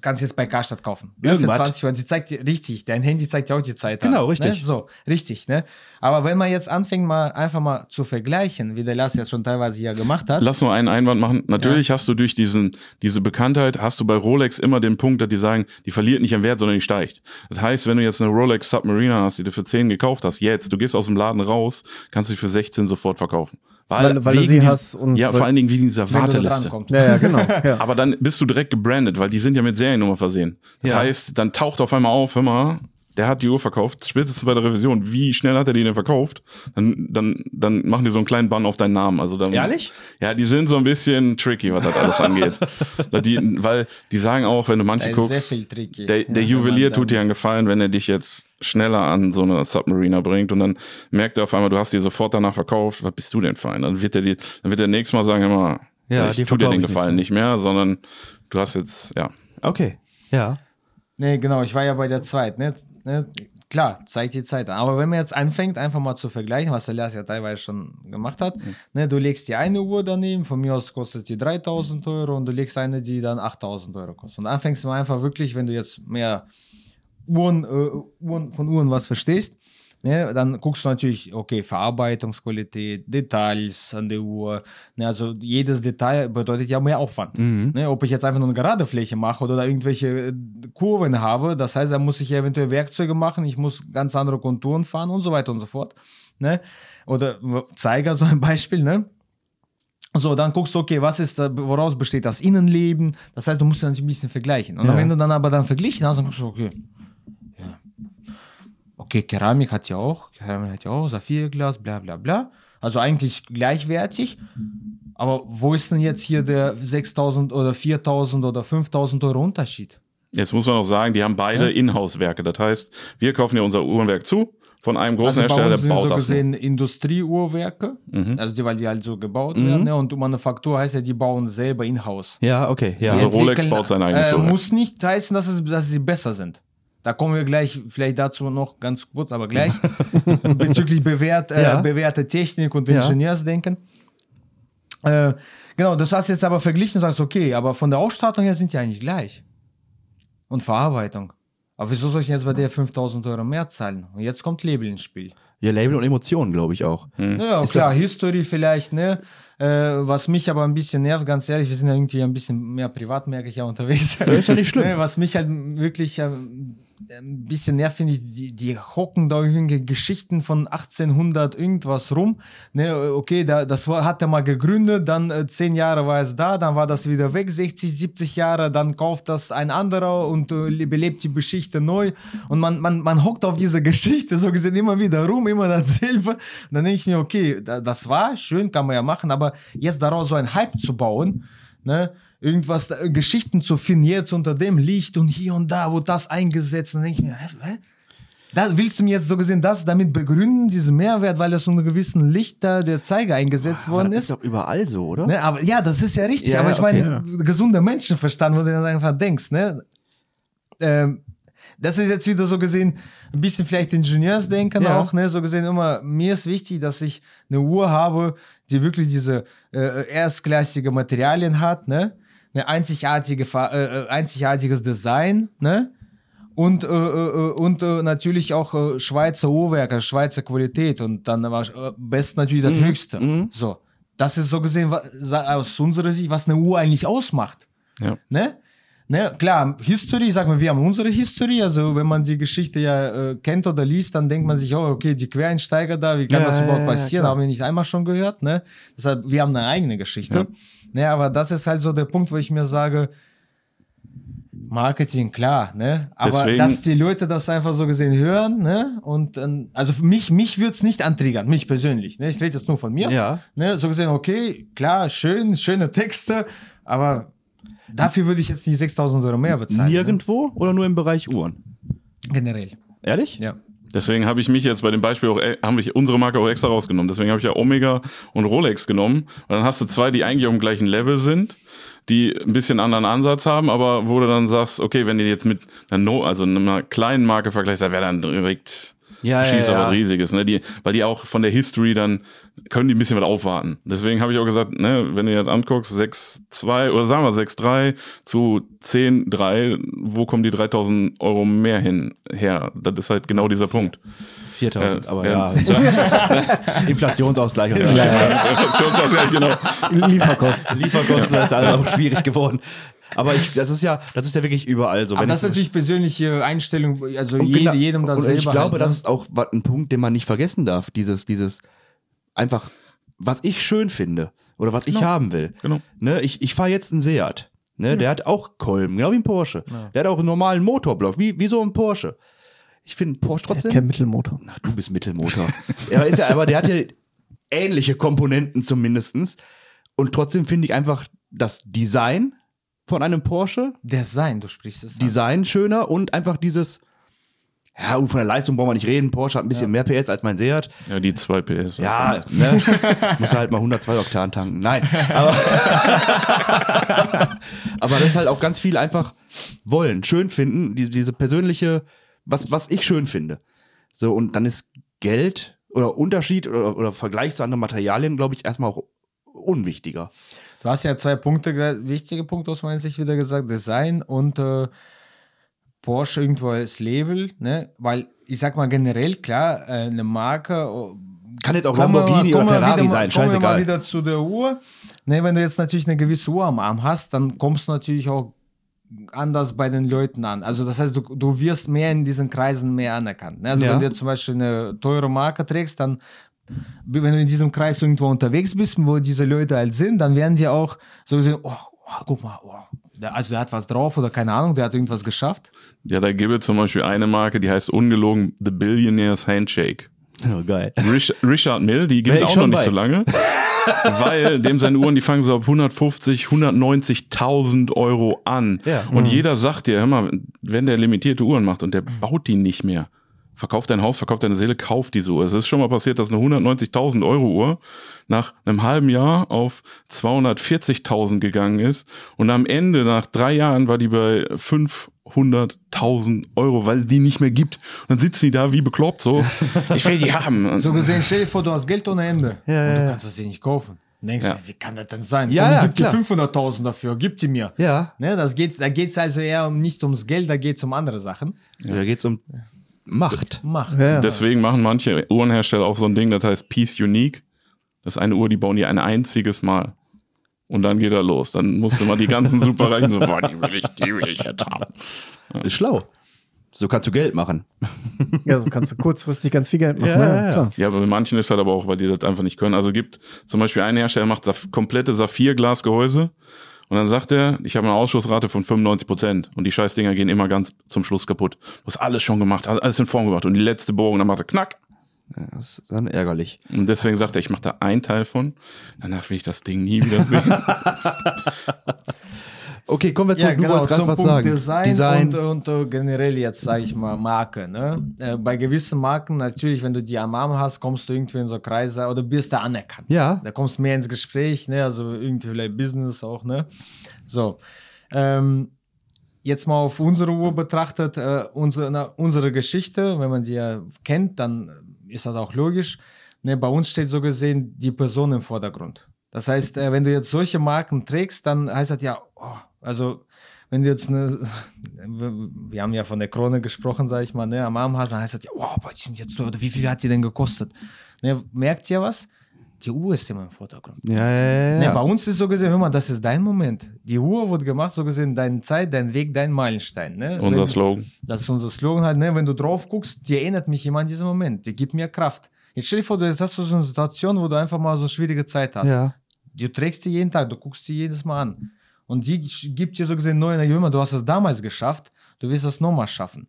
kannst jetzt bei Karstadt kaufen. Ne? Für Irgendwas. 20 Euro. Die zeigt dir, richtig, dein Handy zeigt dir auch die Zeit Genau, an, richtig. Ne? So, richtig. Ne? Aber wenn man jetzt anfängt, mal einfach mal zu vergleichen, wie der Lars jetzt schon teilweise ja gemacht hat. Lass nur einen Einwand machen. Natürlich hast du durch diesen, diese Bekanntheit, hast du bei Rolex immer den Punkt, dass die sagen, die verliert nicht an Wert, sondern die steigt. Das heißt, wenn du jetzt eine Rolex Submariner hast, die du für 10 gekauft hast, jetzt, du gehst aus dem Laden raus, kannst du sie für 16 sofort verkaufen. Weil- weil du wegen sie hast und Ja, weil- vor allen Dingen wegen dieser du Warteliste. Ja, ja, genau. Ja. Aber dann bist du direkt gebrandet, weil die sind ja mit Seriennummer versehen. Das Ja. heißt, dann taucht auf einmal auf, hör mal, der hat die Uhr verkauft, spätestens bei der Revision, wie schnell hat er die denn verkauft? Dann, dann, dann machen die so einen kleinen Bann auf deinen Namen. Also dann, Ehrlich? Ja, die sind so ein bisschen tricky, was das alles angeht. Weil die, weil die sagen auch, wenn du manche Da ist sehr guckst, viel tricky. der, der Ja, Juwelier tut dir dann- einen Gefallen, wenn er dich jetzt schneller an so eine Submariner bringt und dann merkt er auf einmal, du hast die sofort danach verkauft, was bist du denn für ein? Dann wird er dir, dann wird er nächstes Mal sagen, immer, Ja, ich die tu dir den ich nicht Gefallen so. nicht mehr, sondern du hast jetzt, ja. Okay. Ja. Nee, genau, ich war ja bei der zweiten. Ne? Ne? Klar, zeigt die Zeit an. Aber wenn man jetzt anfängt, einfach mal zu vergleichen, was der Lars ja teilweise schon gemacht hat, ne, du legst die eine Uhr daneben, von mir aus kostet die 3000 Euro und du legst eine, die dann 8000 Euro kostet. Und dann fängst du einfach wirklich, wenn du jetzt mehr Uhren, äh, Uhren von Uhren was verstehst, ne, dann guckst du natürlich, okay, Verarbeitungsqualität, Details an der Uhr. Ne, also jedes Detail bedeutet ja mehr Aufwand. Mhm. Ne, ob ich jetzt einfach nur eine gerade Fläche mache oder da irgendwelche äh, Kurven habe, das heißt, da muss ich eventuell Werkzeuge machen, ich muss ganz andere Konturen fahren und so weiter und so fort. Ne? Oder Zeiger, so ein Beispiel, ne? So, dann guckst du, okay, was ist da, woraus besteht das Innenleben? Das heißt, du musst dann ein bisschen vergleichen. Und Ja. wenn du dann aber dann verglichen hast, dann guckst du, okay, ja. Okay, Keramik hat ja auch, Keramik hat ja auch, Saphirglas, bla bla bla. Also eigentlich gleichwertig. Aber wo ist denn jetzt hier der 6000 oder 4000 oder 5000 Euro Unterschied? Jetzt muss man auch sagen, die haben beide Ja. Inhouse-Werke. Das heißt, wir kaufen ja unser Uhrenwerk zu, von einem großen Also bei Hersteller, uns der sind baut so das. gesehen Industrieuhrwerke, Mhm. also die, weil die halt so gebaut Mhm. werden. Ne? Und Manufaktur heißt ja, die bauen selber in-house. Ja, okay, ja. Also Rolex baut sein eigenes äh, Uhrwerk. Muss nicht heißen, dass, es, dass sie besser sind. Da kommen wir gleich vielleicht dazu noch ganz kurz, aber gleich bezüglich bewährt, äh, Ja. bewährter Technik und Ja. Ingenieursdenken. Äh, genau, das hast du jetzt aber verglichen und sagst, okay, aber von der Ausstattung her sind die eigentlich gleich. Und Verarbeitung. Aber wieso soll ich jetzt bei der 5000 Euro mehr zahlen? Und jetzt kommt Label ins Spiel. Ja, Label und Emotionen, glaube ich auch. Naja, Ist klar, History vielleicht, ne? Äh, was mich aber ein bisschen nervt, ganz ehrlich, wir sind ja irgendwie ein bisschen mehr privat, merke ich ja unterwegs. Ja, ist ja nicht schlimm. Ne, was mich halt wirklich ähm, ein bisschen nervt, finde ich, die, die hocken da irgendwelche Geschichten von 1800 irgendwas rum. Ne, okay, da, das war, hat er mal gegründet, dann äh, zehn Jahre war es da, dann war das wieder weg, 60, 70 Jahre, dann kauft das ein anderer und äh, belebt die Geschichte neu. Und man, man, man hockt auf diese Geschichte so gesehen immer wieder rum, immer dasselbe. Und dann denke ich mir, okay, da, das war schön, kann man ja machen, aber jetzt daraus so ein Hype zu bauen, ne, irgendwas, äh, Geschichten zu finden, jetzt unter dem Licht und hier und da, wo das eingesetzt, dann denke ich mir, hä, hä? Da willst du mir jetzt so gesehen das damit begründen, diesen Mehrwert, weil das unter gewissen Licht da der Zeiger eingesetzt Aber worden das ist? ist doch überall so, oder? Ne, aber ja, das ist ja richtig. Ja, aber ich ja, meine, okay. gesunder Menschenverstand, wo du dann einfach denkst, ne? Ähm, das ist jetzt wieder so gesehen ein bisschen vielleicht Ingenieursdenken Ja. auch, ne? So gesehen immer, mir ist wichtig, dass ich eine Uhr habe, die wirklich diese äh, erstklassige Materialien hat, ne? Eine einzigartige, äh, äh, einzigartiges Design, ne? Und, äh, äh, und äh, natürlich auch äh, Schweizer Uhrwerke, Schweizer Qualität und dann war äh, best natürlich das Mhm, Höchste. mhm. So, das ist so gesehen wa- sa- aus unserer Sicht, was eine Uhr eigentlich ausmacht. Ja. Ne? Ne, klar, History, sagen wir, wir haben unsere History, also wenn man die Geschichte ja äh, kennt oder liest, dann denkt man sich, oh, okay, die Quereinsteiger da, wie kann Ja, das ja, überhaupt ja, ja, passieren? klar. haben wir nicht einmal schon gehört, ne? Deshalb, wir haben eine eigene Geschichte. Ja. Ne, aber das ist halt so der Punkt, wo ich mir sage, Marketing, klar, ne? Aber Deswegen- dass die Leute das einfach so gesehen hören, ne? Und ähm, also für mich, mich würde es nicht antriggern, mich persönlich. Ne? Ich rede jetzt nur von mir. Ja. Ne? So gesehen, okay, klar, schön, schöne Texte, aber dafür würde ich jetzt nicht 6000 Euro mehr bezahlen. Nirgendwo oder nur im Bereich Uhren? Ne? Generell. Ehrlich? Ja. Deswegen habe ich mich jetzt bei dem Beispiel auch, äh, haben wir unsere Marke auch extra rausgenommen. Deswegen habe ich ja Omega und Rolex genommen. Und dann hast du zwei, die eigentlich auf dem gleichen Level sind, die ein bisschen anderen Ansatz haben, aber wo du dann sagst, okay, wenn du jetzt mit einer, no also einer kleinen Marke vergleichst, da wäre dann direkt Ja, ja, schießt ja. aber riesiges, ne? Die, weil die auch von der History dann können die ein bisschen was aufwarten. Deswegen habe ich auch gesagt, ne, wenn du jetzt anguckst, 6,2 oder sagen wir 6,3 zu 10,3, wo kommen die 3000 Euro mehr hin her? Das ist halt genau dieser Punkt. 4000, Ja, aber ja. ja. Inflationsausgleich so. Inflationsausgleich, genau. Lieferkosten. Lieferkosten das ist also auch schwierig geworden. Aber ich, das ist ja, das ist ja wirklich überall so. Aber das ist ich- natürlich persönliche Einstellung, also jede, genau- jedem das selber. Ich glaube, halt, das ne? ist auch ein Punkt, den man nicht vergessen darf. Dieses, dieses einfach, was ich schön finde oder was ich haben will. Genau. Ne, ich ich fahre jetzt einen Seat. Ne, Der hat auch Kolben, genau wie ein Porsche. Der hat auch einen normalen Motorblock, wie, wie so ein Porsche. Ich finde Porsche Der hat trotzdem. kein Mittelmotor. Ach, du bist Mittelmotor. ja, ist ja, aber der hat ja ähnliche Komponenten zumindestens. Und trotzdem finde ich einfach das Design von einem Porsche, Design, du sprichst es. an. Design schöner und einfach dieses, ja, und von der Leistung brauchen wir nicht reden. Porsche hat ein bisschen mehr PS als mein Seat. Ja, die 2 PS. Ja, ne? Muss halt mal 102 Oktan tanken. Nein, aber, aber das ist halt auch ganz viel einfach wollen, schön finden, die, diese persönliche, was, was ich schön finde. So, und dann ist Geld oder Unterschied oder, oder Vergleich zu anderen Materialien, glaube ich, erstmal auch unwichtiger. Du hast ja zwei Punkte, wichtige Punkte aus meiner Sicht wieder gesagt, Design und äh, Porsche irgendwo als Label, ne? Weil ich sag mal generell, klar, äh, eine Marke. oh, Kann jetzt auch Lamborghini mal- oder Ferrari wieder sein, Kommen wir mal scheißegal. wieder zu der Uhr. Ne, wenn du jetzt natürlich eine gewisse Uhr am Arm hast, dann kommst du natürlich auch anders bei den Leuten an. Also das heißt, du, du wirst mehr in diesen Kreisen mehr anerkannt. Ne? Also Ja. wenn du zum Beispiel eine teure Marke trägst, dann wenn du in diesem Kreis irgendwo unterwegs bist, wo diese Leute halt sind, dann werden sie auch so gesehen, oh, oh guck mal, oh, also der hat was drauf oder keine Ahnung, der hat irgendwas geschafft. Ja, da gibt es zum Beispiel eine Marke, die heißt ungelogen The Billionaire's Handshake. Oh, geil. Rich, Richard Mill, die gibt auch noch nicht bei. so lange. weil dem seine Uhren, die fangen so ab 150, 190.000 Euro an. Ja. Und jeder sagt dir, hör mal, wenn der limitierte Uhren macht und der baut die nicht mehr, verkauf dein Haus, verkauf deine Seele, kauf diese Uhr. Es ist schon mal passiert, dass eine 190.000 Euro Uhr nach einem halben Jahr auf 240.000 gegangen ist und am Ende, nach drei Jahren, war die bei 500.000 Euro, weil die nicht mehr gibt. Und dann sitzen die da wie bekloppt so. Ich will die haben. So gesehen, stell dir vor, du hast Geld ohne Ende. Ja, und ja, du ja. kannst es dir nicht kaufen. Dann denkst Ja. du, wie kann das denn sein? Ja, Komm, ja, gib dir klar. 500.000 dafür, gib die mir. Ja. Ne, das geht, da geht es also eher um, nicht ums Geld, da geht es um andere Sachen. Da geht's um Macht. Macht. Ja, ja. Deswegen machen manche Uhrenhersteller auch so ein Ding, das heißt Piece Unique. Das ist eine Uhr, die bauen die ein einziges Mal. Und dann geht er los. Dann musst du mal die ganzen Superreichen so, boah, die will ich, die will ich jetzt haben. Ist schlau. So kannst du Geld machen. ja, so kannst du kurzfristig ganz viel Geld machen. Ja, Ja, ja, ja. klar. Ja, aber bei manchen ist halt aber auch, weil die das einfach nicht können. Also gibt zum Beispiel einen Hersteller, macht Saf komplette Saphirglasgehäuse und dann sagt er, ich habe eine Ausschussrate von 95 Prozent und die Scheißdinger gehen immer ganz zum Schluss kaputt. Du hast alles schon gemacht, alles in Form gemacht und die letzte Bohrung, dann macht er knack. Ja, das ist dann ärgerlich. Und deswegen sagt er, ich mache da einen Teil von, danach will ich das Ding nie wieder sehen. Okay, kommen wir Ja, zurück. Du genau, wolltest gerade zum was Punkt sagen. Design, Design. Und, und generell jetzt, sage ich mal, Marke. Ne? Äh, bei gewissen Marken, natürlich, wenn du die am Arm hast, kommst du irgendwie in so Kreise oder bist da anerkannt. Ja. Da kommst du mehr ins Gespräch, ne? also irgendwie vielleicht Business auch. Ne? So, ähm, jetzt mal auf unsere Uhr betrachtet, äh, unsere, na, unsere Geschichte, wenn man die ja kennt, dann ist das auch logisch. Ne? Bei uns steht so gesehen die Person im Vordergrund. Das heißt, äh, wenn du jetzt solche Marken trägst, dann heißt das ja, oh, also wenn du jetzt eine, wir haben ja von der Krone gesprochen, sag ich mal, ne, am Arm hast, dann heißt das ja, oh, aber die sind jetzt teuer, oder wie viel hat die denn gekostet? Ne, merkt ihr was? Die Uhr ist immer im Vordergrund. Ja, ja, ja. Ne, bei uns ist so gesehen, hör mal, das ist dein Moment. Die Uhr wurde gemacht, so gesehen, deine Zeit, dein Weg, dein Meilenstein. Ne? Unser Wenn- Slogan. das ist unser Slogan halt, ne? wenn du drauf guckst, die erinnert mich immer an diesen Moment, die gibt mir Kraft. Jetzt stell dir vor, du jetzt hast du so eine Situation, wo du einfach mal so eine schwierige Zeit hast. ja. Du trägst die jeden Tag, du guckst die jedes Mal an. Und die gibt dir so gesehen neue Energie. Du hast es damals geschafft, du wirst es nochmal schaffen.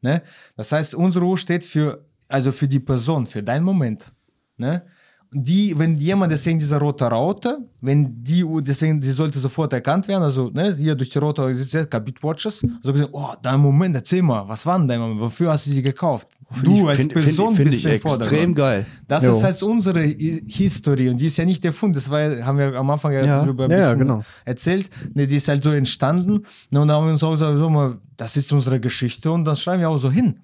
Ne? Das heißt, unsere Uhr steht für, also für die Person, für deinen Moment. Ne? Die, wenn jemand deswegen diese rote Raute, wenn die Uhr, deswegen, die sollte sofort erkannt werden, also ne, hier durch die rote Kabit Watches, so gesehen, oh, dein Moment, erzähl mal, was war denn dein Moment, wofür hast du die gekauft? Du als Find- Person find, find bist ich extrem geil. Das Jo. ist halt unsere History und die ist ja nicht erfunden. Das war, haben wir am Anfang ja, Ja. darüber ein ja, bisschen genau. erzählt. Ne, die ist halt so entstanden. Ne, und da haben wir uns auch gesagt, so mal, das ist unsere Geschichte und das schreiben wir auch so hin.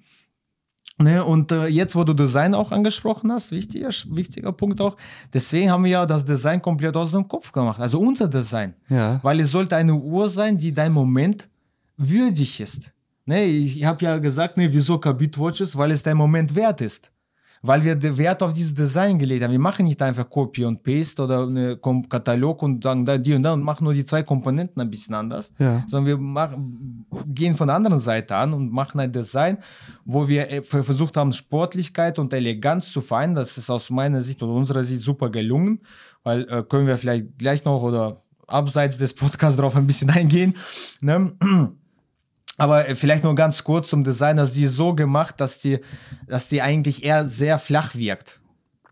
Ne, und äh, jetzt, wo du Design auch angesprochen hast, wichtiger, wichtiger Punkt auch, deswegen haben wir ja das Design komplett aus dem Kopf gemacht. Also unser Design. Ja. Weil es sollte eine Uhr sein, die dein Moment würdig ist. Ne, ich habe ja gesagt, ne, wieso Kabit Watches? Weil es dein Moment wert ist. Weil wir den Wert auf dieses Design gelegt haben. Wir machen nicht einfach Copy und Paste oder einen Katalog und sagen da die und da und machen nur die zwei Komponenten ein bisschen anders. Ja. Sondern wir machen, gehen von der anderen Seite an und machen ein Design, wo wir äh, ver- versucht haben, Sportlichkeit und Eleganz zu vereinen. Das ist aus meiner Sicht oder unserer Sicht super gelungen, weil äh, können wir vielleicht gleich noch oder abseits des Podcasts darauf ein bisschen eingehen. Ne? Aber äh, vielleicht nur ganz kurz zum Design. Also die ist so gemacht, dass die, dass die eigentlich eher sehr flach wirkt.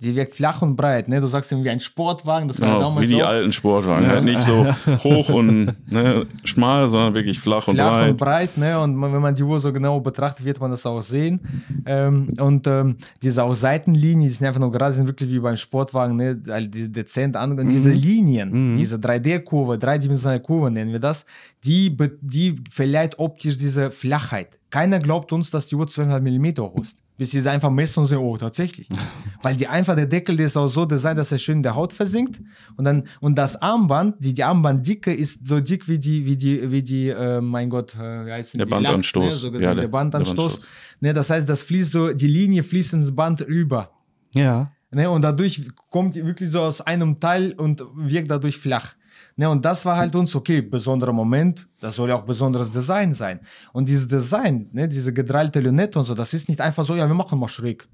Die wirkt flach und breit. Ne? Du sagst irgendwie ein Sportwagen, das war ja Genau, damals wie die auch alten Sportwagen. Halt nicht so hoch und ne, schmal, sondern wirklich flach und flach breit. und breit. Ne? Und wenn man die Uhr so genau betrachtet, wird man das auch sehen. Ähm, und ähm, diese auch Seitenlinien, die sind einfach nur gerade, sind wirklich wie beim Sportwagen, ne? diese dezent an. Und diese Linien, diese 3D-Kurve, dreidimensionale Kurve nennen wir das, die, die verleiht optisch diese Flachheit. Keiner glaubt uns, dass die Uhr 200 mm hoch ist. Bis sie es einfach messen und sehen, oh, tatsächlich. Weil die einfach, der Deckel, der ist auch so designt, dass er schön in der Haut versinkt. Und dann, und das Armband, die, die Armbanddicke ist so dick wie die, wie die, wie die, äh, mein Gott, äh, wie heißt denn Der die? Bandanstoß. Ne? so Ja, der- der, der Bandanstoß. Bandanstoß. Ne, das heißt, das fließt so, die Linie fließt ins Band rüber. Ja. Ne, und dadurch kommt die wirklich so aus einem Teil und wirkt dadurch flach. Ne, und das war halt uns, okay, besonderer Moment, das soll ja auch besonderes Design sein. Und dieses Design, ne, diese gedrallte Lünette und so, das ist nicht einfach so, ja, wir machen mal schräg.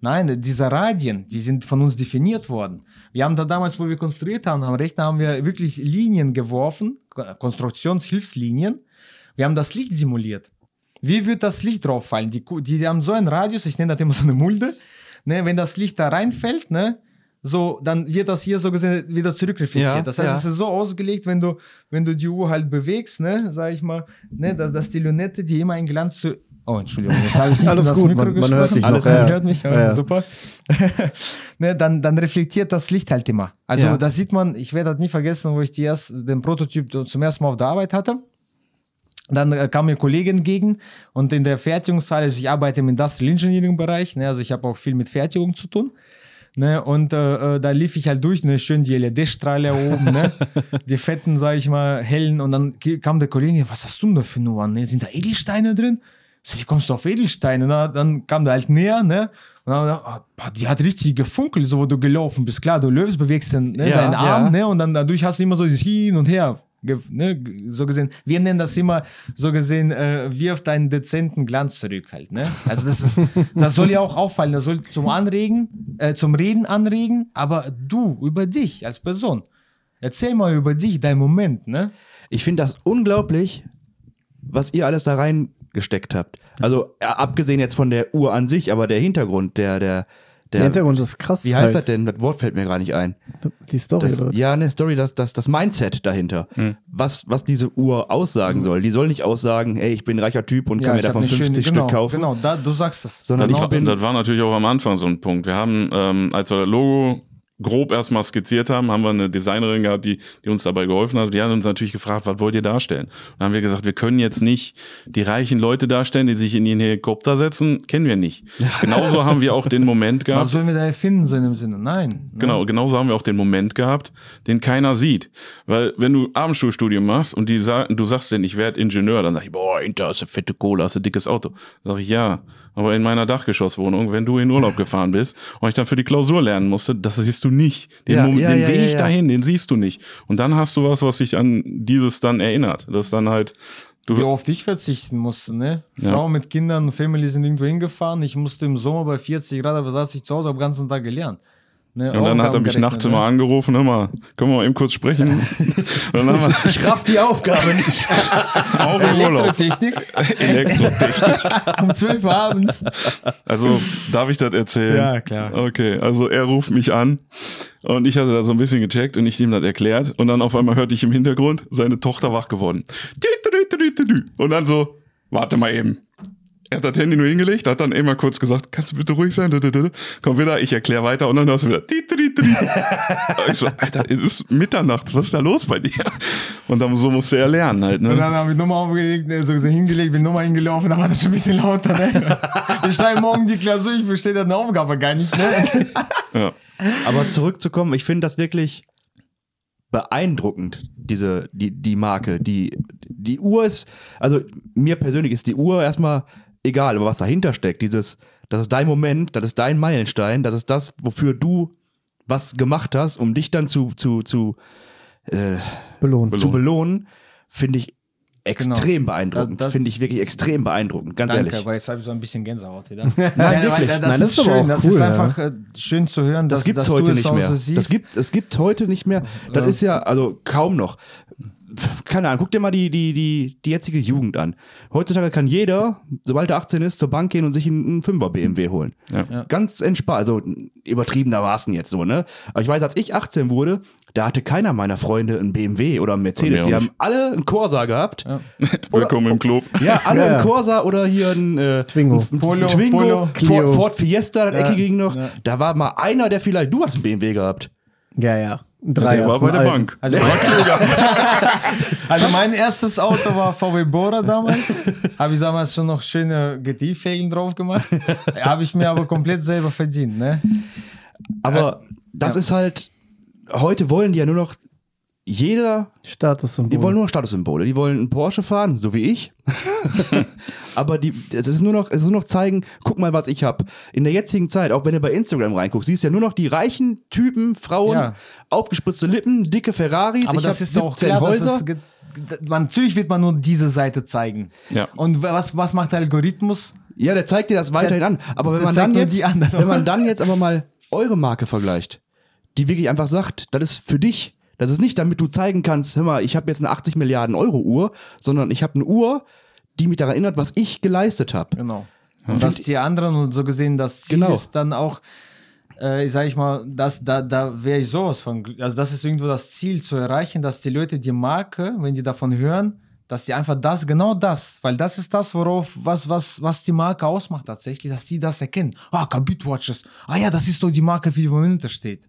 Nein, diese Radien, die sind von uns definiert worden. Wir haben da damals, wo wir konstruiert haben, am Rechner haben wir wirklich Linien geworfen, Konstruktionshilfslinien. Wir haben das Licht simuliert. Wie wird das Licht drauf fallen? Die, die haben so einen Radius, ich nenne das immer so eine Mulde. Ne, wenn das Licht da reinfällt, ne, so, dann wird das hier so gesehen wieder zurückreflektiert. Ja, das heißt, ja. es ist so ausgelegt, wenn du, wenn du die Uhr halt bewegst, ne, sag ich mal, ne, dass, dass die Lünette, die immer einen Glanz zu Oh, Entschuldigung, jetzt habe ich nicht Alles gut, Mikro man- man hört dich Alles noch, ja, hört mich, ja, super. ne, dann, dann reflektiert das Licht halt immer. Also Ja. das sieht man, ich werde das nie vergessen, wo ich die erst, den Prototyp zum ersten Mal auf der Arbeit hatte. Dann äh, kam mir ein Kollege entgegen und in der Fertigungshalle, also ich arbeite im Industrial Engineering Bereich, ne, also ich habe auch viel mit Fertigung zu tun. Ne, und äh, äh, da lief ich halt durch, ne, schön die LED-Strahler oben, ne, die fetten, sag ich mal, hellen. Und dann kam der Kollege, was hast du denn da für Nummern? Ne? Sind da Edelsteine drin? So, wie kommst du auf Edelsteine? Na, dann kam der halt näher, ne? Und dann gedacht, boah, die hat richtig gefunkelt, so wo du gelaufen bist. Klar, du läufst, bewegst den, ne, Ja, deinen Arm, ja. ne? Und dann dadurch hast du immer so dieses Hin und Her. Ne, so gesehen, wir nennen das immer so gesehen, äh, wirft einen dezenten Glanz zurück halt, ne? Also das ist, das soll ja auch auffallen, das soll zum Anregen, äh, zum Reden anregen, aber du über dich als Person. Erzähl mal über dich, dein Moment, ne? Ich finde das unglaublich, was ihr alles da reingesteckt habt. Also äh, abgesehen jetzt von der Uhr an sich, aber der Hintergrund, der, der, Der der, Hintergrund ist krass. wie heißt halt. das denn? Das Wort fällt mir gar nicht ein. Die Story, Das, oder? ja, eine Story, das, das, das Mindset dahinter. Was, was diese Uhr aussagen soll. Die soll nicht aussagen, hey, ich bin ein reicher Typ und kann mir davon eine 50 schöne- Stück kaufen. Genau, da, du sagst es. Sondern Das, ich war, bin, das war natürlich auch am Anfang so ein Punkt. Wir haben, ähm, als wir das Logo grob erstmal skizziert haben, haben wir eine Designerin gehabt, die, die uns dabei geholfen hat. Die hat uns natürlich gefragt, was wollt ihr darstellen? Und dann haben wir gesagt, wir können jetzt nicht die reichen Leute darstellen, die sich in ihren Helikopter setzen, kennen wir nicht. Genauso haben wir auch den Moment Was gehabt. sollen wir da erfinden, so in dem Sinne? Nein. ne? Genau, genauso haben wir auch den Moment gehabt, den keiner sieht. Weil wenn du Abendschulstudium machst und die sagen, du sagst denen, ich werde Ingenieur, dann sag ich, boah, Inter, hast du fette Kohle, hast du dickes Auto. Sag ich, ja, aber in meiner Dachgeschosswohnung, wenn du in Urlaub gefahren bist und ich dann für die Klausur lernen musste, das siehst du nicht. Den, Ja, Moment, ja, den ja, Weg dahin, den siehst du nicht. Und dann hast du was, was dich an dieses dann erinnert. Das ist dann halt, Wie du, oft ich verzichten musste, ne? Frauen mit Kindern, Family sind irgendwo hingefahren. Ich musste im Sommer bei 40 Grad, aber saß ich zu Hause, habe den ganzen Tag gelernt. Ne? und dann hat er mich nachts gerechnet, immer angerufen, hör mal, können wir mal eben kurz sprechen? Und dann haben wir ich raff die Aufgabe nicht. auch ne? im Urlaub. Elektrotechnik Elektrotechnik. um 12 Uhr abends. Also, darf ich das erzählen? Ja, klar. Okay, also er ruft mich an und ich hatte da so ein bisschen gecheckt und ich ihm das erklärt und dann auf einmal hörte ich im Hintergrund seine Tochter wach geworden. Und dann so, warte mal eben. Er hat das Handy nur hingelegt, hat dann immer kurz gesagt, kannst du bitte ruhig sein? Komm wieder, ich erkläre weiter und dann hörst du wieder. Ich so, Alter, es ist Mitternachts, was ist da los bei dir? Und dann so musste er lernen halt, Und ne? dann habe ich Nummer aufgelegt, so gesehen hingelegt, bin Nummer hingelaufen, dann war das schon ein bisschen lauter. Ne? Ich schreibe morgen die Klausur, ich verstehe deine Aufgabe gar nicht. Ne? Ja. Aber zurückzukommen, ich finde das wirklich beeindruckend, diese, die, die Marke. Die, die Uhr ist, also mir persönlich ist die Uhr erstmal egal, aber was dahinter steckt, dieses, das ist dein Moment, das ist dein Meilenstein, das ist das, wofür du was gemacht hast, um dich dann zu, zu, zu, äh, Belohnt. zu belohnen, finde ich extrem Genau. beeindruckend. Finde ich wirklich extrem beeindruckend, ganz Danke, ehrlich. aber jetzt habe ich so ein bisschen Gänsehaut wieder. Nein, weil wirklich. Das, Nein, das ist ist aber schön, auch das cool, ist ja. einfach äh, schön zu hören, dass, Das gibt's dass heute du es nicht mehr. So das gibt es gibt heute nicht mehr. Das ist ja also kaum noch. Keine Ahnung, guck dir mal die, die, die, die jetzige Jugend an. Heutzutage kann jeder, sobald er 18 ist, zur Bank gehen und sich einen, einen 5er BMW holen. Ja. Ja. Ganz entspannt, also übertriebenermaßen jetzt so, ne? Aber ich weiß, als ich 18 wurde, da hatte keiner meiner Freunde einen BMW oder einen Mercedes. Die haben alle einen Corsa gehabt. Ja. Willkommen im Club. Ja, alle einen Corsa oder hier ein äh, Twingo. ein Polo, Twingo, Polo, Clio. Ford, Ford Fiesta, das Ja, eckige noch. ja. Da war mal einer, der vielleicht, du hast einen BMW gehabt. Ja, ja. Dreier. Der war bei der. Bank. Also, also mein erstes Auto war VW Bora damals. Habe ich damals schon noch schöne GTI-Felgen drauf gemacht. Habe ich mir aber komplett selber verdient. Ne? Aber das ja. ist halt, heute wollen die ja nur noch, jeder, Statussymbol. die wollen nur Statussymbole. Die wollen einen Porsche fahren, so wie ich. Aber die, es ist nur noch, es ist nur noch zeigen, guck mal, was ich hab. In der jetzigen Zeit, auch wenn du bei Instagram reinguckst, siehst du ja nur noch die reichen Typen, Frauen, Ja. aufgespritzte Lippen, dicke Ferraris. Aber ich das ist doch auch 17 klar, Häuser. es ge- man, natürlich wird man nur diese Seite zeigen. Ja. Und was, was macht der Algorithmus? Ja, der zeigt dir das weiterhin an. Aber wenn der man dann jetzt, die anderen. wenn man dann jetzt aber mal eure Marke vergleicht, die wirklich einfach sagt, das ist für dich, das ist nicht, damit du zeigen kannst, hör mal, ich habe jetzt eine 80 Milliarden Euro Uhr, sondern ich habe eine Uhr, die mich daran erinnert, was ich geleistet habe. Genau. Und dass die anderen und so gesehen das Ziel Genau. ist dann auch, äh, sag ich mal, dass, da, da wäre ich sowas von, also das ist irgendwo das Ziel zu erreichen, dass die Leute die Marke, wenn die davon hören, dass die einfach das, genau das, weil das ist das, worauf, was, was, was die Marke ausmacht tatsächlich, dass die das erkennen. Ah, Kabit Watches. Ah ja, das ist doch die Marke, für die dahinter steht.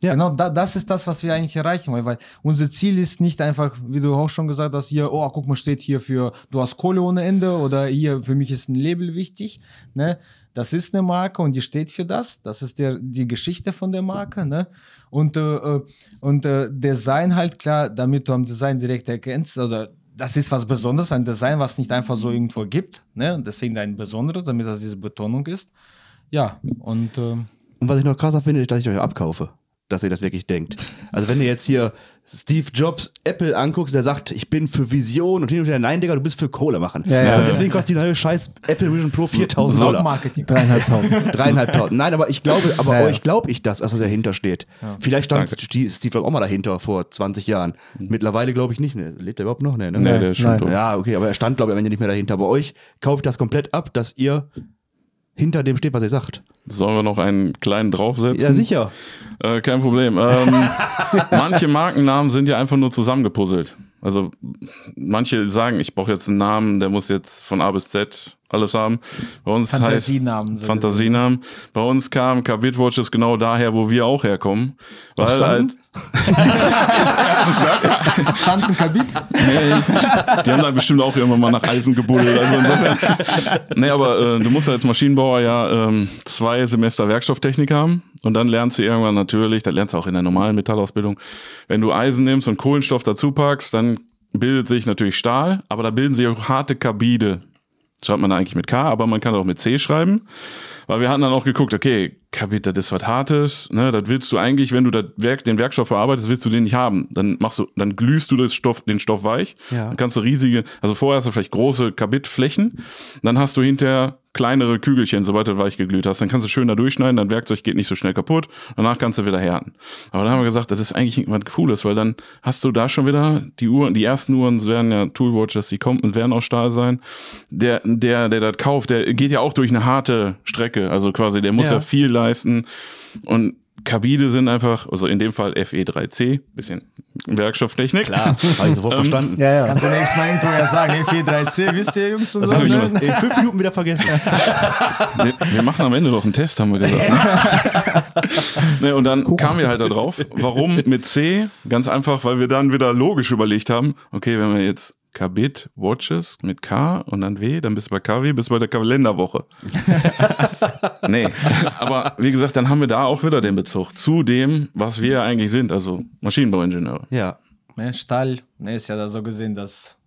Ja. Genau, da, das ist das, was wir eigentlich erreichen wollen, weil unser Ziel ist nicht einfach, wie du auch schon gesagt hast, hier, oh, guck mal, steht hier für, du hast Kohle ohne Ende oder hier, für mich ist ein Label wichtig, ne? Das ist eine Marke und die steht für das. Das ist der, die Geschichte von der Marke, ne? Und, äh, äh und äh, Design halt, klar, damit du am Design direkt erkennst, oder das ist was Besonderes, ein Design, was nicht einfach so irgendwo gibt, ne? Deswegen ein besonderes, damit das diese Betonung ist. Ja, und. Äh, und was ich noch krasser finde, ist, dass ich euch abkaufe dass ihr das wirklich denkt. Also wenn du jetzt hier Steve Jobs Apple anguckst, der sagt, ich bin für Vision und hin und her, nein, Digga, du bist für Kohle machen. Ja, ja, und deswegen kostet die neue scheiß Apple Vision Pro 4000 Dollar. Marketing. Dreieinhalbtausend. Dreieinhalbtausend. Nein, aber ich glaube, aber ja, euch glaube ich das, dass er dahinter steht. Vielleicht stand Danke. Steve Jobs auch mal dahinter vor 20 Jahren. Mittlerweile glaube ich nicht. Ne? Lebt er überhaupt noch? Nee, ne? nee der ist schon Ja, okay, aber er stand, glaube ich, am Ende nicht mehr dahinter. Bei euch kaufe ich das komplett ab, dass ihr hinter dem steht, was ihr sagt. Sollen wir noch einen kleinen draufsetzen? Ja, sicher. Äh, kein Problem. Ähm, manche Markennamen sind ja einfach nur zusammengepuzzelt. Also manche sagen, ich brauche jetzt einen Namen, der muss jetzt von A bis Z alles haben. Bei uns Fantasienamen. Heißt, Fantasienamen. Bei uns kam Kabit Watches genau daher, wo wir auch herkommen. Weil als Standen Kabit? Nee, die haben da bestimmt auch irgendwann mal nach Eisen gebuddelt. Also insofern. Nee, aber äh, du musst ja als Maschinenbauer ja ähm, zwei Semester Werkstofftechnik haben und dann lernst du irgendwann natürlich, das lernst du auch in der normalen Metallausbildung, wenn du Eisen nimmst und Kohlenstoff dazu packst, dann bildet sich natürlich Stahl, aber da bilden sich auch harte Kabide. Schreibt man eigentlich mit K, aber man kann auch mit C schreiben. Weil wir hatten dann auch geguckt, okay, Kabit, das ist was Hartes, ne, das willst du eigentlich, wenn du das Werk, den Werkstoff verarbeitest, willst du den nicht haben. Dann machst du, dann glühst du das Stoff, den Stoff weich. Ja. Dann kannst du riesige, also vorher hast du vielleicht große Kabitflächen, dann hast du hinterher kleinere Kügelchen, sobald du weich geglüht hast. Dann kannst du schön da durchschneiden, dein Werkzeug geht nicht so schnell kaputt. Danach kannst du wieder härten. Aber dann haben wir gesagt, das ist eigentlich irgendwas Cooles, weil dann hast du da schon wieder die Uhren, die ersten Uhren werden ja Toolwatches, die kommen und werden aus Stahl sein. Der, der, der das kauft, der geht ja auch durch eine harte Strecke. Also quasi, der muss ja, ja viel leisten. Und Kabine sind einfach, also in dem Fall FE3C, bisschen Werkstofftechnik. Klar, habe ich sofort ähm, verstanden. Ja, ja. Kannst du nächstes Mal Intro ja sagen, FE3C, wisst ihr Jungs und so. Ne? In fünf Minuten wieder vergessen. wir, wir, machen am Ende noch einen Test, haben wir gesagt. Ne? und dann kamen wir halt da drauf. Warum mit C? Ganz einfach, weil wir dann wieder logisch überlegt haben, okay, wenn wir jetzt Kabit Watches mit K und dann W, dann bist du bei KW, bist du bei der Kalenderwoche. nee, aber wie gesagt, dann haben wir da auch wieder den Bezug zu dem, was wir eigentlich sind, also Maschinenbauingenieure. Ja, ne, Stahl ne, ist ja da so gesehen das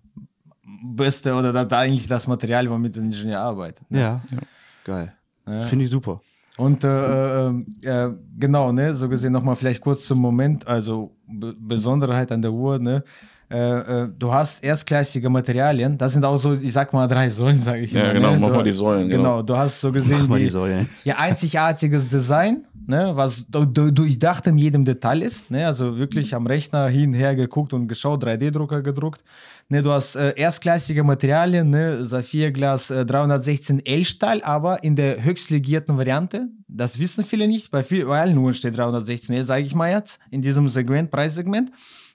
Beste oder das eigentlich das Material, womit ein Ingenieur arbeitet. Ne? Ja. ja, geil. Ja. Finde ich super. Und äh, äh, äh, genau, ne, so gesehen nochmal vielleicht kurz zum Moment, also B Besonderheit an der Uhr, ne, äh, äh, du hast erstklassige Materialien, das sind auch so, ich sag mal, drei Säulen, sage ich ja, mal. Ja, genau, ne? mach mal die Säulen. Genau, genau du hast so gesehen mach die, die ja, einzigartiges Design, ne, was durchdacht in jedem Detail ist, ne, also wirklich am Rechner hin, her geguckt und geschaut, 3D-Drucker gedruckt. Ne, du hast äh, erstklassige Materialien, ne, Saphirglas äh, 316L Stahl, aber in der höchstlegierten Variante. Das wissen viele nicht, bei, viel, bei allen Uhren steht 316L, sage ich mal jetzt, in diesem Segment, Preissegment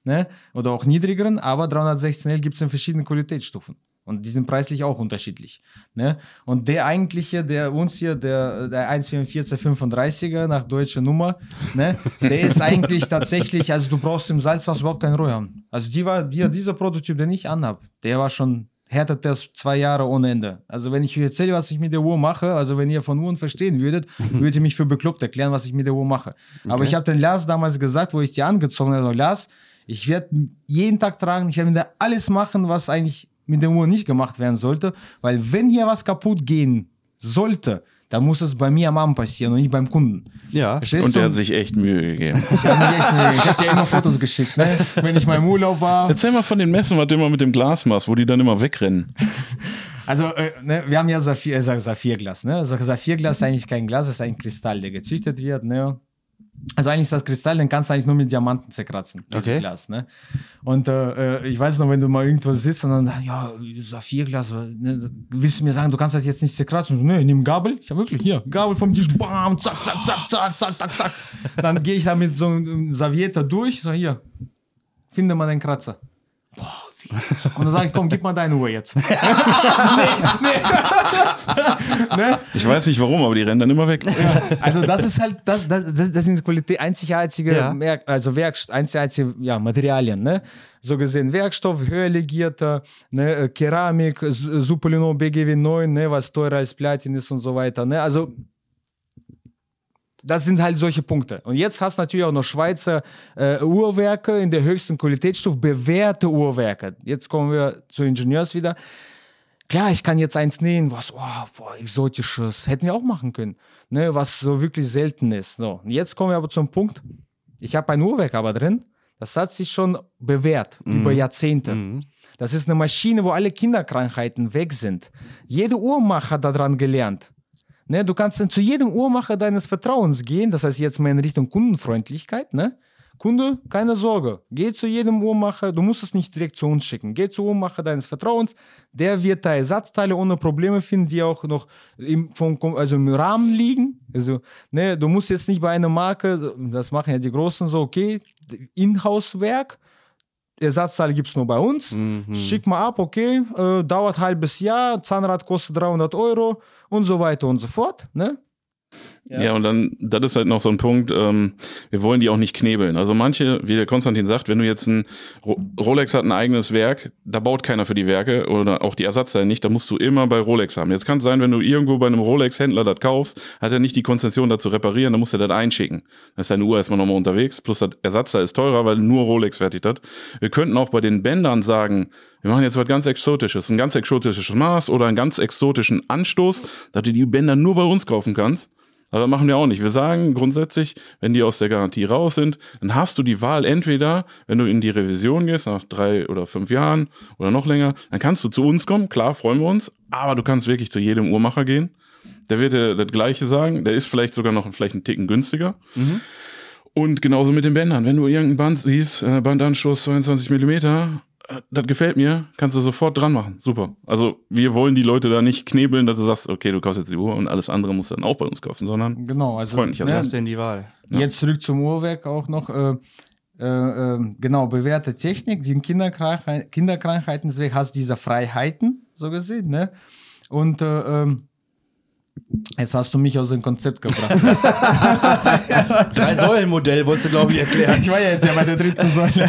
ne? oder auch niedrigeren, aber 316L gibt es in verschiedenen Qualitätsstufen. Und die sind preislich auch unterschiedlich. Ne? Und der eigentliche, der uns hier, der, der 14435er nach deutscher Nummer, ne? der ist eigentlich tatsächlich, also du brauchst im Salzwasser überhaupt keinen Rohr haben. Also die war, die, dieser Prototyp, den ich anhab, der war schon härtet das zwei Jahre ohne Ende. Also wenn ich euch erzähle, was ich mit der Uhr mache, also wenn ihr von Uhren verstehen würdet, würdet ihr mich für bekloppt erklären, was ich mit der Uhr mache. Okay. Aber ich habe den Lars damals gesagt, wo ich die angezogen habe, Lars, ich werde jeden Tag tragen, ich werde alles machen, was eigentlich mit der Uhr nicht gemacht werden sollte, weil wenn hier was kaputt gehen sollte, dann muss es bei mir am Abend passieren und nicht beim Kunden. Ja. Verstehst und der hat sich echt Mühe gegeben. Ich habe hab dir immer Fotos geschickt, ne? wenn ich mal im Urlaub war. Erzähl mal von den Messen, was du immer mit dem Glas machst, wo die dann immer wegrennen. Also, äh, ne, wir haben ja Saphir, äh, Saphirglas. Ne? Also Saphirglas ist eigentlich kein Glas, es ist ein Kristall, der gezüchtet wird. Ne? Also eigentlich ist das Kristall, den kannst du eigentlich nur mit Diamanten zerkratzen. Okay. Glas, ne? Und äh, äh, ich weiß noch, wenn du mal irgendwo sitzt und dann, ja, Saphirglas, ne, willst du mir sagen, du kannst das jetzt nicht zerkratzen? So, ne, nimm Gabel. Ich habe wirklich hier, Gabel vom Tisch, bam, zack, zack, zack, zack, zack, zack, zack. Dann gehe ich da mit so einem Serviette durch, so hier, finde mal den Kratzer. Boah, Und dann sage ich, komm, gib mal deine Uhr jetzt. ne? Ich weiß nicht warum, aber die rennen dann immer weg. Ja, also das ist halt, das, das, das sind Qualität, einzigartige, ja. also Werk, einzigartige ja, Materialien, ne? So gesehen Werkstoff, höher legierter, ne? Äh, Keramik, Superlino BGW 9, ne? was teurer als Platin ist und so weiter. Ne? Also das sind halt solche Punkte. Und jetzt hast du natürlich auch noch Schweizer äh, Uhrwerke in der höchsten Qualitätsstufe, bewährte Uhrwerke. Jetzt kommen wir zu Ingenieurs wieder. Klar, ich kann jetzt eins nähen, was oh, boah, exotisches, hätten wir auch machen können, ne, was so wirklich selten ist. So, und jetzt kommen wir aber zum Punkt. Ich habe ein Uhrwerk aber drin, das hat sich schon bewährt mhm. über Jahrzehnte. Mhm. Das ist eine Maschine, wo alle Kinderkrankheiten weg sind. Jeder Uhrmacher hat daran gelernt. Ne, du kannst dann zu jedem Uhrmacher deines Vertrauens gehen, das heißt jetzt mal in Richtung Kundenfreundlichkeit. Ne? Kunde, keine Sorge, geh zu jedem Uhrmacher, du musst es nicht direkt zu uns schicken. Geh zu Uhrmacher deines Vertrauens, der wird da Ersatzteile ohne Probleme finden, die auch noch im, vom, also im Rahmen liegen. Also, ne, du musst jetzt nicht bei einer Marke, das machen ja die Großen so, okay, Inhouse-Werk, Ersatzteile gibt es nur bei uns. Mhm. Schick mal ab, okay, äh, dauert halbes Jahr, Zahnrad kostet 300 Euro und so weiter und so fort. Ne? Ja. ja, und dann, das ist halt noch so ein Punkt, ähm, wir wollen die auch nicht knebeln. Also manche, wie der Konstantin sagt, wenn du jetzt ein Rolex hat ein eigenes Werk, da baut keiner für die Werke oder auch die Ersatzteile nicht, da musst du immer bei Rolex haben. Jetzt kann es sein, wenn du irgendwo bei einem Rolex-Händler das kaufst, hat er nicht die Konzession dazu reparieren, dann musst du das einschicken. Dann ist deine Uhr erstmal nochmal unterwegs, plus das Ersatzteil ist teurer, weil nur Rolex fertigt hat. Wir könnten auch bei den Bändern sagen, wir machen jetzt was ganz Exotisches, ein ganz exotisches Maß oder einen ganz exotischen Anstoß, dass du die Bänder nur bei uns kaufen kannst. Aber das machen wir auch nicht. Wir sagen grundsätzlich, wenn die aus der Garantie raus sind, dann hast du die Wahl entweder, wenn du in die Revision gehst, nach drei oder fünf Jahren oder noch länger, dann kannst du zu uns kommen, klar, freuen wir uns, aber du kannst wirklich zu jedem Uhrmacher gehen. Der wird dir das Gleiche sagen, der ist vielleicht sogar noch vielleicht einen Ticken günstiger. Mhm. Und genauso mit den Bändern. Wenn du irgendein Band siehst, äh, Bandanschluss 22 Millimeter das gefällt mir, kannst du sofort dran machen. Super. Also wir wollen die Leute da nicht knebeln, dass du sagst, okay, du kaufst jetzt die Uhr und alles andere musst du dann auch bei uns kaufen, sondern genau, also freundlich. Also ne, hast du die Wahl. Ja. Jetzt zurück zum Uhrwerk auch noch. Äh, äh, ähm, genau, bewährte Technik, die Kinderkrankheit, Kinderkrankheiten, deswegen hast du diese Freiheiten, so gesehen, ne? Und äh, ähm, Jetzt hast du mich aus dem Konzept gebracht. Drei-Säulen-Modell wolltest du, glaube ich, erklären. Ich war ja jetzt ja bei der dritten Säule.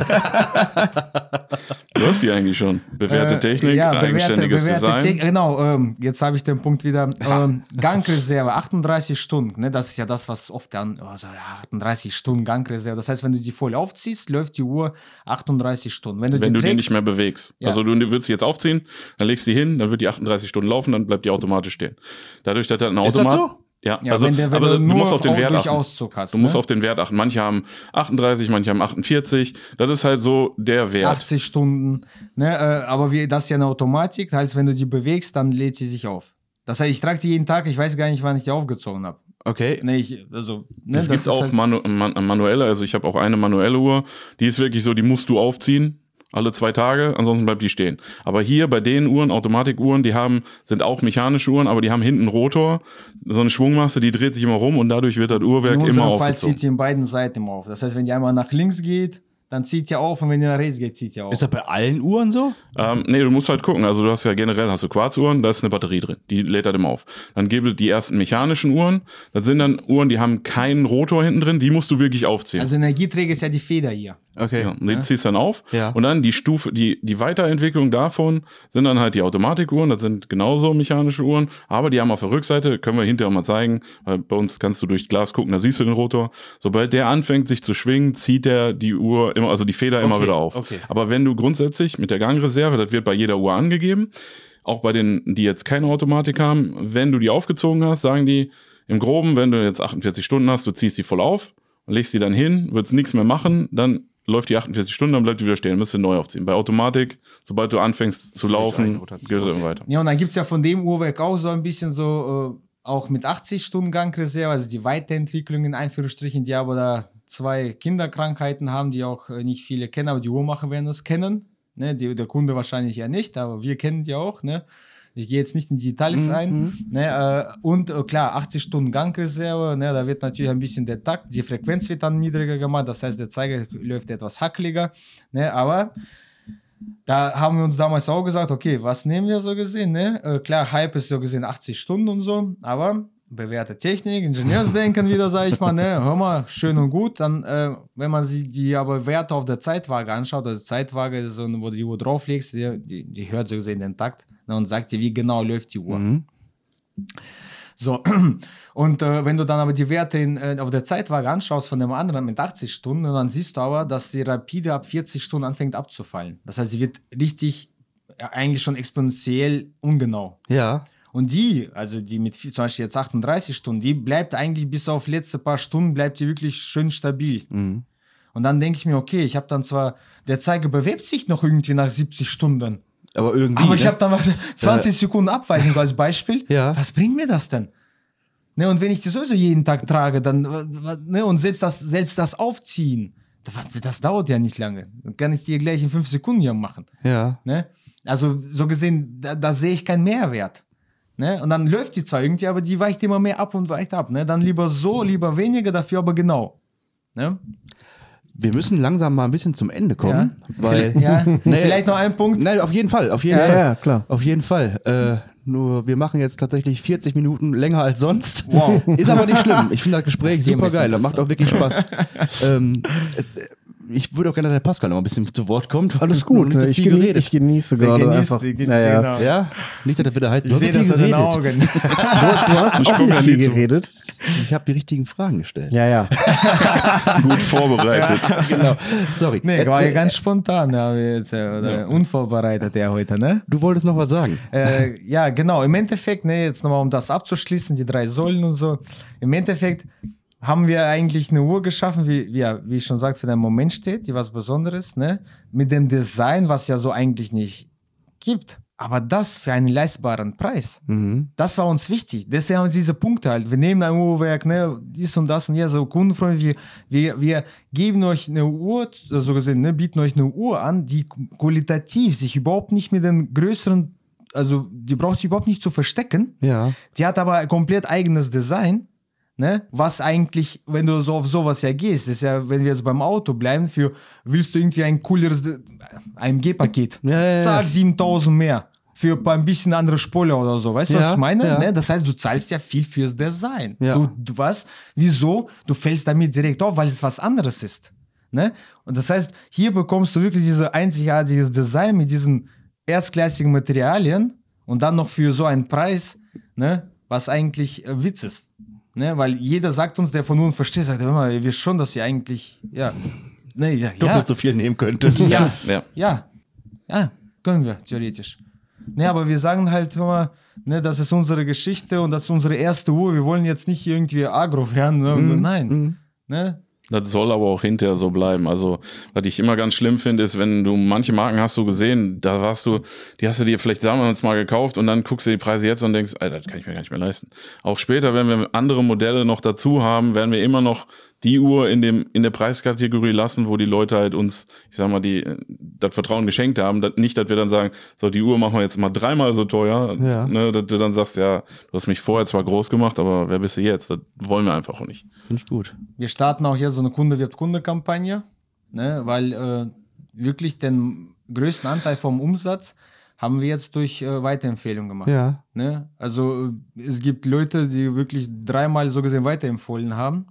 du hast die eigentlich schon. Bewährte äh, Technik, ja, bewährte, eigenständiges bewährte Design. Te genau, ähm, jetzt habe ich den Punkt wieder. Ähm, Gangreserve, 38 Stunden. Ne, das ist ja das, was oft dann, also, ja, 38 Stunden Gangreserve. Das heißt, wenn du die voll aufziehst, läuft die Uhr 38 Stunden. Wenn du, wenn die, du trägst, die nicht mehr bewegst. Ja. Also du würdest sie jetzt aufziehen, dann legst du die hin, dann wird die 38 Stunden laufen, dann bleibt die automatisch stehen. Dadurch, dass der ein Automat. Ist das so? Ja, ja, also wenn der, wenn aber du, du musst auf den Wert achten. Hast, du musst ne? auf den Wert achten. Manche haben 38, manche haben 48. Das ist halt so der Wert. 80 Stunden. Ne? Äh, aber wie, das ist ja eine Automatik. Das heißt, wenn du die bewegst, dann lädt sie sich auf. Das heißt, ich trage die jeden Tag. Ich weiß gar nicht, wann ich die aufgezogen habe. Okay. Nee, ich, also, ne, es gibt auch halt manu man manuelle. Also ich habe auch eine manuelle Uhr. Die ist wirklich so, die musst du aufziehen alle zwei Tage, ansonsten bleibt die stehen. Aber hier bei den Uhren, Automatikuhren, die haben, sind auch mechanische Uhren, aber die haben hinten einen Rotor, so eine Schwungmasse, die dreht sich immer rum und dadurch wird das Uhrwerk in immer aufgezogen. Fall zieht die in beiden Seiten immer auf. Das heißt, wenn die einmal nach links geht, dann zieht ja auf und wenn ihr nach rechts geht, zieht ja auf. Ist das bei allen Uhren so? Ähm, nee, du musst halt gucken. Also du hast ja generell hast du Quarzuhren, da ist eine Batterie drin, die lädt halt immer auf. Dann gibt es die ersten mechanischen Uhren, das sind dann Uhren, die haben keinen Rotor hinten drin, die musst du wirklich aufziehen. Also Energieträger ist ja die Feder hier. Okay. Ja, und die ja. ziehst dann auf. Ja. Und dann die Stufe, die, die Weiterentwicklung davon sind dann halt die Automatikuhren, das sind genauso mechanische Uhren, aber die haben auf der Rückseite, können wir hinterher mal zeigen, weil bei uns kannst du durch Glas gucken, da siehst du den Rotor. Sobald der anfängt sich zu schwingen, zieht der die Uhr immer, also die Feder immer okay. wieder auf. Okay. Aber wenn du grundsätzlich mit der Gangreserve, das wird bei jeder Uhr angegeben, auch bei denen, die jetzt keine Automatik haben, wenn du die aufgezogen hast, sagen die im Groben, wenn du jetzt 48 Stunden hast, du ziehst die voll auf, legst die dann hin, willst nichts mehr machen, dann läuft die 48 Stunden, dann bleibt die wieder stehen, müsst ihr neu aufziehen. Bei Automatik, sobald du anfängst zu laufen, geht es weiter. Ja, und dann gibt's ja von dem Uhrwerk auch so ein bisschen so, äh, auch mit 80 Stunden Gangreserve, also die Weiterentwicklung in Einführungsstrichen, die aber da zwei Kinderkrankheiten haben, die auch äh, nicht viele kennen, aber die Uhrmacher werden das kennen. Ne? Die, der Kunde wahrscheinlich ja nicht, aber wir kennen die auch. Ne? Ich gehe jetzt nicht in die Details mhm. ein. Ne, äh, und äh, klar, 80 Stunden Gangreserve, ne, da wird natürlich ein bisschen der Takt, die Frequenz wird dann niedriger gemacht, das heißt, der Zeiger läuft etwas hackeliger. Ne, aber da haben wir uns damals auch gesagt, okay, was nehmen wir so gesehen, ne? Äh, klar, Hype ist so gesehen 80 Stunden und so, aber bewährte Technik, Ingenieursdenken wieder, sage ich mal, ne? Hör mal, schön und gut. Dann, äh, wenn man sich die aber Werte auf der Zeitwaage anschaut, also Zeitwaage ist so, wo du die Uhr drauflegst, die, die, die hört so gesehen den Takt und sagt dir, wie genau läuft die Uhr. Mhm. So, und äh, wenn du dann aber die Werte in, äh, auf der Zeitwaage anschaust von dem anderen mit 80 Stunden, dann siehst du aber, dass sie rapide ab 40 Stunden anfängt abzufallen. Das heißt, sie wird richtig, äh, eigentlich schon exponentiell ungenau. Ja. Und die, also die mit zum Beispiel jetzt 38 Stunden, die bleibt eigentlich bis auf letzte paar Stunden, bleibt die wirklich schön stabil. Mhm. Und dann denke ich mir, okay, ich habe dann zwar, der Zeiger bewegt sich noch irgendwie nach 70 Stunden, Aber irgendwie. aber ich ne? habe dann mal 20 Sekunden Abweichung als Beispiel. Ja. Was bringt mir das denn? Ne, und wenn ich die sowieso jeden Tag trage, dann, ne, und selbst das, selbst das Aufziehen, das, das dauert ja nicht lange. Dann kann ich dir gleich in fünf Sekunden ja machen. Ja. Ne? Also so gesehen, da, da sehe ich keinen Mehrwert. Ne? Und dann läuft die zwar irgendwie, aber die weicht immer mehr ab und weicht ab. Ne? Dann lieber so, lieber weniger, dafür aber genau. Ne? Wir müssen langsam mal ein bisschen zum Ende kommen, weil. ja, Nee. vielleicht noch ein Punkt. Nein, auf jeden Fall, auf jeden Ja, Fall. ja, klar. Auf jeden Fall. Äh, nur wir machen jetzt tatsächlich 40 Minuten länger als sonst. Wow. Ist aber nicht schlimm. Ich finde das Gespräch Das super geil. Das macht auch wirklich Spaß. ähm, äh, ich würde auch gerne, dass der Pascal noch ein bisschen zu Wort kommt. Alles gut. so ich, genie geredet. ich genieße gerade genießt einfach. die- naja. genau. ja, nicht, dass das wieder heißt, du Ich so sehe das in den. Augen. Du, du hast Ich auch nicht ja viel geredet. Ich habe die richtigen Fragen gestellt. Ja, ja. Gut vorbereitet. genau. Sorry. Nee, war ja ganz spontan, ja, jetzt, äh, oder unvorbereitet ja heute, ne? Du wolltest noch was sagen. Äh, ja, genau. Im Endeffekt, ne, jetzt nochmal um das abzuschließen, die drei Säulen und so. Im Endeffekt haben wir eigentlich eine Uhr geschaffen, wie, wie, wie ich schon sagt, für den Moment steht, die was Besonderes, ne? Mit dem Design, was ja so eigentlich nicht gibt. Aber das für einen leistbaren Preis. Mhm. Das war uns wichtig. Deswegen haben wir diese Punkte halt. Wir nehmen ein Uhrwerk, ne, dies und das und ja, so kundenfreundlich. Wir, wir, wir geben euch eine Uhr, so gesehen, ne, bieten euch eine Uhr an, die qualitativ sich überhaupt nicht mit den größeren, also die braucht sich überhaupt nicht zu verstecken. Ja. Die hat aber ein komplett eigenes Design. Ne? Was eigentlich, wenn du so auf sowas ja gehst, ist ja, wenn wir jetzt beim Auto bleiben, für willst du irgendwie ein cooleres äh, AMG-Paket. Ja, ja, ja. Zahl 7000 mehr. Für ein bisschen andere Spule oder so. Weißt du, was Ja, ich meine? ja. Ne? Das heißt, du zahlst ja viel fürs Design. Ja. Du, du was? Wieso? Du fällst damit direkt auf, weil es was anderes ist. Ne? Und das heißt, hier bekommst du wirklich dieses einzigartiges Design mit diesen erstklassigen Materialien und dann noch für so einen Preis, ne? was eigentlich äh, Witz ist. Ne? Weil jeder sagt uns, der von uns versteht, sagt, mal, ihr wisst schon, dass ihr eigentlich, ja, ne, ja, Doppelt ja, so viel nehmen könntet. ja, Ja. ja, ja, können wir, theoretisch. Ne, aber wir sagen halt immer, ne, das ist unsere Geschichte und das ist unsere erste Uhr. Wir wollen jetzt nicht irgendwie agro werden. Ne? Mhm. Nein. Mhm. Ne? Das soll aber auch hinterher so bleiben. Also, was ich immer ganz schlimm finde, ist, wenn du manche Marken hast du gesehen, da warst du, die hast du dir vielleicht damals mal gekauft und dann guckst du die Preise jetzt und denkst, Alter, das kann ich mir gar nicht mehr leisten. Auch später, wenn wir andere Modelle noch dazu haben, werden wir immer noch die Uhr in dem in der Preiskategorie lassen, wo die Leute halt uns, ich sag mal, die äh, das Vertrauen geschenkt haben, das, nicht, dass wir dann sagen, so die Uhr machen wir jetzt mal dreimal so teuer, Ja. ne, dass du dann sagst, ja, du hast mich vorher zwar groß gemacht, aber wer bist du jetzt? Das wollen wir einfach auch nicht. Finde ich gut. Wir starten auch hier so eine Kunde wird Kunde-Kampagne, ne? weil äh, wirklich den größten Anteil vom Umsatz haben wir jetzt durch äh, Weiterempfehlung gemacht. Ja. Ne? Also äh, es gibt Leute, die wirklich dreimal so gesehen weiterempfohlen haben.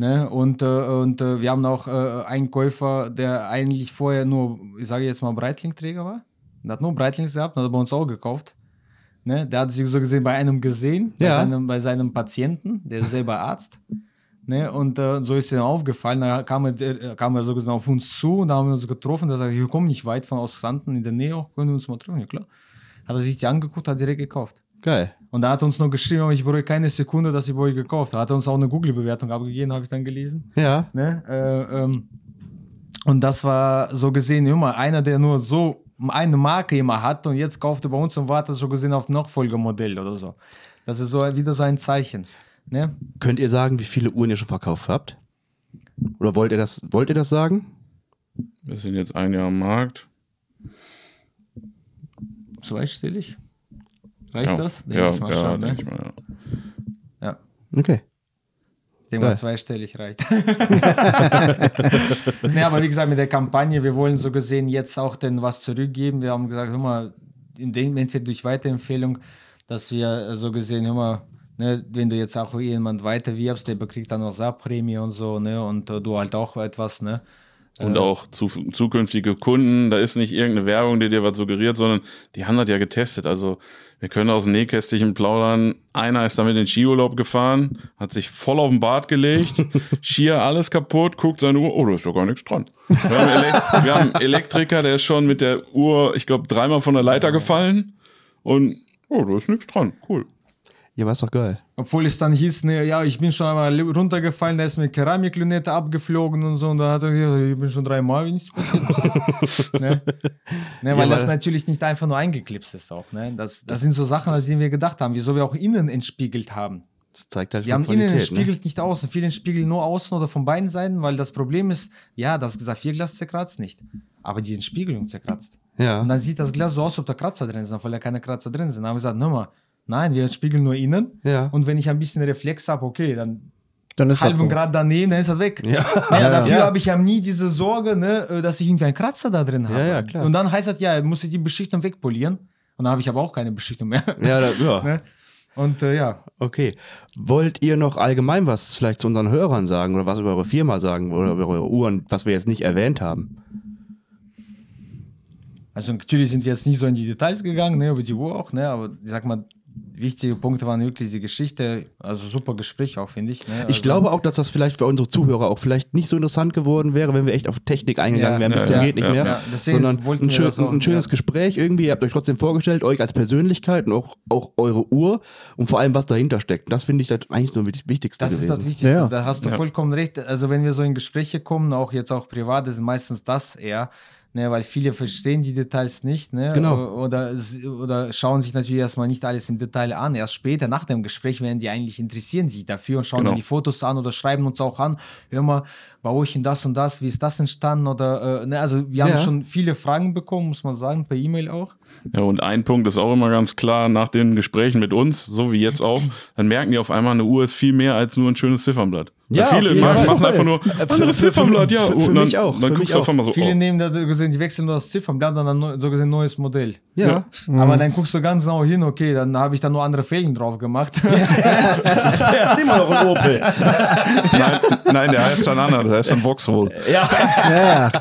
Ne? Und, äh, und äh, wir haben auch äh, einen Käufer, der eigentlich vorher nur, ich sage jetzt mal, Breitling-Träger war. Der hat nur Breitlings gehabt, hat er bei uns auch gekauft. Ne? Der hat sich so gesehen bei einem gesehen, bei, Ja. seinem, bei seinem Patienten, der ist selber Arzt. Ne? Und äh, so ist ihm aufgefallen. Da kam er, äh, kam er so gesehen auf uns zu und da haben wir uns getroffen. Da sagt er, wir kommen nicht weit von aus Xanten in der Nähe, auch, können wir uns mal treffen? Ja, klar. Hat er sich die angeguckt, hat direkt gekauft. Geil. Und da hat uns noch geschrieben, ich bereue keine Sekunde, dass ich bei euch gekauft habe. Hat uns auch eine Google-Bewertung abgegeben, habe ich dann gelesen. Ja. Ne? Äh, ähm, und das war so gesehen immer einer, der nur so eine Marke immer hat und jetzt kauft er bei uns und wartet so gesehen auf Nachfolgemodell oder so. Das ist so wieder so ein Zeichen. Ne? Könnt ihr sagen, wie viele Uhren ihr schon verkauft habt? Oder wollt ihr das, wollt ihr das sagen? Wir sind jetzt ein Jahr am Markt. Zweistellig? Reicht ja. das? Denk Ja, ich mal ja, schon, ne? denk ich mal, ja. ja. Okay. Ich denke mal, zweistellig reicht. nee, aber wie gesagt, mit der Kampagne, wir wollen so gesehen jetzt auch denn was zurückgeben. Wir haben gesagt, hör mal, in dem entweder durch Weiterempfehlung, dass wir äh, so gesehen immer, ne, wenn du jetzt auch jemand weiterwirbst, der bekriegt dann noch Saarprämie und so, ne, und äh, du halt auch etwas, ne. Und auch zu, zukünftige Kunden, da ist nicht irgendeine Werbung, die dir was suggeriert, sondern die haben das ja getestet. Also wir können aus dem Nähkästchen plaudern. Einer ist damit in den Skiurlaub gefahren, hat sich voll auf den Bart gelegt, Skier alles kaputt, guckt seine Uhr, oh, da ist doch gar nichts dran. Wir haben, Elek wir haben einen Elektriker, der ist schon mit der Uhr, ich glaube, dreimal von der Leiter gefallen und oh, da ist nichts dran. Cool. Ja, war doch geil. Obwohl es dann hieß, ne, ja, ich bin schon einmal runtergefallen, da ist mir Keramiklünette abgeflogen und so. Und da hat er gesagt, ich bin schon dreimal nichts passiert. ne? Ne, weil Ja, das natürlich nicht einfach nur eingeklipst ist auch. Ne? Das, das sind so Sachen, an die wir gedacht haben, wieso wir auch innen entspiegelt haben. Das zeigt halt Wir haben schon innen Qualität. Ne? entspiegelt, nicht außen. Viele entspiegeln nur außen oder von beiden Seiten, weil das Problem ist, ja, das Saphirglas zerkratzt nicht, aber die Entspiegelung zerkratzt. Ja. Und dann sieht das Glas so aus, ob da Kratzer drin sind, obwohl da keine Kratzer drin sind. Dann haben wir gesagt, hör mal, nein, wir spiegeln nur innen. Ja. Und wenn ich ein bisschen Reflex habe, okay, dann Dann ist das halben so. Grad daneben, dann ist das weg. Ja. Ja, Ja, dafür ja. habe ich ja nie diese Sorge, ne, äh, dass ich irgendwie einen Kratzer da drin habe. Ja, ja, klar. Und dann heißt das, ja, muss ich die Beschichtung wegpolieren. Und dann habe ich aber auch keine Beschichtung mehr. Ja, da, ja. ne? Und äh, ja, Okay. Wollt ihr noch allgemein was vielleicht zu unseren Hörern sagen oder was über eure Firma sagen oder über eure Uhren, was wir jetzt nicht erwähnt haben? also natürlich sind wir jetzt nicht so in die Details gegangen, ne, über die Uhr auch, ne, aber ich sag mal, wichtige Punkte waren wirklich die Geschichte, also super Gespräch auch, finde ich. Ne? Ich also, glaube auch, dass das vielleicht für unsere Zuhörer auch vielleicht nicht so interessant geworden wäre, wenn wir echt auf Technik eingegangen Ja, wären, bis ja, zum ja, geht nicht ja, mehr, sondern ein, schön, das auch, ein schönes ja. Gespräch irgendwie. Ihr habt euch trotzdem vorgestellt, euch als Persönlichkeit und auch, auch eure Uhr und vor allem, was dahinter steckt. Das finde ich das eigentlich so das Wichtigste Das ist gewesen. das Wichtigste, Ja. da hast du Ja. vollkommen recht. Also wenn wir so in Gespräche kommen, auch jetzt auch privat, ist meistens das eher, ne, weil viele verstehen die Details nicht, ne, Genau. oder, oder schauen sich natürlich erstmal nicht alles im Detail an. Erst später, nach dem Gespräch, werden die eigentlich interessieren sich dafür und schauen Genau. dann die Fotos an oder schreiben uns auch an, hör mal, bei euch in das und das, wie ist das entstanden oder, äh, ne, also wir haben Ja. schon viele Fragen bekommen, muss man sagen, per E-Mail auch. Ja, und ein Punkt ist auch immer ganz klar, nach den Gesprächen mit uns, so wie jetzt auch, dann merken die auf einmal, eine Uhr ist viel mehr als nur ein schönes Ziffernblatt. Ja, viele machen, machen einfach nur, für- anderes für- für- Ziffernblatt, ja. für- und für dann, mich auch, Dann für mich auch. einmal so, Viele oh, nehmen da so gesehen, die wechseln nur das Ziffernblatt und dann so gesehen neues Modell. ja. Aber dann guckst du ganz genau hin, okay, dann habe ich da nur andere Felgen drauf gemacht. ja, ist immer noch ein Opel. nein, nein, der heißt dann anders, der heißt dann Vauxhall. ja. Ja, ja.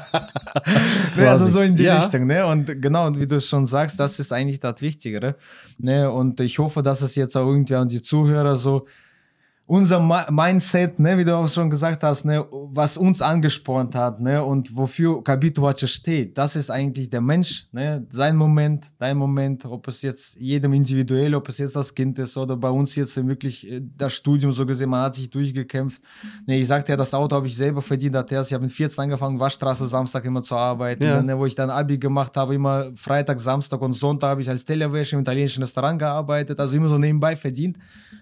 Ne, also so in die Ja. Richtung, ne? Und genau, und wie du schon sagst, das ist eigentlich das Wichtigere. Ne? Und ich hoffe, dass es jetzt auch irgendwie an die Zuhörer so unser Mindset, ne, wie du auch schon gesagt hast, ne, was uns angespornt hat, ne, und wofür Kabituwace steht, das ist eigentlich der Mensch, ne, sein Moment, dein Moment, ob es jetzt jedem individuell, ob es jetzt das Kind ist oder bei uns jetzt wirklich äh, das Studium so gesehen, man hat sich durchgekämpft. Ne, ich sagte ja, das Auto habe ich selber verdient, hat erst, ich habe mit 14 angefangen, Waschstraße Samstag immer zu arbeiten, Ja. ne, wo ich dann Abi gemacht habe, immer Freitag, Samstag und Sonntag habe ich als Tellerwäsche im italienischen Restaurant gearbeitet, also immer so nebenbei verdient,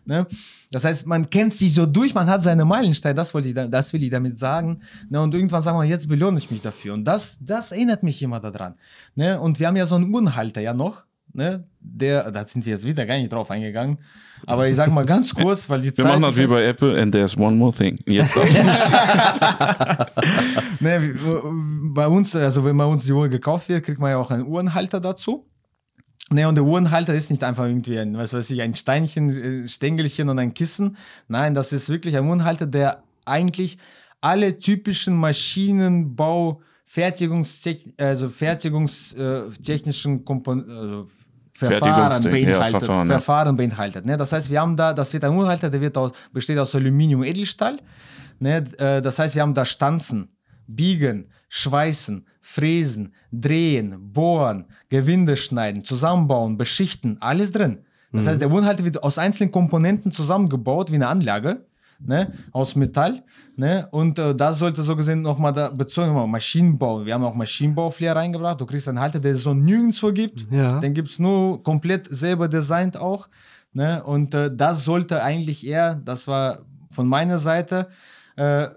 ne. Das heißt, man kämpft sich so durch, man hat seine Meilensteine, das, wollte ich, da- das will ich damit sagen. Ne? Und irgendwann sagen wir, jetzt belohne ich mich dafür. Und das, das erinnert mich immer daran. Ne? Und wir haben ja so einen Uhrenhalter ja noch, ne? der, da sind wir jetzt wieder gar nicht drauf eingegangen. Aber ich sage mal ganz kurz, weil die Wir Zeit. machen das wie bei Apple and there's one more thing. Jetzt ne, bei uns, also wenn bei uns die Uhr gekauft wird, kriegt man ja auch einen Uhrenhalter dazu. Ne, und der Uhrenhalter ist nicht einfach irgendwie ein, was weiß ich, ein Steinchen, äh, Stängelchen und ein Kissen. Nein, das ist wirklich ein Uhrenhalter, der eigentlich alle typischen Maschinenbau, Fertigungstech also fertigungstechnischen Kompon also Verfahren Fertigungstechnik, ja, beinhaltet. Verfahren, ja. Verfahren beinhaltet. Ne? Das heißt, wir haben da, das wird ein Uhrenhalter, der wird aus, besteht aus Aluminium, Edelstahl. Ne? Äh, Das heißt, wir haben da Stanzen, biegen, schweißen, fräsen, drehen, bohren, Gewinde schneiden, zusammenbauen, beschichten, alles drin. Das heißt, der Wohnhalter wird aus einzelnen Komponenten zusammengebaut, wie eine Anlage, ne, aus Metall, ne, und äh, das sollte so gesehen nochmal da bezogen, mal Maschinenbau. Wir haben auch Maschinenbauflair reingebracht. Du kriegst einen Halter, der es so nirgendwo gibt. Ja. Den gibt es nur komplett selber designt auch, ne, und äh, das sollte eigentlich eher, das war von meiner Seite, äh,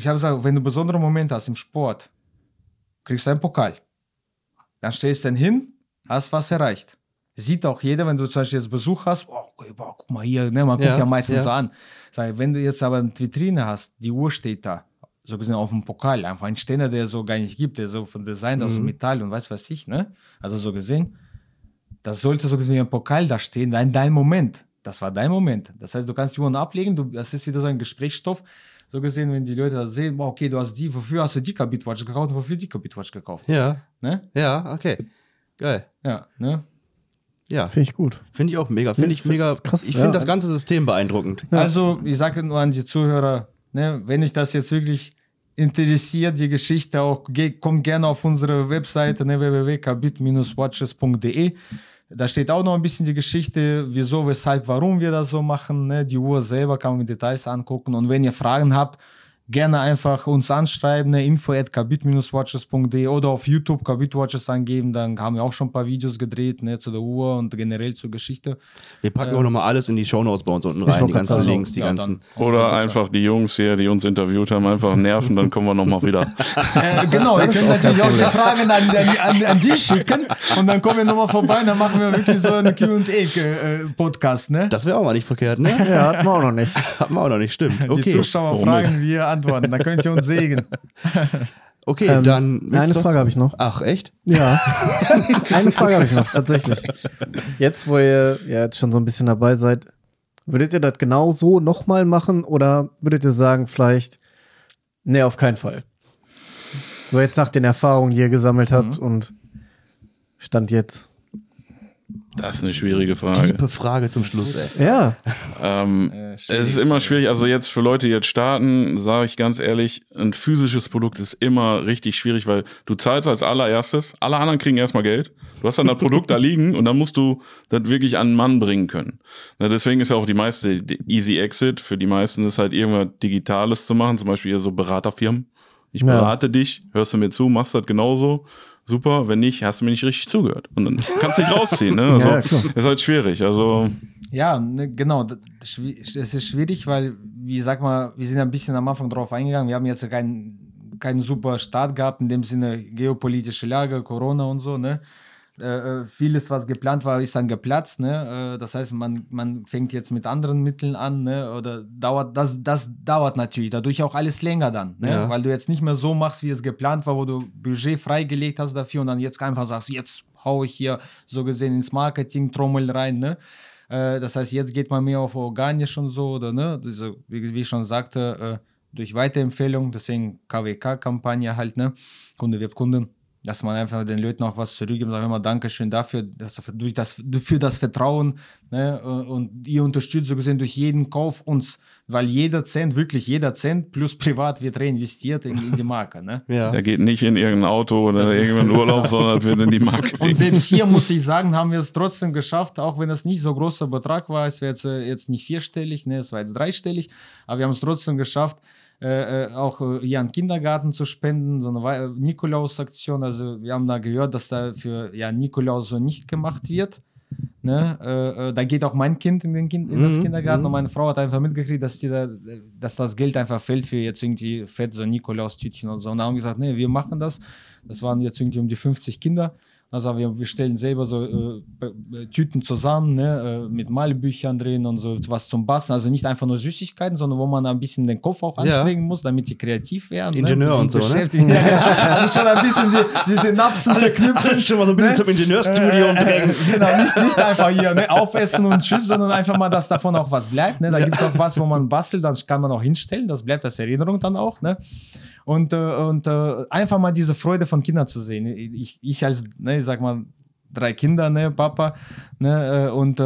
ich habe gesagt, wenn du besondere Momente hast im Sport, kriegst du einen Pokal. Dann stellst du den hin, hast was erreicht. sieht auch jeder, wenn du zum Beispiel jetzt Besuch hast, oh, guck mal hier, ne, man guckt Ja, ja, meistens ja. so an. Sag, wenn du jetzt aber eine Vitrine hast, die Uhr steht da, so gesehen auf dem Pokal, einfach ein Ständer, der so gar nicht gibt, der so von Design aus Mhm. Metall und weiß was ich, ne? Also so gesehen, das sollte so gesehen wie ein Pokal da stehen, dein, dein Moment. Das war dein Moment. Das heißt, du kannst die Uhren ablegen, du, das ist wieder so ein Gesprächsstoff. So gesehen, wenn die Leute das sehen, boah, okay, du hast die, wofür hast du die Kabitwatch gekauft und wofür die Kabitwatch gekauft? Ja, Ne? ja, okay. Geil. Ja, ne? Ja, Finde ich gut. finde ich auch mega. Finde ich mega. krass, ich ja. finde das ganze System beeindruckend. Also, ich sage nur an die Zuhörer, ne, wenn euch das jetzt wirklich interessiert, die Geschichte auch, kommt gerne auf unsere Webseite ne, www.kabit-watches.de. Da steht auch noch ein bisschen die Geschichte, wieso, weshalb, warum wir das so machen. Ne? Die Uhr selber kann man mit Details angucken. Und wenn ihr Fragen habt, gerne einfach uns anschreiben, ne? info at kabit-watches.de oder auf YouTube Kabit Watches angeben. Dann haben wir auch schon ein paar Videos gedreht ne, zu der Uhr und generell zur Geschichte. Wir packen auch nochmal alles in die Shownotes bei uns unten rein. Die ganzen sagen. Links, die Ja, ganzen. dann- Oder einfach die Jungs hier, die uns interviewt haben, einfach nerven, dann kommen wir nochmal wieder. Äh, genau, ihr könnt natürlich auch die Fragen an, an, an, an die schicken und dann kommen wir nochmal vorbei und dann machen wir wirklich so einen QA-Podcast, ne? Das wäre auch mal nicht verkehrt, ne? Ja, hatten wir auch noch nicht. Hatten wir auch noch nicht, stimmt. Die Okay, Zuschauer warum fragen, wir antworten. Dann könnt ihr uns sägen. okay Ähm, dann. Eine Frage habe ich noch. Ach, echt? Ja. Eine Frage habe ich noch, tatsächlich. Jetzt, wo ihr ja jetzt schon so ein bisschen dabei seid, würdet ihr das genau so nochmal machen oder würdet ihr sagen, vielleicht, nee, auf keinen Fall? So jetzt nach den Erfahrungen, die ihr gesammelt habt und Stand jetzt. Das ist eine schwierige Frage. Tiefe Frage zum Schluss, ey. Ja, Ähm, Äh, es ist immer schwierig. Also jetzt für Leute, die jetzt starten, sage ich ganz ehrlich, ein physisches Produkt ist immer richtig schwierig, weil du zahlst als allererstes, alle anderen kriegen erstmal Geld. Du hast dann das Produkt da liegen und dann musst du das wirklich an den Mann bringen können. Na, deswegen ist ja auch die meiste die Easy Exit. Für die meisten ist halt irgendwas Digitales zu machen, zum Beispiel hier so Beraterfirmen. Ich Ja. berate dich, hörst du mir zu, machst das genauso. Super, wenn nicht, hast du mir nicht richtig zugehört. Und dann kannst du dich rausziehen. Ne? Also, Ja, klar. ist halt schwierig. Also Ja, ne, genau. Es ist schwierig, weil, wie sag mal, wir sind ein bisschen am Anfang drauf eingegangen. Wir haben jetzt keinen, keinen super Start gehabt, in dem Sinne geopolitische Lage, Corona und so, ne? Äh, äh, vieles, was geplant war, ist dann geplatzt. Ne? Äh, das heißt, man, man fängt jetzt mit anderen Mitteln an, ne? Oder dauert, das, das dauert natürlich dadurch auch alles länger dann, ne? Ja. Weil du jetzt nicht mehr so machst, wie es geplant war, wo du Budget freigelegt hast dafür und dann jetzt einfach sagst, jetzt hau ich hier so gesehen ins Marketing Trommel rein, ne? Äh, das heißt, jetzt geht man mehr auf organisch und so, oder ne? Diese, wie, wie ich schon sagte, durch Weiterempfehlung, deswegen KWK-Kampagne halt, ne? Kunde wird Kunden, dass man einfach den Leuten auch was zurückgibt, sagen wir mal Dankeschön dafür, dass, durch das, für das Vertrauen, ne? Und ihr unterstützt so gesehen durch jeden Kauf uns, weil jeder Cent, wirklich jeder Cent plus privat wird reinvestiert in, in die Marke, ne? Ja. Der geht nicht in irgendein Auto oder irgendeinen Urlaub, sondern wird in die Marke. Und selbst hier muss ich sagen, haben wir es trotzdem geschafft, auch wenn es nicht so großer Betrag war. Es war jetzt, äh, jetzt nicht vierstellig, ne, es war jetzt dreistellig, aber wir haben es trotzdem geschafft, äh, äh, auch äh, hier an Kindergarten zu spenden, so eine äh, Nikolaus-Aktion. Also wir haben da gehört, dass da für ja, Nikolaus so nicht gemacht wird. Ne? Äh, äh, da geht auch mein Kind in, den kind, in das Mhm, Kindergarten mhm. und meine Frau hat einfach mitgekriegt, dass, die da, dass das Geld einfach fällt für jetzt irgendwie fett so Nikolaus-Tütchen und so. Und da haben wir gesagt, nee, wir machen das. Das waren jetzt irgendwie um die 50 Kinder. Also wir, wir stellen selber so äh, Be- Tüten zusammen, ne, äh, mit Malbüchern drin und so was zum Basteln. Also nicht einfach nur Süßigkeiten, sondern wo man ein bisschen den Kopf auch Ja. anstrengen muss, damit die kreativ werden. Ingenieur ne? und so, ne? Ja, ja. Also schon ein bisschen die, die Synapsen verknüpfen. Schon mal so ein bisschen Ne? zum Ingenieurstudium Äh, drängen. Genau, nicht, nicht einfach hier ne, aufessen und tschüss, sondern einfach mal, dass davon auch was bleibt. Ne? Da gibt es auch was, wo man bastelt, das kann man auch hinstellen, das bleibt als Erinnerung dann auch. Ne? Und, äh, und äh, einfach mal diese Freude von Kindern zu sehen. Ich, ich als, ne, ich sag mal, drei Kinder, ne, Papa, ne, äh, und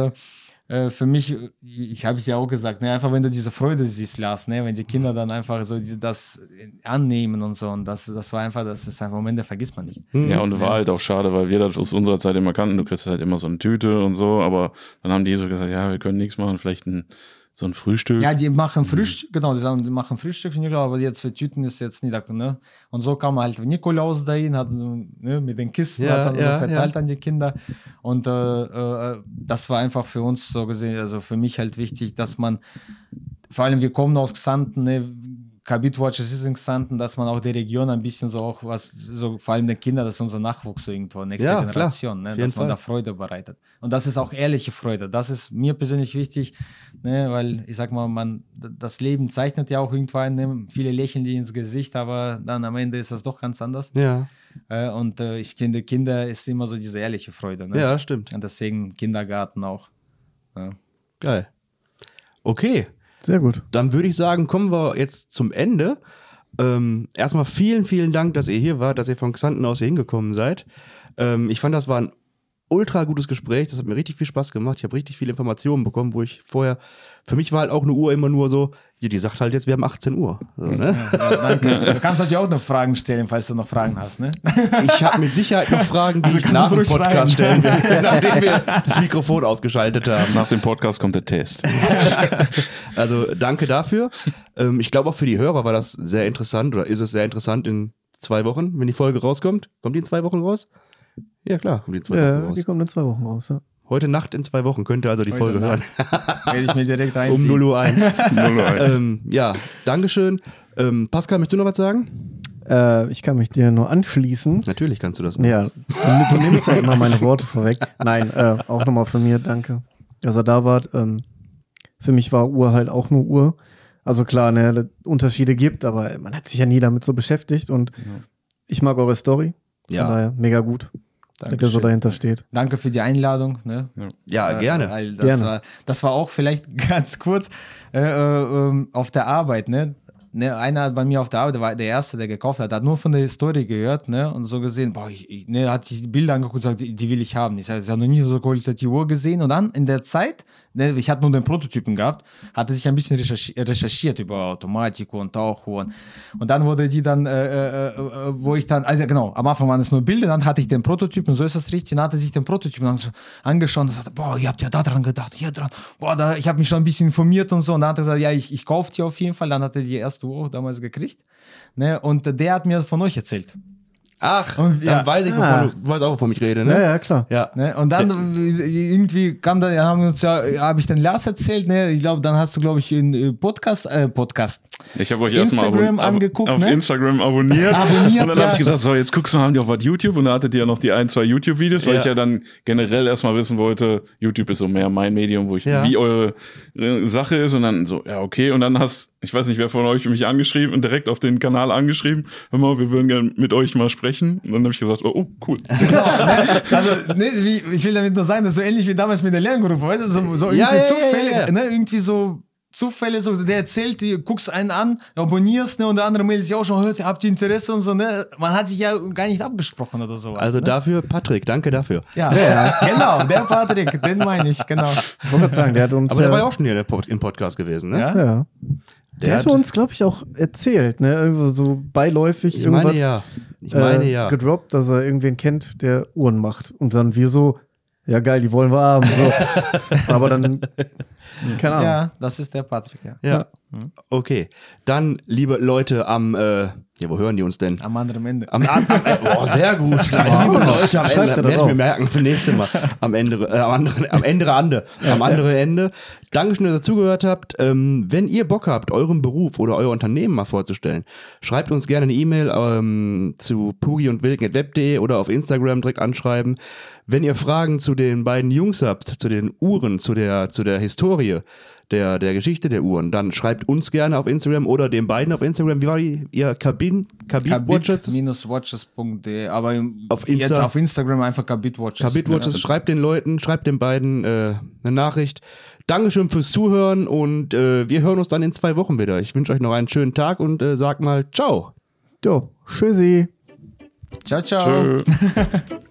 für mich, ich habe es ja auch gesagt, ne, einfach wenn du diese Freude siehst, Lars, ne, wenn die Kinder dann einfach so diese, das annehmen und so, und das, das war einfach, das ist einfach, am Ende vergisst man nicht. Ja, und war halt auch schade, weil wir das aus unserer Zeit immer kannten. Du kriegst halt immer so eine Tüte und so, aber dann haben die so gesagt, ja, wir können nichts machen, vielleicht ein, so ein Frühstück. Ja, die machen Frühstück, genau, die, sagen, die machen Frühstück für Nikolaus, aber jetzt für Tüten ist jetzt nicht, da, ne? Und so kam halt Nikolaus dahin, hat ne, mit den Kisten, Ja, hat ja, so verteilt an die Kinder. Und äh, äh, das war einfach für uns so gesehen, also für mich halt wichtig, dass man, vor allem wir kommen aus Xanten, ne? Kabit Watches ist entstanden, dass man auch die Region ein bisschen so auch was, so vor allem den Kindern, das ist unser Nachwuchs so irgendwo, nächste Ja, Generation, ne, dass jeden man da Fall. Freude bereitet. Und das ist auch ehrliche Freude. Das ist mir persönlich wichtig, ne, weil ich sag mal, man, das Leben zeichnet ja auch irgendwann, ne, viele lächeln dir ins Gesicht, aber dann am Ende ist das doch ganz anders. Ja, Äh, und äh, ich finde, Kinder ist immer so diese ehrliche Freude. Ne? ja, stimmt. Und deswegen Kindergarten auch. Ja. Geil. Okay, Sehr gut. dann würde ich sagen, kommen wir jetzt zum Ende. Ähm, erstmal vielen, vielen Dank, dass ihr hier wart, dass ihr von Xanten aus hier hingekommen seid. Ähm, ich fand, das war ein ultra gutes Gespräch. Das hat mir richtig viel Spaß gemacht. Ich habe richtig viele Informationen bekommen, wo ich vorher, für mich war halt auch eine Uhr immer nur so, die, die sagt halt jetzt, wir haben 18 Uhr. So, ne? Ja, danke. Du kannst natürlich auch noch Fragen stellen, falls du noch Fragen hast. Ne? Ich habe mit Sicherheit noch Fragen, die Also ich nach dem Podcast stellen werde, nachdem wir das Mikrofon ausgeschaltet haben. Nach dem Podcast kommt der Test. Also danke dafür. Ähm, ich glaube auch für die Hörer war das sehr interessant oder ist es sehr interessant in zwei Wochen, wenn die Folge rauskommt. Kommt die in zwei Wochen raus? Ja klar, kommt die in zwei Wochen Ja, die raus. kommen in zwei Wochen raus. Ja. Heute Nacht in zwei Wochen könnt ihr also die Heute Folge hören. Werde ich mir direkt Um einziehen. 0 Uhr 1. 0 Uhr eins. ähm, ja, Dankeschön. Ähm, Pascal, möchtest du noch was sagen? Äh, ich kann mich dir nur anschließen. Natürlich kannst du das. Ja, du, du nimmst ja immer meine Worte vorweg. Nein, äh, auch nochmal von mir, danke, dass ihr da wart. Ähm, für mich war Uhr halt auch nur Uhr. Also klar, ne, Unterschiede gibt, aber man hat sich ja nie damit so beschäftigt und ich mag eure Story. Von Ja, daher mega gut, dass ihr so Dankeschön. dahinter steht. Danke für die Einladung. Ne? ja Äh, gerne. Weil das, Gerne. War, das war auch vielleicht ganz kurz äh, äh, ähm, auf der Arbeit. Ne? Ne, einer hat bei mir auf der Arbeit, der war der Erste, der gekauft hat, hat nur von der Historie gehört ne, und so gesehen, boah, ich, ich, ne, hat sich die Bilder angeguckt und gesagt, die, die will ich haben. Ich habe noch nie so qualitative Uhr gesehen. Und dann in der Zeit, ne, ich hatte nur den Prototypen gehabt, hatte sich ein bisschen recherchi recherchiert über Automatik und Tauchuhren. Und dann wurde die dann, äh, äh, äh, wo ich dann, also genau, am Anfang waren es nur Bilder, dann hatte ich den Prototypen, so ist das richtig, dann hatte sich den Prototypen ange- angeschaut und sagte, boah, ihr habt ja da dran gedacht, hier dran, boah, da, ich habe mich schon ein bisschen informiert und so. Und dann hat er gesagt, ja, ich, ich kaufe die auf jeden Fall. Dann hat er die erste Uhr auch damals gekriegt. Ne? Und der hat mir von euch erzählt. Ach, Und- dann ja. weiß ich, wovon Ah. du, weißt auch, wovon ich rede, ne? Ja, ja, klar. Ja. Ne? Und dann äh, irgendwie kam da, haben wir uns ja, habe ich den Lars erzählt, ne? Ich glaube, dann hast du, glaube ich, einen äh, Podcast, äh, Podcast. Ich habe euch erstmal abon- ab- angeguckt, auf ne? Instagram abonniert. Abonniert, und dann ja. habe ich gesagt, so, jetzt guckst du mal, haben die auf was YouTube? Und da hattet ihr ja noch die ein, zwei YouTube-Videos, weil Ja. ich ja dann generell erstmal wissen wollte, YouTube ist so mehr mein Medium, wo ich, Ja. wie eure äh, Sache ist. Und dann so, ja, okay. Und dann hast, ich weiß nicht, wer von euch mich angeschrieben und direkt auf den Kanal angeschrieben. Hör mal, wir würden gerne mit euch mal sprechen. Und dann habe ich gesagt, oh, oh cool. Also, ne, wie, ich will damit nur sagen, das ist so ähnlich wie damals mit der Lerngruppe, weißt du, so, so irgendwie Ja, ja, ja, Zufälle, ja, ja. Ne, irgendwie so Zufälle, so, der erzählt, du guckst einen an, abonnierst, ne, und der andere meldet sich auch schon, hört, habt ihr Interesse und so, ne, man hat sich ja gar nicht abgesprochen oder sowas. Also ne? dafür, Patrick, danke dafür. ja, genau, der Patrick, den meine ich, genau. Ich wollte sagen, der hat uns. Aber der ja, war ja auch schon hier Pod- im Podcast gewesen, ne? Ja? ja. Der, Der hatte hat- uns, glaube ich, auch erzählt, ne? Irgendwo so beiläufig Ich irgendwas meine ja. Ich meine äh, ja. gedroppt, dass er irgendwen kennt, der Uhren macht. Und dann wir so, ja geil, die wollen wir haben. So. Aber dann, keine Ahnung. Ja, das ist der Patrick, ja. Ja. Okay. Dann, liebe Leute am, äh, ja, wo hören die uns denn? Am anderen Ende. Am, am, am oh, sehr gut. Liebe Leute, am Schreibt Ende, er werde ich drauf. mir merken für nächste Mal. Am Ende, äh, am anderen, am Ende Ande, am anderen Ende. Dankeschön, dass ihr zugehört habt. Ähm, wenn ihr Bock habt, euren Beruf oder euer Unternehmen mal vorzustellen, schreibt uns gerne eine E-Mail ähm, zu pugi und web.de oder auf Instagram direkt anschreiben. Wenn ihr Fragen zu den beiden Jungs habt, zu den Uhren, zu der, zu der Historie, der, der Geschichte der Uhren, dann schreibt uns gerne auf Instagram oder den beiden auf Instagram. Wie war die? Ihr Kabin, Watches? Kabit-watches.de, aber im- Auf Insta- jetzt auf Instagram einfach Kabit-watches. Kabitwatches, Ja. schreibt den Leuten, schreibt den beiden äh, eine Nachricht. Dankeschön fürs Zuhören und äh, wir hören uns dann in zwei Wochen wieder. Ich wünsche euch noch einen schönen Tag und äh, sag mal ciao. Jo, tschüssi. Ciao, ciao. Tschö.